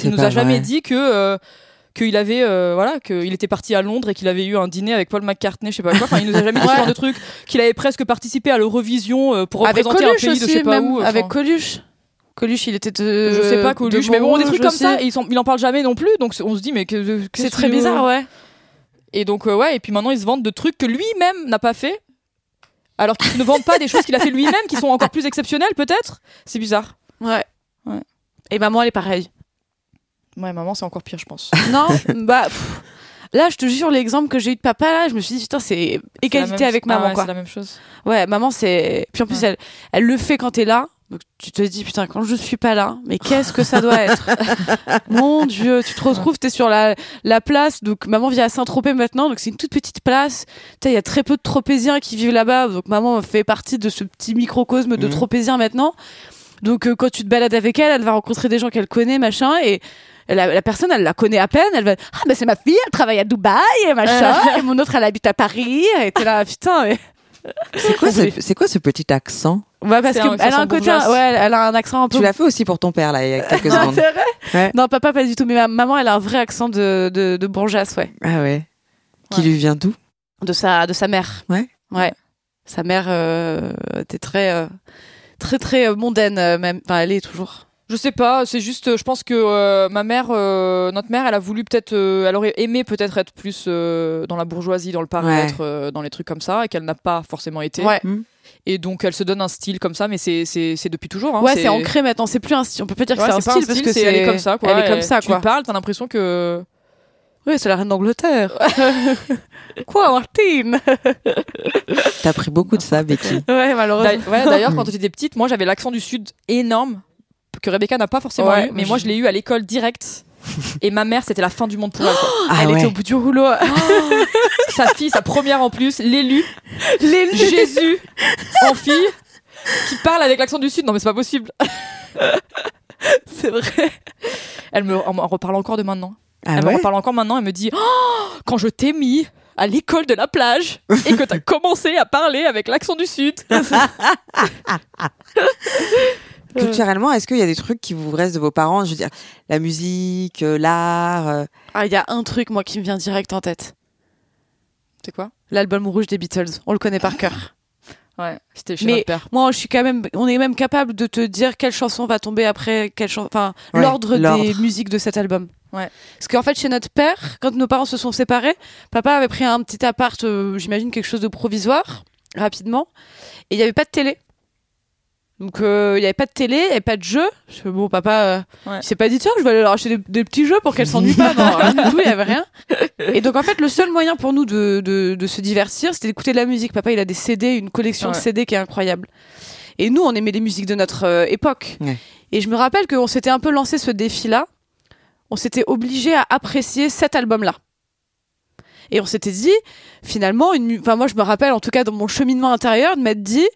Il nous a jamais
vrai.
dit que euh, qu'il avait euh, voilà qu'il était parti à Londres et qu'il avait eu un dîner avec Paul McCartney, je sais pas quoi. Enfin, il nous a jamais dit ce genre de truc. Qu'il avait presque participé à l'Eurovision euh, pour représenter
Coluche
un pays
aussi,
de je sais pas où. enfin.
avec Coluche. Coluche, il était de.
je sais pas
de
Coluche, mais bon, des trucs comme ça. Et ils sont- il en parle jamais non plus, donc c'est- on se dit mais que,
C'est
qu'est-ce
très
que-
bizarre, ouais.
Et donc euh, ouais, et puis maintenant ils se vendent de trucs que lui-même n'a pas fait, alors qu'ils ne vendent pas des choses qu'il a fait lui-même qui sont encore plus exceptionnelles peut-être? C'est bizarre.
Ouais.
Ouais.
Et maman, elle est pareille.
Ouais, maman, c'est encore pire, je pense.
Non, bah. pff, Là, je te jure, l'exemple que j'ai eu de papa, là, je me suis dit, putain, c'est égalité
même-
avec
Ah
maman,
ouais,
quoi.
C'est la même chose.
Ouais, maman, c'est. Puis en plus,
Ouais.
elle, elle le fait quand t'es là. Donc tu te dis, putain, quand je suis pas là, mais qu'est-ce que ça doit être? Mon Dieu, tu te retrouves, t'es sur la, la place. Donc maman vit à Saint-Tropez maintenant, donc c'est une toute petite place. Tu sais, il y a très peu de Tropéziens qui vivent là-bas. Donc maman fait partie de ce petit microcosme de
Mhm.
Tropéziens maintenant. Donc euh, quand tu te balades avec elle, elle va rencontrer des gens qu'elle connaît, machin, et la, la personne, elle la connaît à peine. Elle va, ah ben c'est ma fille, elle travaille à Dubaï, et machin. et mon autre, elle habite à Paris. Et t'es là, putain. mais-
C'est quoi, ce, c'est quoi ce petit accent?
Ouais, parce
C'est
que
un
elle a un
accent
côté, ouais, elle a un accent un peu.
Tu l'as fait aussi pour ton père, là, il y a quelques
Ah,
secondes.
c'est vrai?
Ouais.
Non, papa, pas du tout. Mais ma maman, elle a un vrai accent de, de, de bourgeoise, ouais.
Ah ouais. Qui
Ouais.
lui vient d'où?
De sa, de sa mère.
Ouais.
Ouais. Sa mère euh, était très, euh, très, très euh, mondaine, euh, même. Enfin, elle est toujours.
Je sais pas, c'est juste, euh, je pense que euh, ma mère, euh, notre mère, elle a voulu peut-être, euh, elle aurait aimé peut-être être plus euh, dans la bourgeoisie, dans le paraître, euh, dans les trucs comme ça, et qu'elle n'a pas forcément été.
Ouais.
Et donc elle se donne un style comme ça, mais c'est c'est c'est depuis toujours. Hein,
ouais, c'est ancré maintenant. C'est plus un style. On peut pas dire
Ouais,
que c'est un style parce que c'est.
elle est comme ça, quoi.
Elle est comme ça,
tu
quoi.
lui parles, t'as l'impression que.
Oui, c'est la reine d'Angleterre. Quoi, Martine?
T'as pris beaucoup de ça, Becky.
Ouais, malheureusement.
D'ailleurs, quand j'étais petite, moi j'avais l'accent du sud énorme que Rebecca n'a pas forcément
Ouais,
eu, mais moi
je-
l'ai eu à l'école direct. Et ma mère, c'était la fin du monde pour elle. quoi.
Ah
elle
ouais.
était au bout du rouleau.
Sa fille, sa première en plus, l'élu, Jésus en fille, qui parle avec l'accent du sud. Non mais c'est pas possible.
C'est vrai.
Elle me en, reparle encore de maintenant.
Ah
elle me reparle encore maintenant. Elle me dit Oh, quand je t'ai mis à l'école de la plage et que t'as commencé à parler avec l'accent du sud.
Culturellement, est-ce qu'il y a des trucs qui vous restent de vos parents? Je veux dire, la musique, euh, l'art. euh,
Ah, il y a un truc, moi, qui me vient direct en tête.
C'est quoi?
L'album rouge des Beatles. On le connaît par cœur.
Ouais, c'était chez
Mais-
notre père.
Moi, je suis quand même, on est même capable de te dire quelle chanson va tomber après quelle chanson, enfin,
Ouais,
l'ordre des musiques de cet album.
Ouais.
Parce qu'en fait, chez notre père, quand nos parents se sont séparés, papa avait pris un petit appart, euh, j'imagine quelque chose de provisoire, rapidement, et il n'y avait pas de télé. Donc, euh, il n'y avait pas de télé, il n'y avait pas de jeu. Bon, papa, euh,
Ouais.
il s'est pas dit, tiens, je vais aller leur acheter des, des petits jeux pour qu'elle s'ennuie pas. Non, rien du tout, il n'y avait rien. Et donc, en fait, le seul moyen pour nous de, de, de se divertir, c'était d'écouter de la musique. Papa, il a des CD, une collection de. CD qui est incroyable. Et nous, on aimait les musiques de notre euh, époque.
Ouais.
Et je me rappelle qu'on s'était un peu lancé ce défi-là. On s'était obligé à apprécier cet album-là. Et on s'était dit, finalement, une, enfin moi je me rappelle en tout cas dans mon cheminement intérieur de m'être dit,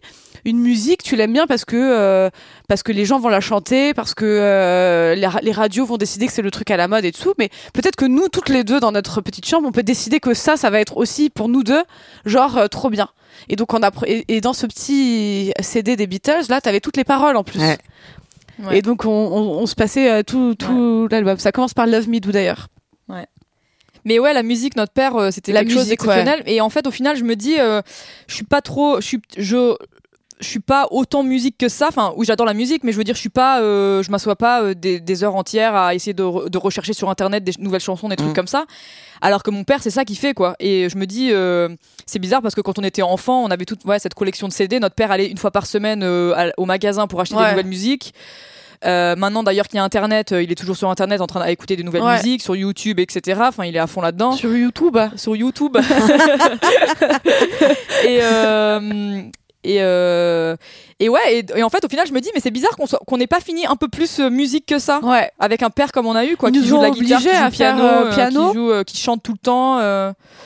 une musique tu l'aimes bien parce que euh, parce que les gens vont la chanter, parce que euh, les, ra- les radios vont décider que c'est le truc à la mode et tout. Mais peut-être que nous toutes les deux dans notre petite chambre, on peut décider que ça, ça va être aussi pour nous deux, genre euh, trop bien. Et donc on a et, et dans ce petit CD des Beatles là, t'avais toutes les paroles en plus.
Ouais.
Ouais.
Et donc on, on, on se passait euh, tout tout l'album. Ça commence par Love Me Do d'ailleurs.
Mais ouais, la musique, notre père, euh, c'était
La
quelque chose
musique,
d'exceptionnel. Et en fait, au final, je me dis, euh, je suis pas trop, je suis, je, je suis pas autant musique que ça. Enfin, oui, j'adore la musique, mais je veux dire, je suis pas, euh, je m'assois pas euh, des, des heures entières à essayer de, re- de rechercher sur internet des nouvelles chansons, des trucs
Mm.
comme ça. Alors que mon père, c'est ça qu'il fait, quoi. Et je me dis, euh, c'est bizarre parce que quand on était enfant, on avait toute ouais, cette collection de CD. Notre père allait une fois par semaine euh, à- au magasin pour acheter
Ouais.
des nouvelles musiques. Euh, maintenant d'ailleurs qu'il y a internet, euh, il est toujours sur internet en train d'écouter des nouvelles
Ouais.
musiques sur YouTube, etc. Enfin, il est à fond là-dedans
Sur YouTube.
sur YouTube. et euh, et euh, et ouais et, et en fait au final je me dis mais c'est bizarre qu'on soit- qu'on n'ait pas fini un peu plus euh, musique que ça
Ouais.
avec un père comme on a eu quoi
Ils
qui
nous
joue de
ont
la guitare, qui
obligés
joue
à
piano,
faire, euh, piano.
qui joue euh, qui chante tout le temps.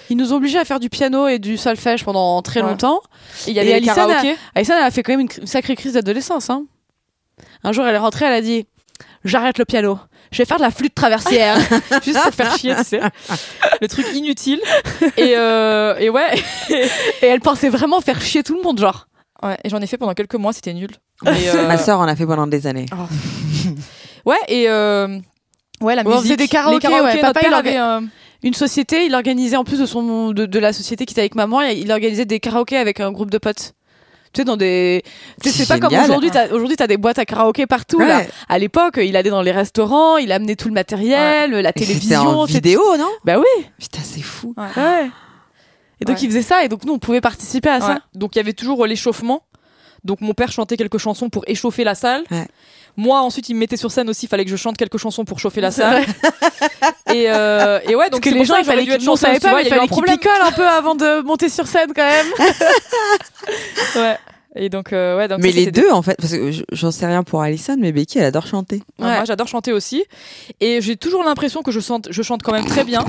Ils nous ont obligés à faire du piano et du solfège pendant très
Ouais.
longtemps.
et il y avait
Alison
karaokés
Alison, elle a fait quand même une cr- sacrée crise d'adolescence. Hein. Un jour, elle est rentrée, elle a dit J'arrête le piano. Je vais faire de la flûte traversière.
juste pour faire chier tu sais le truc inutile et euh, et ouais
et elle pensait vraiment faire chier tout le monde, genre.
ouais et j'en ai fait pendant quelques mois c'était nul Mais, euh,
Ma sœur en a fait pendant des années.
ouais et euh, ouais la
Ouais, on
musique
faisait des karaokés, ouais. Papa, il
avait, euh,
Une société, il organisait en plus de, son, de, de la société qui était avec maman, il organisait des karaokés avec un groupe de potes. Tu sais, dans des. Tu sais, c'est pas comme aujourd'hui, t'as- aujourd'hui, t'as des boîtes à karaoké partout, là. À l'époque, il allait dans les restaurants, il amenait tout le matériel, la télévision.
en vidéo, non?
Bah oui.
Putain, c'est fou.
Ouais. Et donc
Ouais.
il faisait ça et donc nous on pouvait participer à
Ouais.
ça.
Donc il y avait toujours euh, l'échauffement. Donc mon père chantait quelques chansons pour échauffer la salle. Moi, ensuite, il me mettait sur scène aussi. Il fallait que je chante quelques chansons pour chauffer la salle. et, euh, et ouais, donc
que
c'est
les gens,
ça
il fallait qu'ils pas,
vois,
mais il
il y a eu un
fallait qu'ils
problème.
picolent un peu avant de monter sur scène quand même.
Ouais. Et donc, euh, ouais, donc
Mais
ça,
les deux, en fait, parce que je- j'en sais rien pour Alison, mais Becky, elle adore chanter.
Ouais,
Ouais.
Moi, j'adore chanter aussi. Et j'ai toujours l'impression que je, chante, je chante quand même très bien.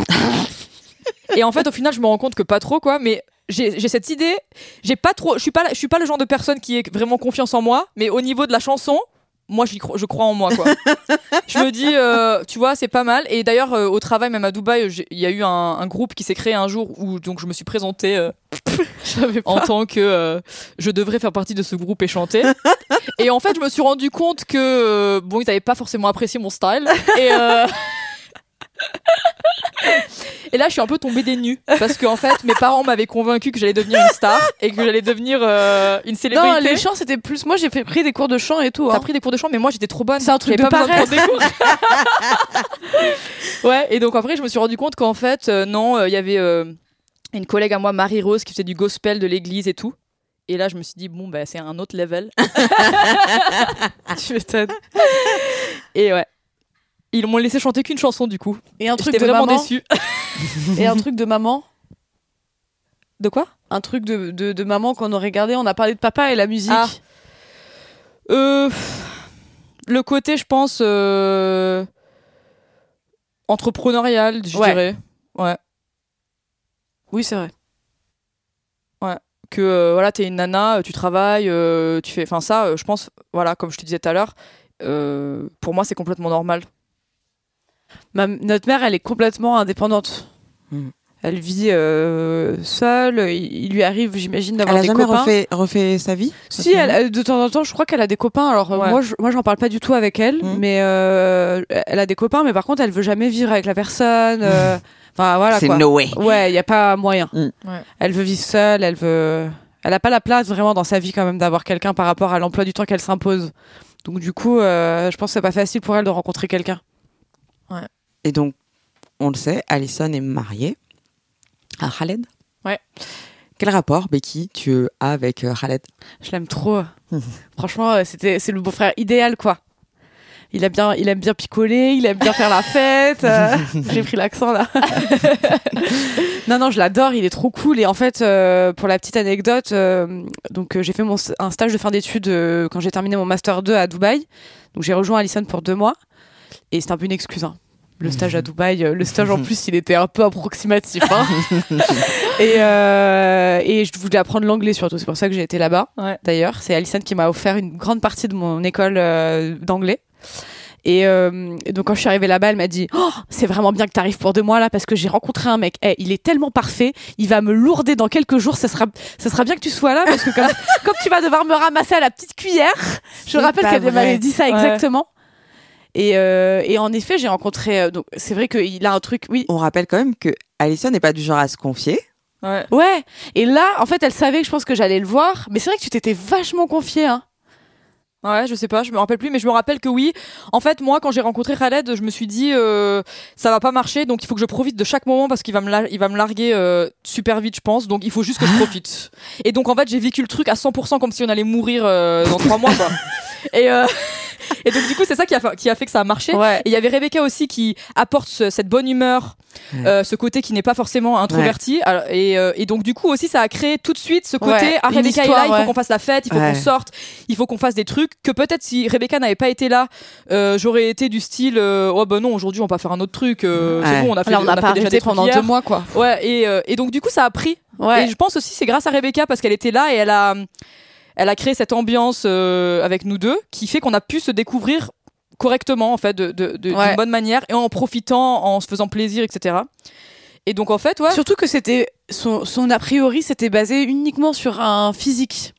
et en fait, au final, je me rends compte que pas trop, quoi. Mais j'ai cette idée. J'ai pas trop. Je suis pas, je suis pas le genre de personne qui ait vraiment confiance en moi. Mais au niveau de la chanson, moi, je crois en moi, quoi. je me dis, euh, tu vois, c'est pas mal. Et d'ailleurs, euh, au travail, même à Dubaï, il y a eu un, un groupe qui s'est créé un jour où donc je me suis présentée. euh, en tant que je devrais faire partie de ce groupe et chanter. et en fait, je me suis rendu compte que bon, ils n'avaient pas forcément apprécié mon style. Et et là, je suis un peu tombée des nues parce qu'en fait, mes parents m'avaient convaincu que j'allais devenir une star et que j'allais devenir euh, une célébrité.
Non, les chants c'était plus. Moi j'ai fait pris des cours de chant et tout.
T'as
hein.
pris des cours de chant, mais moi j'étais trop bonne.
C'est un truc de
pas besoin des cours. ouais, et donc après, je me suis rendu compte qu'en fait, euh, non, euh, il y avait une collègue à moi, Marie-Rose, qui faisait du gospel de l'église et tout. Et là, je me suis dit, bon, bah, c'est un autre level.
Tu m'étonnes.
Et ouais. Ils m'ont laissé chanter qu'une chanson du coup.
Et un truc
J'étais
de
vraiment
maman.
déçue.
Et un truc de maman.
De quoi?
Un truc de, de, de maman qu'on aurait gardé. On a parlé de papa et la musique.
Ah. Euh, le côté, je pense, euh, entrepreneurial, je
Ouais.
dirais. Ouais.
Oui, c'est vrai.
Que euh, voilà, t'es une nana, tu travailles, euh, tu fais. Enfin, ça, euh, je pense, voilà, comme je te disais tout à l'heure, pour moi, c'est complètement normal.
Ma- notre mère, elle est complètement indépendante.
Mm.
Elle vit euh, seule. Il, il lui arrive, j'imagine, d'avoir
Elle a
des
jamais
copains.
refait, refait sa vie
Si, elle, elle- de temps en temps, je crois qu'elle a des copains. Alors euh,
Ouais.
moi, je, moi, j'en parle pas du tout avec elle,
Mhm.
mais euh, elle a des copains. Mais par contre, elle veut jamais vivre avec la personne. euh, Enfin voilà
C'est no way.
Ouais, il y a pas moyen.
Mm.
Ouais.
Elle veut vivre seule. Elle veut. Elle a pas la place vraiment dans sa vie quand même d'avoir quelqu'un par rapport à l'emploi du temps qu'elle s'impose. Donc du coup, euh, je pense que c'est pas facile pour elle de rencontrer quelqu'un.
Et donc, on le sait, Alison est mariée à Khaled.
Ouais.
Quel rapport, Becky, tu as avec euh, Khaled?
Je l'aime trop. Franchement, euh, c'était c'est le beau-frère idéal quoi. Il a bien, il aime bien picoler, il aime bien faire la fête. euh, J'ai pris l'accent là. non non, je l'adore, il est trop cool. Et en fait, euh, pour la petite anecdote, donc j'ai fait mon, un stage de fin d'études quand j'ai terminé mon master 2 à Dubaï. Donc j'ai rejoint Alison pour deux mois. Et c'est un peu une excuse. hein. Le stage à Dubaï, euh, le stage en plus, il était un peu approximatif. hein. et, euh, et je voulais apprendre l'anglais surtout. C'est pour ça que j'ai été là-bas.
Ouais.
D'ailleurs, c'est Alison qui m'a offert une grande partie de mon école euh, d'anglais. Et, euh, et donc quand je suis arrivée là-bas, elle m'a dit oh, c'est vraiment bien que tu arrives pour deux mois là parce que j'ai rencontré un mec. Eh, il est tellement parfait, il va me lourder dans quelques jours. Ça sera, ça sera bien que tu sois là parce que comme, comme tu vas devoir me ramasser à la petite cuillère. Je rappelle qu'elle m'avait dit ça
Ouais.
exactement. Et, euh, et en effet, j'ai rencontré. euh, donc c'est vrai qu'il a un truc. Oui,
On rappelle quand même que Alison n'est pas du genre à se confier.
Ouais.
Ouais. Et là, en fait, elle savait que je pense que j'allais le voir. Mais c'est vrai que tu t'étais vachement confiée. Hein.
Ouais, je sais pas, je me rappelle plus, mais je me rappelle que oui. En fait, moi, quand j'ai rencontré Khaled, je me suis dit, euh, ça va pas marcher, donc il faut que je profite de chaque moment parce qu'il va me, la- il va me larguer euh, super vite, je pense. Donc il faut juste que je profite. Et donc en fait, j'ai vécu le truc à 100% comme si on allait mourir euh, dans trois mois, quoi. Et, euh, et donc du coup, c'est ça qui a, fait, qui a fait que ça a marché.
Ouais.
Et il y avait Rebecca aussi qui apporte ce- cette bonne humeur,
Ouais.
euh, ce côté qui n'est pas forcément introverti. Alors, et, euh, et donc du coup aussi, ça a créé tout de suite ce côté.
Ouais,
ah Rebecca est là,
histoire,
il faut qu'on fasse la fête, il faut
Ouais.
qu'on sorte, il faut qu'on fasse des trucs que peut-être si Rebecca n'avait pas été là, euh, j'aurais été du style, euh, oh bah non, aujourd'hui on va pas faire un autre truc. euh,
Ouais.
C'est bon, on a fait,
Là, on n'a
a
pas
fait déjà des trucs
pendant
hier.
deux mois, quoi.
Ouais, et, euh, et donc du coup ça a pris.
Ouais.
Et je pense aussi c'est grâce à Rebecca parce qu'elle était là et elle a, elle a créé cette ambiance euh, avec nous deux qui fait qu'on a pu se découvrir correctement en fait, de, de, de-
Ouais.
d'une bonne manière et en profitant, en se faisant plaisir, etc. Et donc en fait, ouais.
Surtout que c'était son, son a priori, c'était basé uniquement sur un physique,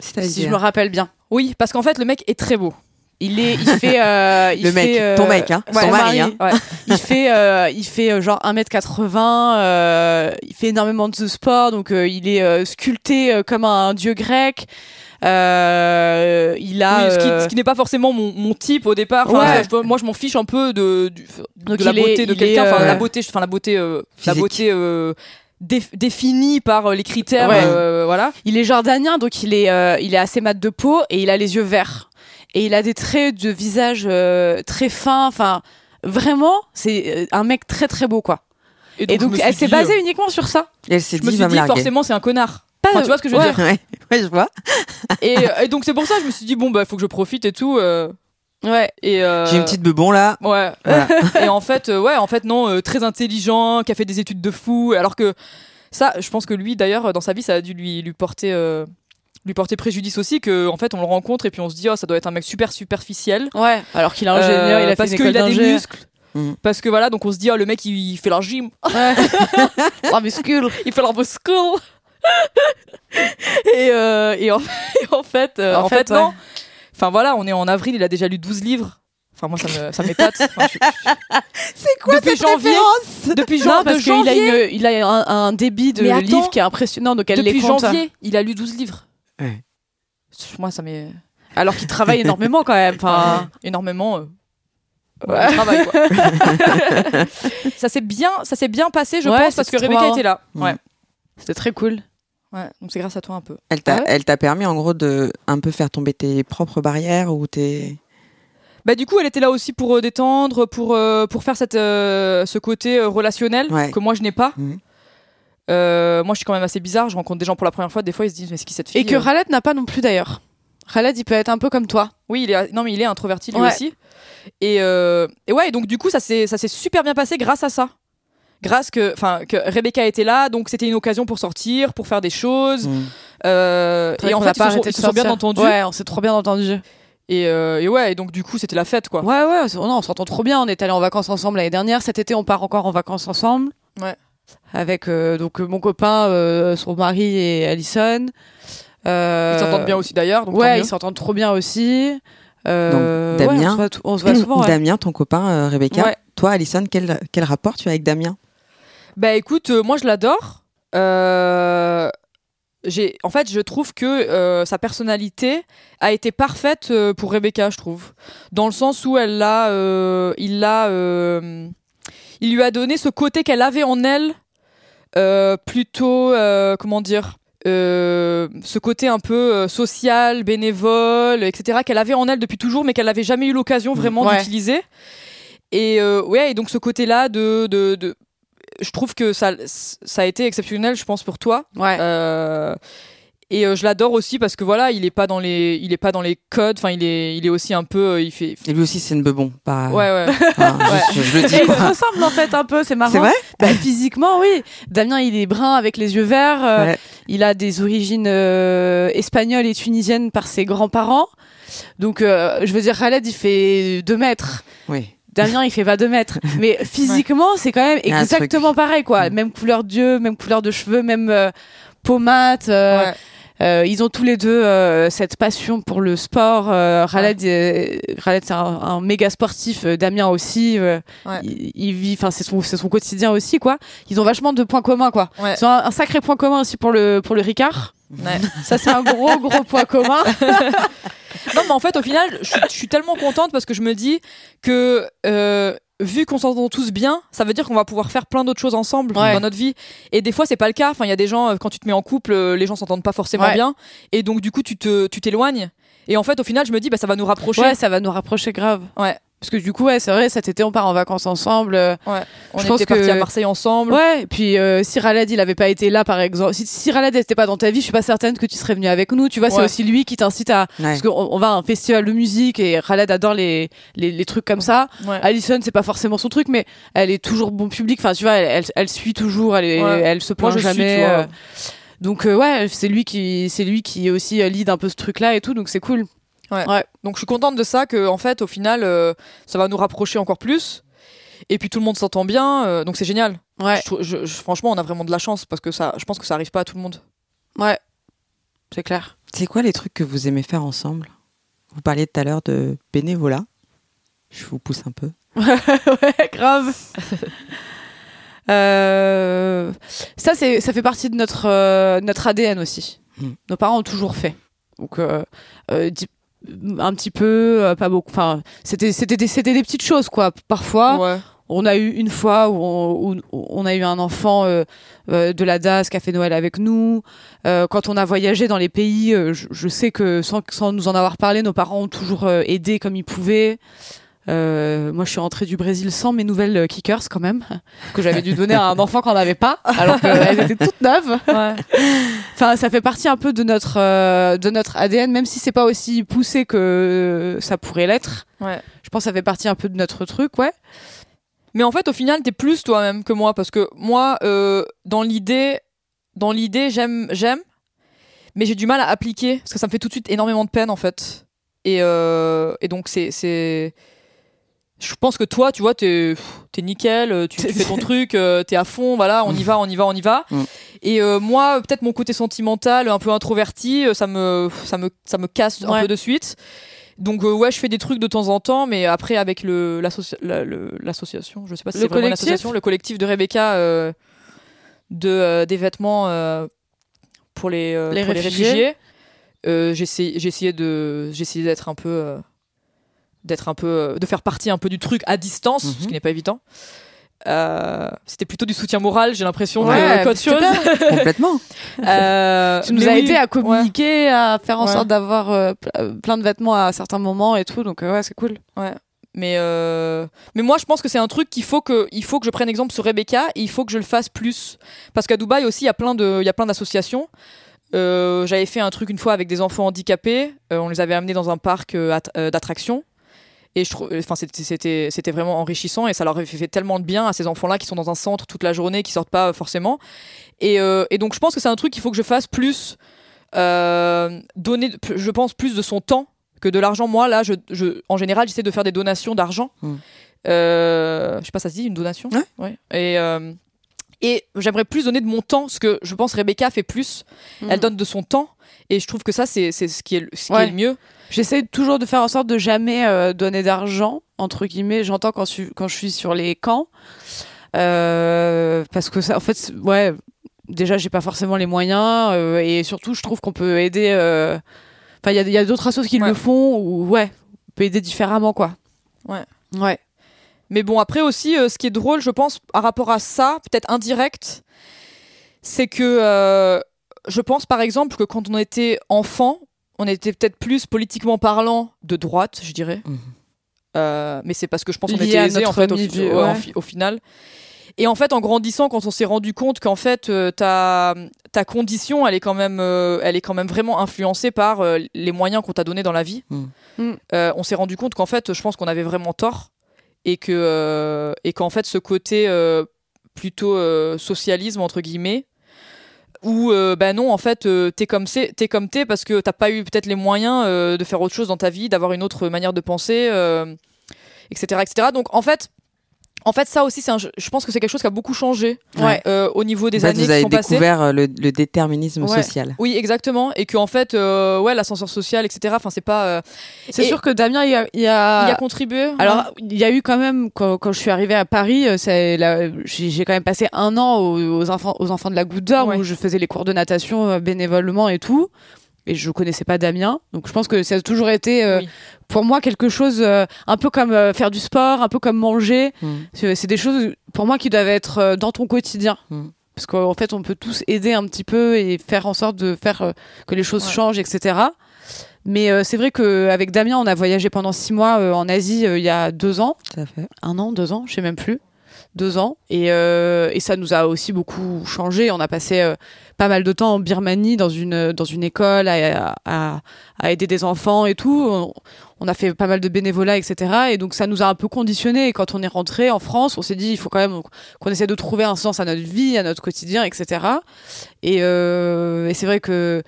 si je me rappelle bien.
Oui, parce qu'en fait le mec est très beau.
Il est, il fait, euh, il
Le mec,
fait, euh,
ton mec, hein,
ouais,
son mari, hein.
Ouais.
il fait, euh, il fait euh, genre 1m80, euh, il fait énormément de sport, donc euh, il est euh, sculpté euh, comme un dieu grec. Euh, il a,
Oui, ce qui,
euh,
ce qui n'est pas forcément mon, mon type au départ. Enfin,
Ouais.
je- moi, je m'en fiche un peu de,
Donc
de la
il est-
beauté de
est,
Enfin,
euh,
la beauté, enfin la beauté, euh, la beauté euh, dé- définie par les critères.
Ouais.
euh, voilà.
il est jordanien, donc il est, euh, il est assez mat de peau et il a les yeux verts. Et il a des traits de visage euh, très fins. Enfin, vraiment, c'est euh, un mec très très beau, quoi. Et donc,
me
elle
suis
s'est
dit,
basée
euh,
uniquement sur ça.
Et elle s'est
Je me
dit,
suis dit, forcément, c'est un connard.
Pas
Enfin,
de-
tu vois ce que je veux
ouais.
dire
Ouais, ouais, je vois.
et, et donc, c'est pour ça que je me suis dit, bon, bah, faut que je profite et tout. euh,
Ouais.
et, euh,
J'ai une petite bebon là.
Ouais.
Voilà.
et en fait, euh, ouais, en fait, non, euh, très intelligent, qui a fait des études de fou. Alors que ça, je pense que lui, d'ailleurs, dans sa vie, ça a dû lui, lui porter. Euh, lui porter préjudice aussi que en fait on le rencontre et puis on se dit oh ça doit être un mec super superficiel
Ouais. Alors qu'il est ingénieur,
Euh,
il a
parce
fait une
qu'il a des muscles
Mm.
parce que voilà donc on se dit oh le mec il, il fait la gym
Ouais. oh, muscule.
il fait la muscle et, euh, et, en, et en fait euh,
En
en,
fait,
fait,
ouais.
non enfin voilà on est en avril il a déjà lu 12 livres enfin moi ça me ça m'épate Enfin, je-
C'est quoi
Depuis
cette
janvier,
référence
depuis
Non,
jan-
parce
de
qu'il a,
janvier
une, il a un, un débit de
attends.
livres qui est impressionnant, donc elle les
depuis
compte.
janvier il a lu 12 livres
Ouais.
moi ça m'est
Alors qu'il travaille énormément quand même. Enfin,
énormément euh,
Ouais.
quoi. ça s'est bien ça s'est bien passé je
Ouais,
pense parce que Rebecca était là
Mm.
ouais
c'était très cool.
ouais donc c'est grâce à toi un peu
Elle t'a
Ah ouais
elle t'a permis en gros de un peu faire tomber tes propres barrières ou tes.
Bah du coup, elle était là aussi pour euh, détendre, pour euh, pour faire cette euh, ce côté euh, relationnel
Ouais.
que moi je n'ai pas.
Mhm.
Euh, moi, je suis quand même assez bizarre. Je rencontre des gens pour la première fois. Des fois, ils se disent mais c'est qui cette fille
Et que
euh
Khaled n'a pas non plus d'ailleurs. Khaled, il peut être un peu comme toi.
Oui, il est non mais il est introverti lui
Ouais.
aussi. Et, euh, et ouais, et donc du coup, ça s'est super bien passé grâce à ça. Grâce que enfin que Rebecca était là, donc c'était une occasion pour sortir, pour faire des choses.
Mm.
Euh, et en fait, ils se sont,
arrêté
ils
de
se sont bien entendus.
Ouais, on s'est trop bien entendus.
Et, euh, et ouais, et donc du coup, c'était la fête quoi.
Ouais, ouais, non, on s'entend trop bien. On est allé en vacances ensemble l'année dernière. Cet été, on part encore en vacances ensemble.
Ouais.
Avec euh, donc euh, mon copain, euh, son mari et Alison. Euh,
Ils s'entendent bien aussi d'ailleurs.
Ouais, ils s'entendent trop bien aussi. Euh,
Donc,
ouais,
Damien.
on se voit, tout- on se voit souvent. ouais.
Damien, ton copain, euh, Rebecca.
Ouais.
Toi, Alison, quel, quel rapport tu as avec Damien?
Bah écoute, euh, moi je l'adore. Euh, j'ai, en fait, je trouve que euh, sa personnalité a été parfaite euh, pour Rebecca, je trouve, dans le sens où elle l'a, euh, il l'a, euh, il lui a donné ce côté qu'elle avait en elle, euh, plutôt, euh, comment dire. euh, ce côté un peu social, bénévole, etc., qu'elle avait en elle depuis toujours, mais qu'elle n'avait jamais eu l'occasion vraiment
Ouais.
d'utiliser. Et ouais, et donc ce côté-là de, de, de, je trouve que ça, ça a été exceptionnel, je pense, pour toi.
Ouais.
Euh, et euh, je l'adore aussi parce que voilà, il est pas dans les, il est pas dans les codes. Enfin, il est, il est aussi un peu, euh, il fait.
Et lui aussi, c'est une bebon. Pas...
Ouais, ouais.
Enfin, je, je le dis
Et ils se ressemblent en fait un peu, c'est marrant.
C'est vrai
Bah, physiquement, oui. Damien, il est brun avec les yeux verts. euh,
Ouais.
Il a des origines euh, espagnoles et tunisiennes par ses grands-parents. Donc, euh, je veux dire, Khaled, il fait 2 mètres.
Oui.
Damien, il fait pas 2 mètres. Mais physiquement, c'est quand même exactement pareil, quoi.
Mm.
Même couleur d'yeux, même couleur de cheveux, même euh, pommade. euh,
Ouais.
Euh, ils ont tous les deux euh, cette passion pour le sport. Euh, Khaled, euh, Khaled, c'est un, un méga sportif. euh, Damien aussi. euh,
Ouais.
il, il vit, enfin, c'est son, c'est son quotidien aussi, quoi. Ils ont vachement de points communs, quoi.
Ouais.
Ils ont un, un sacré point commun aussi pour le pour le Ricard.
Ouais.
Ça, c'est un gros gros point commun.
Non, mais en fait, au final, je suis, je suis tellement contente parce que je me dis que euh, vu qu'on s'entend tous bien, ça veut dire qu'on va pouvoir faire plein d'autres choses ensemble
Ouais.
dans notre vie. Et des fois, c'est pas le cas. Enfin, il y a des gens euh, quand tu te mets en couple, euh, les gens s'entendent pas forcément
Ouais.
bien, et donc du coup, tu te, tu t'éloignes. Et en fait, au final, je me dis, bah, ça va nous rapprocher.
Ouais, ça va nous rapprocher grave.
Ouais.
Parce que du coup, ouais, c'est vrai, cet été, on part en vacances ensemble. euh,
On
je pense
était partis
que-
à Marseille ensemble.
Ouais, et puis euh, si Khaled il avait pas été là par exemple, si, si Khaled n'était pas dans ta vie, je suis pas certaine que tu serais venu avec nous. Tu vois, c'est
Ouais.
aussi lui qui t'incite à
Ouais.
parce qu'on on va à un festival de musique et Khaled adore les les, les trucs comme ça.
Ouais.
Alison c'est pas forcément son truc, mais elle est toujours bon public. Enfin, tu vois, elle, elle, elle suit toujours, elle est,
Ouais.
elle se plaint
suis,
jamais.
tu vois.
euh, donc euh, ouais, c'est lui qui c'est lui qui aussi euh, lead un peu ce truc là et tout, donc c'est cool.
Donc je suis contente de ça, que en fait, au final, euh, ça va nous rapprocher encore plus. Et puis tout le monde s'entend bien, euh, donc c'est génial.
Ouais,
Je je- franchement, on a vraiment de la chance parce que ça, je pense que ça arrive pas à tout le monde.
ouais, c'est clair.
C'est quoi les trucs que vous aimez faire ensemble? Vous parliez tout à l'heure de bénévolat. Je vous pousse un peu.
ouais, grave. Euh, ça, c'est, ça fait partie de notre, euh, notre ADN aussi.
Mm.
Nos parents ont toujours fait. Donc, euh, euh, un petit peu, euh, pas beaucoup. Enfin, c'était, c'était, des, c'était des petites choses, quoi. Parfois,
Ouais.
on a eu une fois où on, où on a eu un enfant euh, euh, de la DAS qui a fait Noël avec nous. Euh, quand on a voyagé dans les pays, euh, je, je sais que sans, sans nous en avoir parlé, nos parents ont toujours euh, aidé comme ils pouvaient. Euh, moi, je suis rentrée du Brésil sans mes nouvelles euh, kickers quand même, que j'avais dû donner à un enfant qu'on n'avait pas, alors qu'elles étaient toutes neuves. Enfin, ça fait partie un peu de notre euh, de notre ADN, même si c'est pas aussi poussé que ça pourrait l'être.
Ouais.
Je pense que ça fait partie un peu de notre truc, ouais.
Mais en fait, au final, t'es plus toi-même que moi parce que moi, euh, dans l'idée, dans l'idée, j'aime, j'aime, mais j'ai du mal à appliquer parce que ça me fait tout de suite énormément de peine en fait. Et, euh, et donc c'est, c'est, je pense que toi, tu vois, t'es, t'es nickel, euh, tu, tu fais ton truc, euh, t'es à fond, voilà, on y va, on y va, on y va.
Mm.
Et euh, moi, peut-être mon côté sentimental, un peu introverti, euh, ça me, ça me, ça me casse un peu de suite. Donc euh, ouais, je fais des trucs de temps en temps, mais après avec le l'associa- la- le- l'association, je sais pas si c'est vraiment une
collectif
association, le collectif de Rebecca de des vêtements pour les
Les
pour
réfugiés.
euh, j'ai essayé de j'ai d'être un peu d'être un peu euh, de faire partie un peu du truc à distance,
Mhm.
ce qui n'est pas évident. Euh, c'était plutôt du soutien moral, j'ai l'impression,
Ouais,
que- qu'autre chose.
Complètement.
Euh,
Tu nous
mais
as
oui,
aidé à
ouais.
communiquer, à faire en
Ouais.
sorte d'avoir euh, ple- euh, plein de vêtements à certains moments et tout, donc euh, ouais, c'est cool.
Mais euh, mais moi je pense que c'est un truc qu'il faut que il faut que je prenne exemple sur Rebecca et il faut que je le fasse plus parce qu'à Dubaï aussi il y a plein de il y a plein d'associations. Euh, J'avais fait un truc une fois avec des enfants handicapés. Euh, on les avait amenés dans un parc euh, att- euh, d'attractions et je trouve enfin c'était vraiment enrichissant et ça leur fait tellement de bien à ces enfants là qui sont dans un centre toute la journée qui sortent pas euh, forcément et euh, et donc je pense que c'est un truc qu'il faut que je fasse plus euh, donner je pense plus de son temps que de l'argent. Moi, là, je, je, en général, j'essaie de faire des donations d'argent.
Mm.
Euh, je sais pas, ça se dit une donation?
Ouais.
Et, euh, et j'aimerais plus donner de mon temps, ce que je pense Rebecca fait plus. Elle donne de son temps. Et je trouve que ça, c'est c'est ce qui est, le- ce qui est le mieux.
J'essaie toujours de faire en sorte de jamais euh, donner d'argent, entre guillemets. J'entends quand, je suis- quand je suis sur les camps. Euh, parce que ça, en fait, ouais, déjà, j'ai pas forcément les moyens. euh, et surtout, je trouve qu'on peut aider. Enfin, il y a, d'autres assos qui
Ouais.
le font, ou ouais, on peut aider différemment, quoi.
Ouais.
Ouais.
Mais bon, après aussi, euh, ce qui est drôle, je pense, par rapport à ça, peut-être indirect, c'est que euh, je pense par exemple que quand on était enfant, on était peut-être plus politiquement parlant de droite, je dirais.
Mhm.
Euh, mais c'est parce que je pense qu'on était
à
aisés en
notre
fait au,
milieu,
au- en
ouais.
fi- au final. Et en fait, en grandissant, quand on s'est rendu compte qu'en fait euh, ta ta condition, elle est quand même, euh, elle est quand même vraiment influencée par euh, les moyens qu'on t'a donnés dans la vie.
Mm.
Mm.
Euh, on s'est rendu compte qu'en fait, je pense qu'on avait vraiment tort et que euh, et qu'en fait, ce côté euh, plutôt euh, socialisme entre guillemets, où euh, bah non, en fait, t'es comme c'est, t'es comme t'es parce que t'as pas eu peut-être les moyens de faire autre chose dans ta vie, d'avoir une autre manière de penser, etc., etc. Donc en fait. En fait, ça aussi, c'est un, je pense que c'est quelque chose qui a beaucoup changé
Ouais.
euh, au niveau des
En fait,
années
vous
qui
avez
sont passées.
découvert euh, le, le déterminisme
Ouais.
social.
Oui, exactement. Et qu'en fait, euh, ouais, l'ascenseur social, etc. Enfin, c'est pas. euh,
C'est sûr que Damien, il y a, il y a-
il a contribué. ouais.
Alors, il y a eu quand même, quand, quand je suis arrivée à Paris, euh, j'ai j'ai quand même passé un an aux, aux enfants, aux enfants de la Goutte d'Or
Ouais.
où je faisais les cours de natation euh, bénévolement et tout. Et je connaissais pas Damien. Donc, je pense que ça a toujours été, euh,
Oui.
pour moi, quelque chose euh, un peu comme euh, faire du sport, un peu comme manger.
Mm.
C'est des choses, pour moi, qui doivent être dans ton quotidien.
Mm.
Parce qu'en fait, on peut tous aider un petit peu et faire en sorte de faire que les choses
Ouais.
changent, etc. Mais c'est vrai qu'avec Damien, on a voyagé pendant six mois en Asie il y a deux ans
à fait.
un an, deux ans, je sais même plus, deux ans, et, euh, et ça nous a aussi beaucoup changé. On a passé euh, pas mal de temps en Birmanie dans une dans une école à, à, aider des enfants et tout. On, a fait pas mal de bénévolat, etc. Et donc ça nous a un peu conditionné. Et quand on est rentré en France, on s'est dit il faut quand même qu'on essaie de trouver un sens à notre vie, à notre quotidien, etc. Et, euh, et c'est vrai que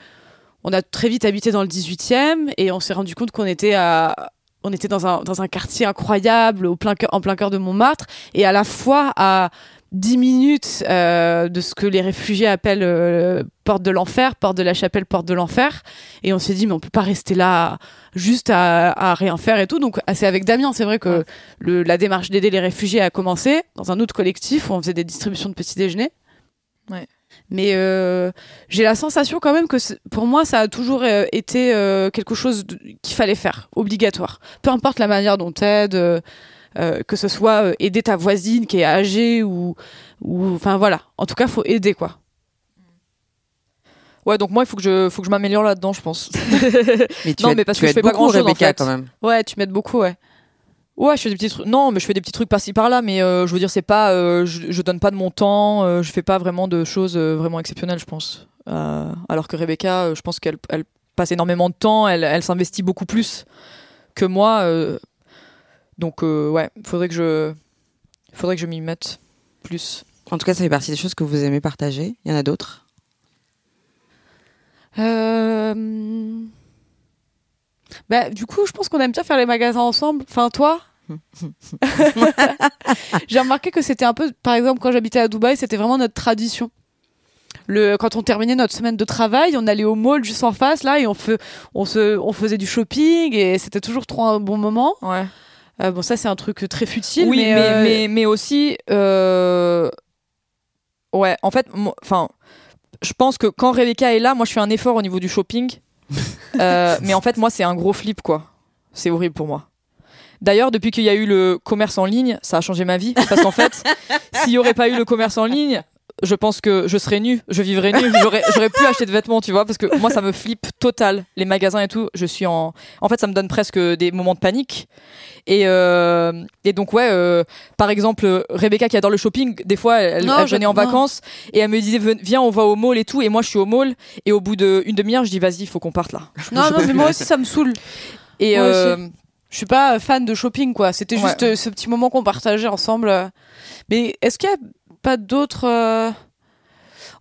on a très vite habité dans le 18e et on s'est rendu compte qu'on était à on était dans un, dans un quartier incroyable au plein cœur- en plein cœur de Montmartre et à la fois à 10 minutes euh, de ce que les réfugiés appellent euh, porte de l'enfer, porte de la chapelle, porte de l'enfer. Et on s'est dit, mais on peut pas rester là juste à, à rien faire et tout. Donc, ah, c'est avec Damien, c'est vrai que le, la démarche d'aider les réfugiés a commencé dans un autre collectif où on faisait des distributions de petits déjeuners.
Ouais.
Mais euh, j'ai la sensation quand même que pour moi, ça a toujours euh, été euh, quelque chose qu'il fallait faire, obligatoire. Peu importe la manière dont t'aides. euh, euh, que ce soit aider ta voisine qui est âgée ou ou enfin voilà. En tout cas, faut aider quoi.
Ouais, donc moi, il faut que je, faut que je m'améliore là-dedans, je pense.
Mais tu
Non,
aides-
mais parce
tu
que je fais pas
beaucoup,
grand-chose, en fait.
quand même.
Ouais, tu m'aides beaucoup, ouais.
Ouais, je fais des petits trucs. Non, mais je fais des petits trucs par-ci par-là, mais euh, je veux dire, c'est pas, euh, je, je donne pas de mon temps, euh, je fais pas vraiment de choses euh, vraiment exceptionnelles, je pense. Euh, alors que Rebecca, euh, je pense qu'elle elle passe énormément de temps, elle, elle s'investit beaucoup plus que moi. euh, donc euh, ouais, faudrait que je, faudrait que je m'y mette plus.
En tout cas, ça fait partie des choses que vous aimez partager. Il y en a d'autres?
Euh... Bah, du coup, je pense qu'on aime bien faire les magasins ensemble. Enfin, toi J'ai remarqué que c'était un peu, par exemple, quand j'habitais à Dubaï, c'était vraiment notre tradition. Le, quand on terminait notre semaine de travail, on allait au mall juste en face, là, et on, fe- on, se, on faisait du shopping, et c'était toujours trop un bon moment.
Ouais.
Euh, bon, ça, c'est un truc très futile,
oui,
mais,
mais,
euh,
mais, mais aussi, euh, ouais, en fait, enfin, je pense que quand Rebecca est là, moi, je fais un effort au niveau du shopping. Euh, mais en fait, moi, c'est un gros flip, quoi. C'est horrible pour moi. D'ailleurs, depuis qu'il y a eu le commerce en ligne, ça a changé ma vie. Parce qu'en fait, s'il n'y aurait pas eu le commerce en ligne, je pense que je serais nue, je vivrais nue, j'aurais, j'aurais plus acheté de vêtements, tu vois, parce que moi, ça me flippe total. Les magasins et tout, je suis en. En fait, ça me donne presque des moments de panique. Et, euh, et donc, ouais, euh, par exemple, Rebecca qui adore le shopping, des fois, elle,
Non,
elle
je-
venait en
non.
vacances et elle me disait, viens, on va au mall et tout. Et moi, je suis au mall. Et au bout d'une demi-heure, je dis, vas-y, il faut qu'on parte là.
Non, non, mais moi aussi, ça me saoule.
Et
Moi
euh,
Je suis pas fan de shopping, quoi. C'était juste ce petit moment qu'on partageait ensemble. Mais est-ce qu'il y a pas d'autres euh,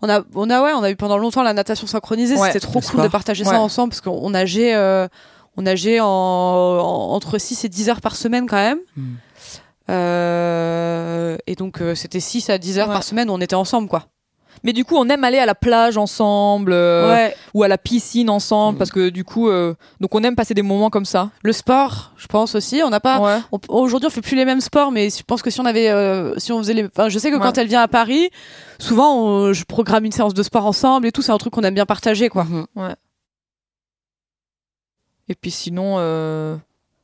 On a, on a, ouais, on a eu pendant longtemps la natation synchronisée.
Ouais,
C'était trop cool de partager
Ouais.
ça ensemble parce qu'on on nageait, euh, on nageait en, en- entre 6 et 10 heures par semaine quand même.
Hmm.
Euh, et donc euh, c'était 6 à 10 heures
Ouais.
par semaine où on était ensemble, quoi.
Mais du coup, on aime aller à la plage ensemble euh,
ouais.
ou à la piscine ensemble
Mm.
parce que du coup, euh, donc on aime passer des moments comme ça.
Le sport, je pense aussi. On n'a pas.
Ouais.
On- Aujourd'hui, on fait plus les mêmes sports, mais je pense que si on avait, euh, si on faisait les, enfin, je sais que quand
Ouais.
elle vient à Paris, souvent, on- je programme une séance de sport ensemble et tout. C'est un truc qu'on aime bien partager, quoi.
Mhm.
Et puis sinon, euh,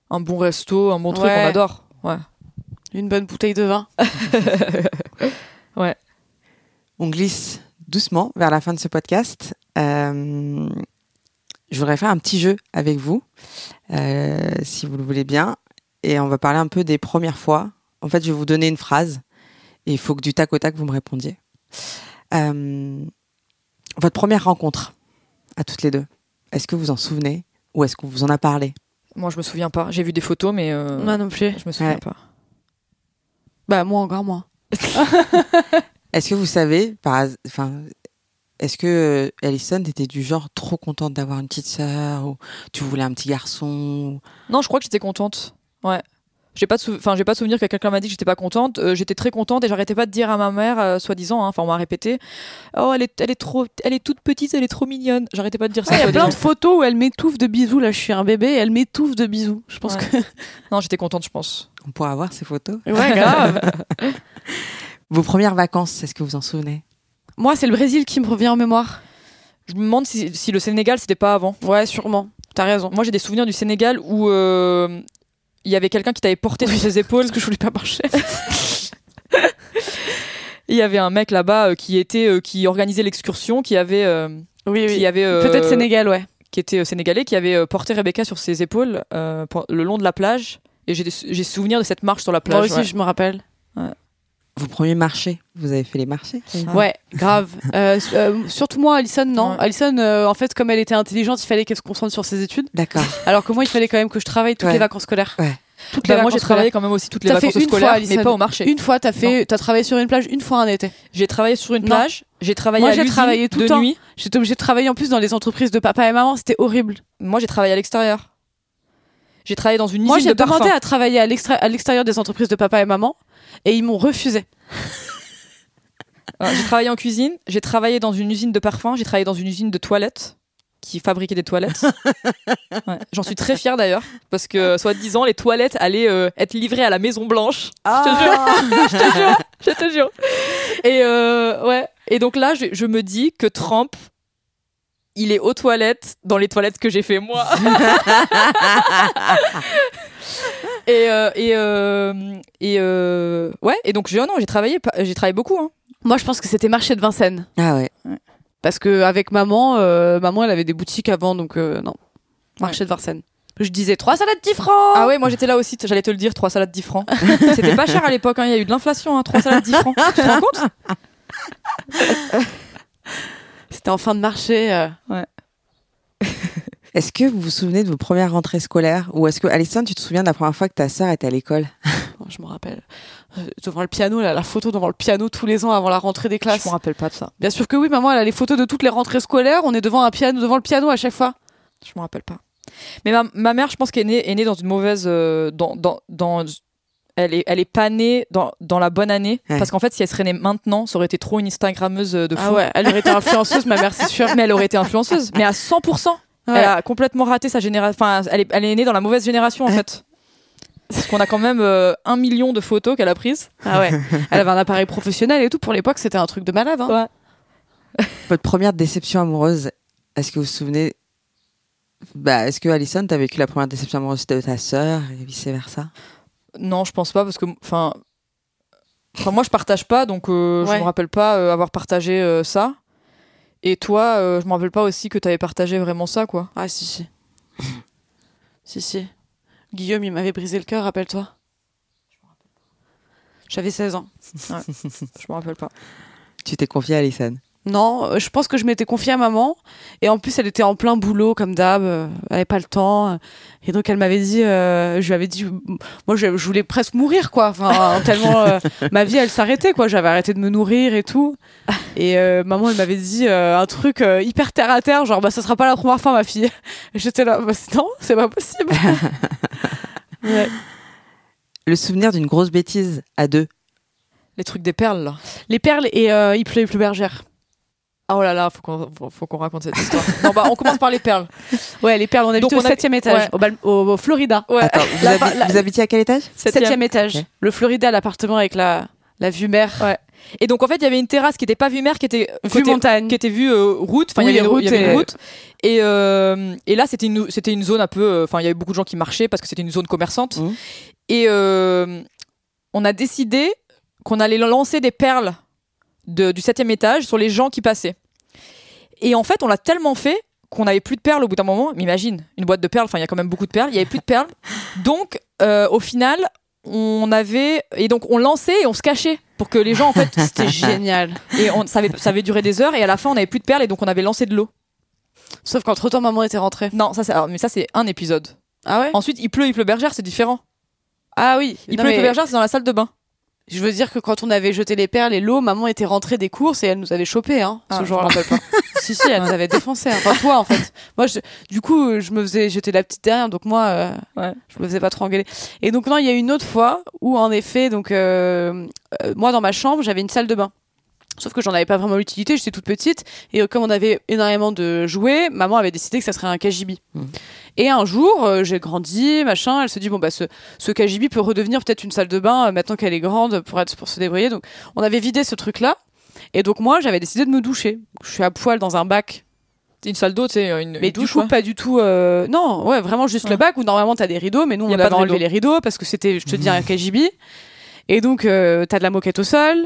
un bon resto, un bon truc,
Ouais.
on adore. Ouais.
Une bonne bouteille de vin.
On glisse doucement vers la fin de ce podcast. Euh, je voudrais faire un petit jeu avec vous, euh, si vous le voulez bien. Et on va parler un peu des premières fois. En fait, je vais vous donner une phrase et il faut que du tac au tac, vous me répondiez. Euh, votre première rencontre à toutes les deux, est-ce que vous en souvenez ou est-ce qu'on vous en a parlé?
Moi, je me souviens pas. J'ai vu des photos, mais euh,
Moi non plus.
je me souviens
Ouais.
pas.
Bah moi encore moins.
Est-ce que vous savez, par, enfin, est-ce que euh, Alison était du genre trop contente d'avoir une petite sœur ou tu voulais un petit garçon ou-
Non, je crois que j'étais contente. Ouais. J'ai pas de enfin j'ai pas de souvenir que quelqu'un m'a dit que j'étais pas contente. Euh, j'étais très contente et j'arrêtais pas de dire à ma mère, euh, soi-disant, hein, enfin on m'a répété, oh elle est, elle est trop, elle est toute petite, elle est trop mignonne. J'arrêtais pas de dire ça.
Il y a plein de photos où elle m'étouffe de bisous. Là, je suis un bébé, et elle m'étouffe de bisous. Je pense
Ouais.
que.
Non, j'étais contente, je pense.
On pourra avoir ces photos.
Ouais, grave.
Vos premières vacances, est-ce que vous en souvenez?
Moi, c'est le Brésil qui me revient en mémoire.
Je me demande si, si le Sénégal c'était pas avant.
Ouais, sûrement. T'as raison.
Moi j'ai des souvenirs du Sénégal où euh, il y avait quelqu'un qui t'avait porté sur ses épaules.
Parce que je voulais pas marcher.
Il y avait un mec là-bas euh, qui était, euh, qui organisait l'excursion, qui avait, euh,
Oui,
qui avait euh,
Peut-être Sénégal, ouais.
qui était euh, sénégalais, qui avait euh, porté Rebecca sur ses épaules euh, pour- le long de la plage. Et j'ai des- j'ai souvenir de cette marche sur la
Moi
plage.
aussi,
ouais.
je me rappelle.
Vos premiers marchés, vous avez fait les marchés
Ah.
Ouais, grave. Euh, euh, surtout moi, Alison, non.
Ouais.
Alison, euh, en fait, comme elle était intelligente, il fallait qu'elle se concentre sur ses études.
D'accord.
Alors que moi, il fallait quand même que je travaille toutes
Ouais.
les vacances scolaires.
Ouais.
Toutes
Bah,
les
moi j'ai
vacances
travaillé quand même aussi toutes les
T'as fait
vacances
une fois, Alison.
mais pas au marché.
Une fois, t'as fait, t'as travaillé sur une plage une fois un été.
J'ai travaillé sur une
Non.
plage, j'ai travaillé
Moi,
à
j'ai travaillé tout
de
le temps.
nuit.
J'étais obligée de travailler en plus dans les entreprises de papa et maman. C'était horrible.
Moi j'ai travaillé à l'extérieur. J'ai travaillé dans une
Moi,
usine
j'ai
de parfum.
demandé à travailler à l'extérieur des entreprises de papa et maman et ils m'ont refusé.
Euh, j'ai travaillé en cuisine, j'ai travaillé dans une usine de parfum, j'ai travaillé dans une usine de toilettes qui fabriquait des toilettes. Ouais. J'en suis très fière d'ailleurs parce que soi-disant les toilettes allaient euh, être livrées à la Maison Blanche. Je te jure, je te jure, je te jure. Et euh, ouais. Et donc là, je, je me dis que Trump, il est aux toilettes dans les toilettes que j'ai fait moi. Et euh, et euh, et euh, ouais. Et donc j'ai oh non, j'ai travaillé, j'ai travaillé beaucoup. Hein.
Moi, je pense que c'était marché de Vincennes.
Ah ouais.
Parce que avec maman, euh, maman, elle avait des boutiques avant, donc euh, non. Marché de Vincennes. Je disais 3 salades 10 francs
Ah ouais, moi j'étais là aussi. J'allais te le dire, 3 salades 10 francs. C'était pas cher à l'époque. hein, Il y a eu de l'inflation. Hein, 3 salades 10 francs. Tu te rends compte?
C'était en fin de marché. euh.
Est-ce que vous vous souvenez de vos premières rentrées scolaires Ou est-ce que, Alison, tu te souviens de la première fois que ta sœur était à l'école?
Je me rappelle. Euh, devant le piano, là, la photo devant le piano tous les ans avant la rentrée des classes.
Je me rappelle pas de ça.
Bien sûr que oui, maman, elle a les photos de toutes les rentrées scolaires. On est devant un piano, devant le piano à chaque fois.
Je me rappelle pas. Mais ma, ma mère, je pense qu'elle est née, est née dans une mauvaise. euh, dans, dans, dans, elle, est, elle est pas née dans, dans la bonne année.
Ouais.
Parce qu'en fait, si elle serait née maintenant, ça aurait été trop une Instagrammeuse euh, de fou.
Ah ouais, elle aurait été influenceuse, ma mère, c'est sûr.
Mais elle aurait été influenceuse. Mais à 100%.
Ouais.
Elle a complètement raté sa génération. Enfin, elle est, elle est née dans la mauvaise génération, en fait. Parce qu'on a quand même euh, un million de photos qu'elle a prises.
Ah ouais. Elle avait un appareil professionnel et tout. Pour l'époque, c'était un truc de malade. Hein.
Ouais.
Votre première déception amoureuse, est-ce que vous vous souvenez bah, Est-ce que Alison, t'as vécu la première déception amoureuse de ta sœur et vice versa
Non, je pense pas, parce que. Enfin. Moi, je partage pas, donc euh, je
Ouais.
me rappelle pas euh, avoir partagé euh, ça. Et toi, euh, je me rappelle pas aussi que t'avais partagé vraiment ça, quoi.
Ah si, si. si, si. Guillaume, il m'avait brisé le cœur, rappelle-toi. J'avais 16 ans.
Je me rappelle pas.
Tu t'es confiée à Alison
Non, euh, je pense que je m'étais confiée à maman. Et en plus, elle était en plein boulot, comme d'hab. euh, Elle avait pas le temps. Et donc, elle m'avait dit, euh, je lui avais dit, moi, je, je voulais presque mourir, quoi. Enfin, tellement euh, ma vie, elle s'arrêtait, quoi. J'avais arrêté de me nourrir et tout. Et euh, maman, elle m'avait dit un truc hyper terre à terre, genre, bah, ça sera pas la première fois, ma fille. J'étais là, bah, non, c'est pas possible. Ouais.
Le souvenir d'une grosse bêtise à deux
Les trucs des perles, là.
Les perles et il pleut, il pleut bergère.
Ah oh là là, faut qu'on faut, qu'on raconte cette histoire. non, bah, on commence par les perles.
Ouais, les perles, on habite
Donc,
au septième étage,
ouais.
au, Bal- au- au Florida.
Ouais.
Attends, vous,
La-
habi-
la-
vous habitiez à quel étage?
Septième, étage. Le Florida, l'appartement avec la, la vue mer.
Ouais. Et donc en fait, il y avait une terrasse qui était pas vue mer, qui était
Vue montagne.
qui était vue euh, route. Enfin, il
Oui,
y avait, une-
route
il y avait
et-
une route. Et euh, et là, c'était une c'était une zone un peu. euh, Enfin, il y avait beaucoup de gens qui marchaient parce que c'était une zone commerçante.
Mhm.
Et euh, on a décidé qu'on allait lancer des perles de, du septième étage sur les gens qui passaient. Et en fait, on l'a tellement fait qu'on avait plus de perles au bout d'un moment. Mais imagine, une boîte de perles. Enfin, il y a quand même beaucoup de perles. Il y avait plus de perles. Donc, euh, au final, on avait et donc on lançait et on se cachait pour que les gens en fait
C'était génial.
et on, ça, avait, ça avait duré des heures et à la fin on avait plus de perles et donc on avait lancé de l'eau.
Sauf qu'entre temps, maman était rentrée.
Non, ça c'est alors, mais ça c'est un épisode.
Ah ouais?
Ensuite, il pleut, il pleut bergère, c'est différent.
Ah oui.
Il
Non,
pleut, il
mais
pleut bergère, c'est dans la salle de bain.
Je veux dire que quand on avait jeté les perles et l'eau, maman était rentrée des courses et elle nous avait chopé, hein,
Ah,
ce
je
jour-là. si, si, elle nous avait défoncé. Enfin, toi, en fait. Moi, je, du coup, je me faisais, j'étais la petite derrière, donc moi, euh,
Ouais.
je me faisais pas trop engueuler. Et donc, non, il y a une autre fois où, en effet, donc, euh, euh, moi, dans ma chambre, j'avais une salle de bain. Sauf que j'en avais pas vraiment l'utilité, j'étais toute petite. Et euh, comme on avait énormément de jouets, maman avait décidé que ça serait un KGB.
Mhm.
Et un jour, euh, j'ai grandi, machin, elle se dit, bon, bah, ce, ce KGB peut redevenir peut-être une salle de bain euh, maintenant qu'elle est grande pour, être, pour se débrouiller. Donc, on avait vidé ce truc-là. Et donc, moi, j'avais décidé de me doucher. Je suis à poil dans un bac.
C'est une salle d'eau, tu sais, une,
Mais
une douche.
pas du tout. euh, Non, ouais, vraiment juste le bac où normalement t'as des rideaux, mais nous on
pas
avait enlevé les rideaux parce que c'était, je te dis, un KGB. Et donc, t'as de la moquette au sol.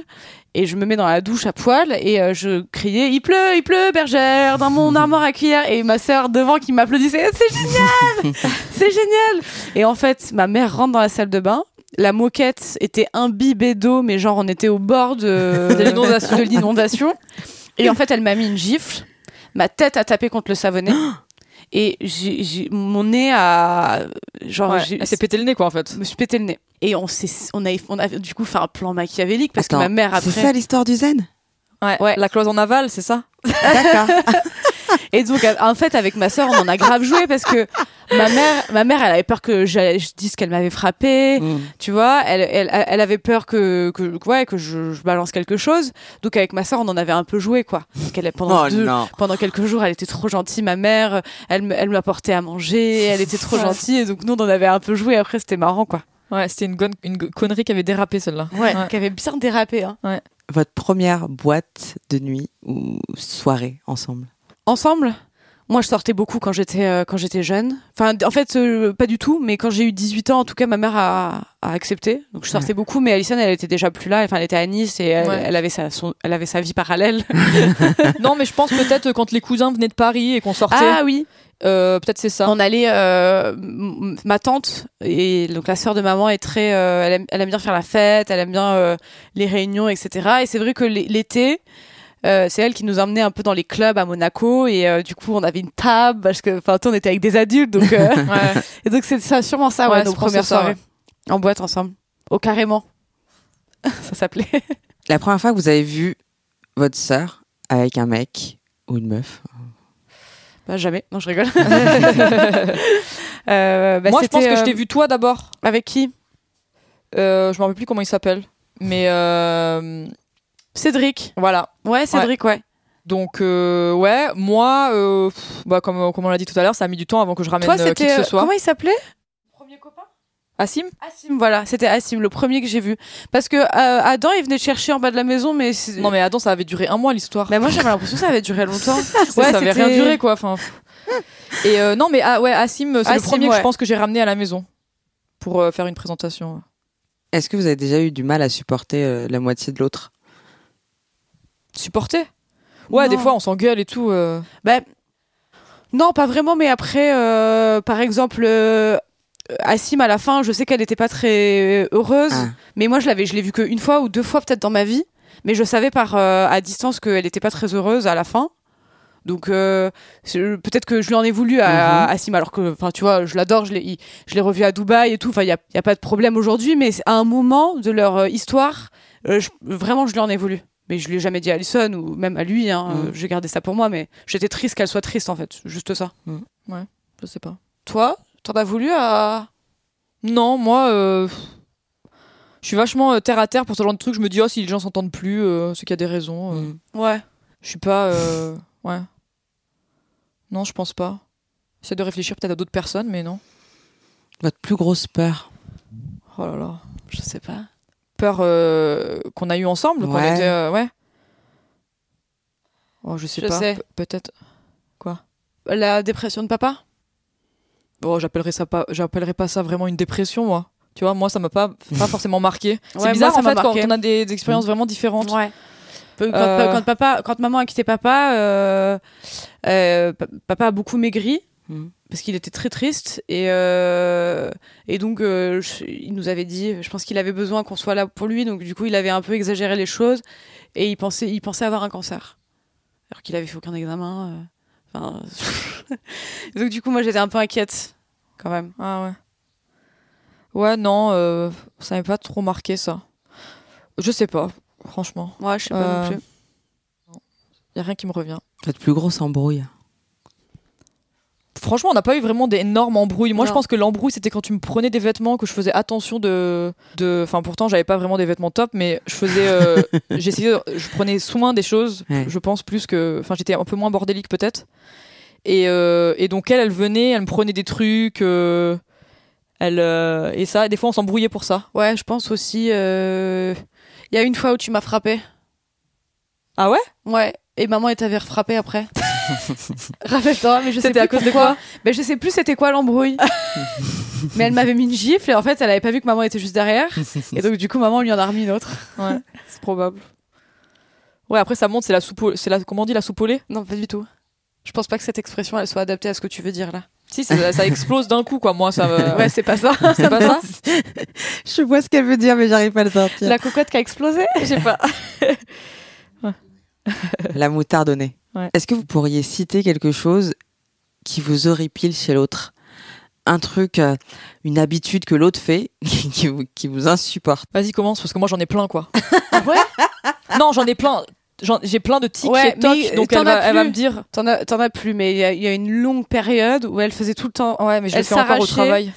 Et je me mets dans la douche à poil et euh, je criais Il pleut, il pleut, bergère, dans mon armoire à cuillère. Et ma sœur devant qui m'applaudissait C'est génial C'est génial Et en fait, ma mère rentre dans la salle de bain. La moquette était imbibée d'eau, mais genre on était au bord de,
De l'inondation.
de l'inondation. Et en fait, elle m'a mis une gifle. Ma tête a tapé contre le savonnet. Et j'ai, j'ai- mon nez a. Genre,
Ouais,
j'ai-
Elle s'est pété le nez, quoi, en fait.
je me suis pété le nez. Et on, s'est, on, a, on a du coup fait un plan machiavélique parce
Attends,
que ma mère après.
C'est ça l'histoire du zen?
Ouais.
Ouais.
La cloison navale, c'est ça?
D'accord.
Et donc, en fait, avec ma sœur, on en a grave joué parce que ma mère, ma mère, elle avait peur que je dise qu'elle m'avait frappé.
Mm.
Tu vois, elle, elle, elle avait peur que, que, ouais, que je, je balance quelque chose. Donc, avec ma sœur, on en avait un peu joué, quoi. Parce qu'elle, pendant
Oh
deux, pendant quelques jours, elle était trop gentille, ma mère. Elle, me- elle m'apportait à manger, elle était trop
Ouais.
gentille. Et donc, nous, on en avait un peu joué. Après, c'était marrant, quoi.
Ouais, c'était une, une connerie qui avait dérapé, celle-là.
Ouais, qui avait bien dérapé, hein.
Votre première boîte de nuit ou soirée ensemble?
Ensemble? Moi, je sortais beaucoup quand j'étais euh, quand j'étais jeune. Enfin, en fait, euh, pas du tout. Mais quand j'ai eu 18 ans, en tout cas, ma mère a, a accepté. Donc, je sortais beaucoup. Mais Alison, elle était déjà plus là. Enfin, elle était à Nice et elle,
Ouais.
elle avait sa son- elle avait sa vie parallèle.
non, mais je pense peut-être quand les cousins venaient de Paris et qu'on sortait,
ah oui.
euh, peut-être c'est ça.
On allait. ma tante et donc la sœur de maman est très. elle, aime, elle aime bien faire la fête. Elle aime bien les réunions, etc. Et c'est vrai que l'é- l'été. Euh, c'est elle qui nous emmenait un peu dans les clubs à Monaco et euh, du coup on avait une table parce que enfin tu sais, on était avec des adultes donc euh,
Ouais.
Et donc c'est ça, sûrement ça, ouais,
Ouais,
nos premières soirées. En boîte ensemble. Au carrément. ça s'appelait.
La première fois que vous avez vu votre sœur avec un mec ou une meuf?
Bah jamais, non je rigole. Euh, bah,
Moi, je pense que je t'ai vu toi d'abord.
Avec qui?
Euh, je me rappelle plus comment il s'appelle. Mais euh,
Cédric.
voilà.
Ouais, Cédric, ouais.
Donc euh, ouais, moi, euh, pff, bah, comme, comme on l'a dit tout à l'heure, ça a mis du temps avant que je ramène
Toi,
euh, qui que
c'était.
ce
euh,
soit.
Comment il s'appelait? Premier copain?
Assim
Assim, voilà, c'était Assim, le premier que j'ai vu. Parce que euh, Adam, il venait chercher en bas de la maison, mais.
Non mais Adam, ça avait duré un mois l'histoire.
Mais moi, j'avais l'impression que ça avait duré longtemps.
ouais, ça avait rien duré quoi. Enfin. Et euh, non mais ah, ouais, Assim, c'est le premier que je pense que j'ai ramené à la maison pour euh, faire une présentation.
Est-ce que vous avez déjà eu du mal à supporter euh, la moitié de l'autre?
Supporter Ouais,
Non.
des fois on s'engueule et tout. euh.
Bah, non, pas vraiment, mais après, euh, par exemple, euh, Assim, à la fin, je sais qu'elle n'était pas très heureuse,
Ah.
mais moi, je l'avais, je l'ai vue qu'une fois ou deux fois peut-être dans ma vie, mais je savais par euh, à distance qu'elle n'était pas très heureuse à la fin. Donc euh, peut-être que je lui en ai voulu à, à Assim, alors que, enfin, tu vois, je l'adore, je l'ai, je l'ai revu à Dubaï et tout. Enfin, il y a, il y a pas de problème aujourd'hui, mais à un moment de leur histoire, euh, je- vraiment, je lui en ai voulu. Mais je lui ai jamais dit à Alison ou même à lui. Hein, euh, J'ai gardé ça pour moi, mais j'étais triste qu'elle soit triste en fait, juste ça.
Je sais pas.
Toi, t'en as voulu à
Non, moi, euh, je suis vachement euh, terre à terre pour ce genre de truc. Je me dis, oh, si les gens s'entendent plus, euh, c'est qu'il y a des raisons. euh.
Mm.
Ouais.
Je suis pas. euh, Ouais. Non, je pense pas. J'essaie de réfléchir peut-être à d'autres personnes, mais non.
Votre plus grosse peur
Oh là là.
Je sais pas.
Peur euh, qu'on a eu ensemble, était. euh, ouais. Oh, je sais
Je
pas. Pe- Peut-être.
La dépression de papa?
Bon, j'appellerais ça pas. J'appellerais pas ça vraiment une dépression, moi. Tu vois, moi, ça m'a pas, pas forcément marqué. C'est
Ouais,
bizarre
moi, ça
en fait quand on a des, des expériences vraiment différentes.
Ouais. Quand,
Euh.
quand papa, quand maman a quitté papa, euh, euh, pa- papa a beaucoup maigri
Mhm.
parce qu'il était très triste et euh, et donc euh, je- il nous avait dit, je pense qu'il avait besoin qu'on soit là pour lui, donc du coup il avait un peu exagéré les choses et il pensait, il pensait avoir un cancer alors qu'il avait fait aucun examen. euh, Enfin, donc du coup moi j'étais un peu inquiète quand même.
Ah ouais. Ouais, non, euh, ça m'avait pas trop marqué ça. Je sais pas, franchement.
Ouais, je sais pas
Euh,
non plus.
Y a rien qui me revient.
Votre plus grosse embrouille
Franchement, on n'a pas eu vraiment d'énormes embrouilles. Moi, je pense que l'embrouille, c'était quand tu me prenais des vêtements, que je faisais attention de. de... Enfin, pourtant, j'avais pas vraiment des vêtements top, mais je faisais. euh, J'essayais. Je prenais soin des choses,
Ouais.
je pense, plus que. Enfin, j'étais un peu moins bordélique, peut-être. Et, euh, et donc, elle, elle venait, elle me prenait des trucs. euh, Elle, et ça, des fois, on s'embrouillait pour ça.
Ouais, je pense aussi. Il y a une fois où tu m'as frappé.
Ah ouais?
Ouais. Et maman, elle t'avait frappé après. Rappelle-toi, mais je sais plus
à cause de quoi
Mais je sais plus c'était quoi l'embrouille. mais elle m'avait mis une gifle et en fait, elle avait pas vu que maman était juste derrière. Et donc, du coup, maman lui en a remis une autre.
Ouais, c'est probable. Ouais, après, ça monte, c'est la soupe. au- C'est la. Comment on dit la soupe au lait?
Non, pas du tout. Je pense pas que cette expression, elle soit adaptée à ce que tu veux dire là.
Si, ça, ça explose d'un coup, quoi. Moi, ça me.
Ouais, c'est pas ça.
c'est pas ça
Je vois ce qu'elle veut dire, mais j'arrive pas à le sortir.
La cocotte qui a explosé? Je sais pas.
La moutarde au nez.
Ouais.
Est-ce que vous pourriez citer quelque chose qui vous horripile chez l'autre? Un truc, euh, une habitude que l'autre fait qui vous, qui vous insupporte?
Vas-y, commence, parce que moi, j'en ai plein, quoi.
ouais?
Non, j'en ai plein. J'ai plein de tics
Ouais,
et tocs,
mais
donc elle va, elle me dire.
T'en as, plus, mais il y, y a une longue période où elle faisait tout le temps
Ouais, mais je le
Elle
fais encore au travail.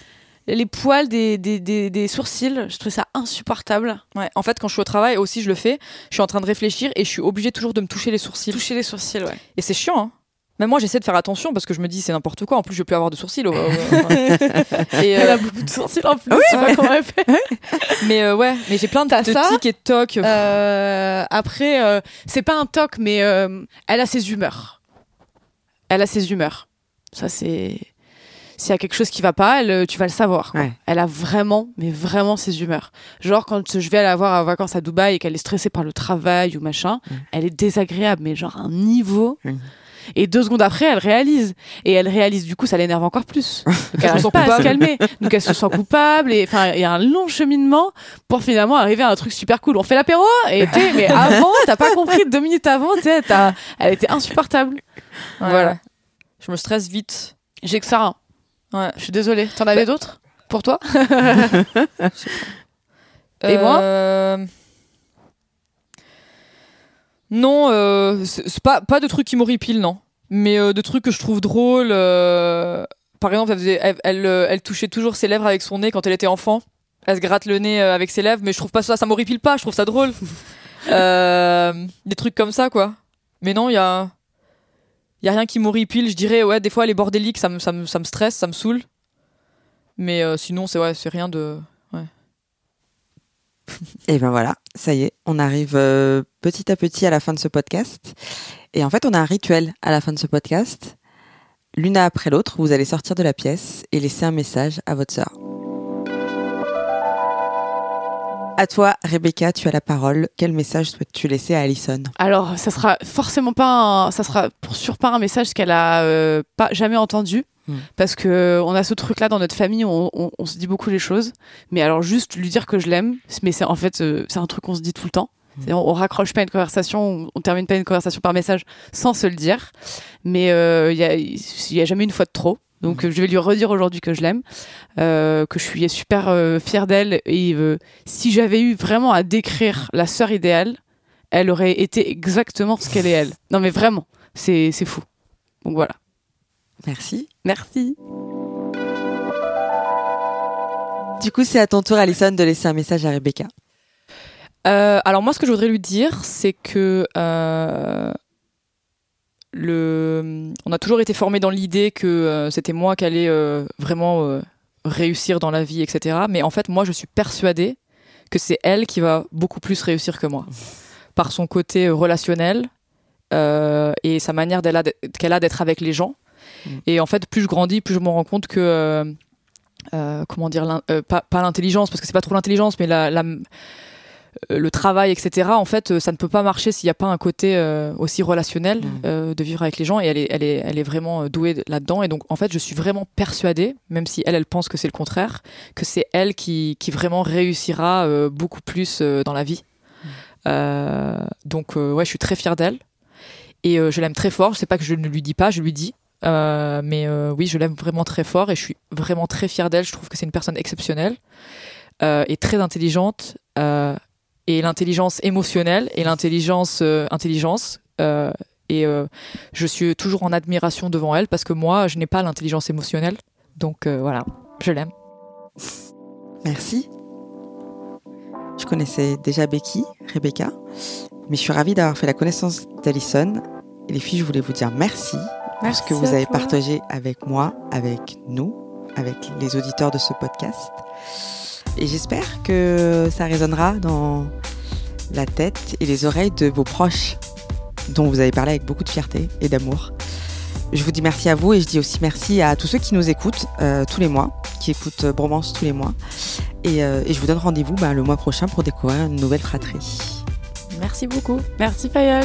Les poils des, des, des, des sourcils. Je trouvais ça insupportable.
Ouais. En fait, quand je suis au travail aussi, je le fais. Je suis en train de réfléchir et je suis obligée toujours de me toucher les sourcils.
Toucher les sourcils, ouais.
Et c'est chiant, hein. Même moi, j'essaie de faire attention parce que je me dis c'est n'importe quoi. En plus, je vais plus avoir de sourcils.
Elle
euh,
a beaucoup de sourcils en plus. sais pas comment elle fait.
mais euh, ouais, mais j'ai plein de, de
ça
tics et de tocs.
Euh, après, euh, c'est pas un toc, mais euh, elle a ses humeurs. elle a ses humeurs. Ça, c'est. S'il y a quelque chose qui va pas, elle, tu vas le savoir. quoi.
Ouais.
Elle a vraiment, mais vraiment ses humeurs. Genre, quand je vais la voir en vacances à Dubaï et qu'elle est stressée par le travail ou machin, elle est désagréable, mais genre un niveau. Et deux secondes après, elle réalise. Et elle réalise, du coup, ça l'énerve encore plus. Donc, elle
se
n'arrive
sent
pas à se calmer. Donc, elle se sent coupable. Et enfin, il y a un long cheminement pour finalement arriver à un truc super cool. On fait l'apéro et tu sais, mais avant, t'as pas compris deux minutes avant, tu sais, t'as- elle était insupportable.
Ouais,
Voilà.
ouais. Je me stresse vite.
J'ai que ça. hein.
Ouais.
Je suis désolée. T'en avais d'autres pour toi? Et moi?
Euh, Non, euh, c'est pas, pas de trucs qui m'horripilent, non. Mais euh, de trucs que je trouve drôles. Par exemple, elle, faisait- elle, elle, elle touchait toujours ses lèvres avec son nez quand elle était enfant. Elle se gratte le nez avec ses lèvres, mais je trouve pas ça, ça m'horripile pas, je trouve ça drôle. Des trucs comme ça, quoi. Mais non, il y a, y a rien qui m'horripile. Je dirais, ouais, des fois, elle est bordélique, ça me, ça me, ça me stresse, ça me saoule. Mais euh, sinon, c'est ouais, rien de.
Et ben voilà, ça y est, on arrive euh, petit à petit à la fin de ce podcast. Et en fait, on a un rituel à la fin de ce podcast. L'une après l'autre, vous allez sortir de la pièce et laisser un message à votre sœur. À toi, Rebecca, tu as la parole. Quel message souhaites-tu laisser à Alison?
Alors, ça sera forcément pas un, ça sera pour sûr pas un message qu'elle a euh, pas jamais entendu.
Hmm.
Parce que on a ce truc-là dans notre famille, on, on- on se dit beaucoup les choses. Mais alors juste lui dire que je l'aime, mais c'est en fait euh, c'est un truc qu'on se dit tout le temps. On, on raccroche pas une conversation, on, termine pas une conversation par message sans se le dire. Mais euh, il y, a, il y a jamais une fois de trop. Donc euh, je vais lui redire aujourd'hui que je l'aime, euh, que je suis super euh, fière d'elle. Et euh, si j'avais eu vraiment à décrire la sœur idéale, elle aurait été exactement ce qu'elle est elle. Non mais vraiment, c'est c'est fou. Donc voilà.
Merci.
Merci.
Du coup, c'est à ton tour, Alison, de laisser un message à Rebecca.
Euh, alors moi, ce que je voudrais lui dire, c'est que euh, le, on a toujours été formé dans l'idée que euh, c'était moi qui allais euh, vraiment euh, réussir dans la vie, etc. Mais en fait, moi, je suis persuadée que c'est elle qui va beaucoup plus réussir que moi, par son côté relationnel et sa manière qu'elle a d'être avec les gens.
Mm.
Et en fait, plus je grandis, plus je me rends compte que comment dire, pas, pas l'intelligence, parce que c'est pas trop l'intelligence, mais la, la le travail, etc. En fait, euh, ça ne peut pas marcher s'il n'y a pas un côté euh, aussi relationnel euh, de vivre avec les gens. Et elle est, elle est, elle est vraiment euh, douée là-dedans. Et donc, en fait, je suis vraiment persuadée, même si elle, elle pense que c'est le contraire, que c'est elle qui, qui vraiment réussira euh, beaucoup plus euh, dans la vie. Euh, donc, euh, ouais, je suis très fière d'elle. Et euh, je l'aime très fort. Je sais pas que je ne lui dis pas, je lui dis. Euh, mais euh, oui, je l'aime vraiment très fort et je suis vraiment très fière d'elle. Je trouve que c'est une personne exceptionnelle euh, et très intelligente. Et l'intelligence émotionnelle et l'intelligence euh, intelligence. euh, et euh, je suis toujours en admiration devant elle parce que moi, je n'ai pas l'intelligence émotionnelle. Donc euh, voilà, je l'aime.
Merci. Je connaissais déjà Becky, Rebecca, mais je suis ravie d'avoir fait la connaissance d'Alison. Et les filles, je voulais vous dire merci pour ce que vous avez partagé avec moi, avec nous, avec les auditeurs de ce podcast. Et j'espère que ça résonnera dans la tête et les oreilles de vos proches, dont vous avez parlé avec beaucoup de fierté et d'amour. Je vous dis merci à vous et je dis aussi merci à tous ceux qui nous écoutent euh, tous les mois, qui écoutent euh, Bromance tous les mois. Et, euh, je vous donne rendez-vous ben, le mois prochain pour découvrir une nouvelle fratrie.
Merci beaucoup.
Merci Fayol.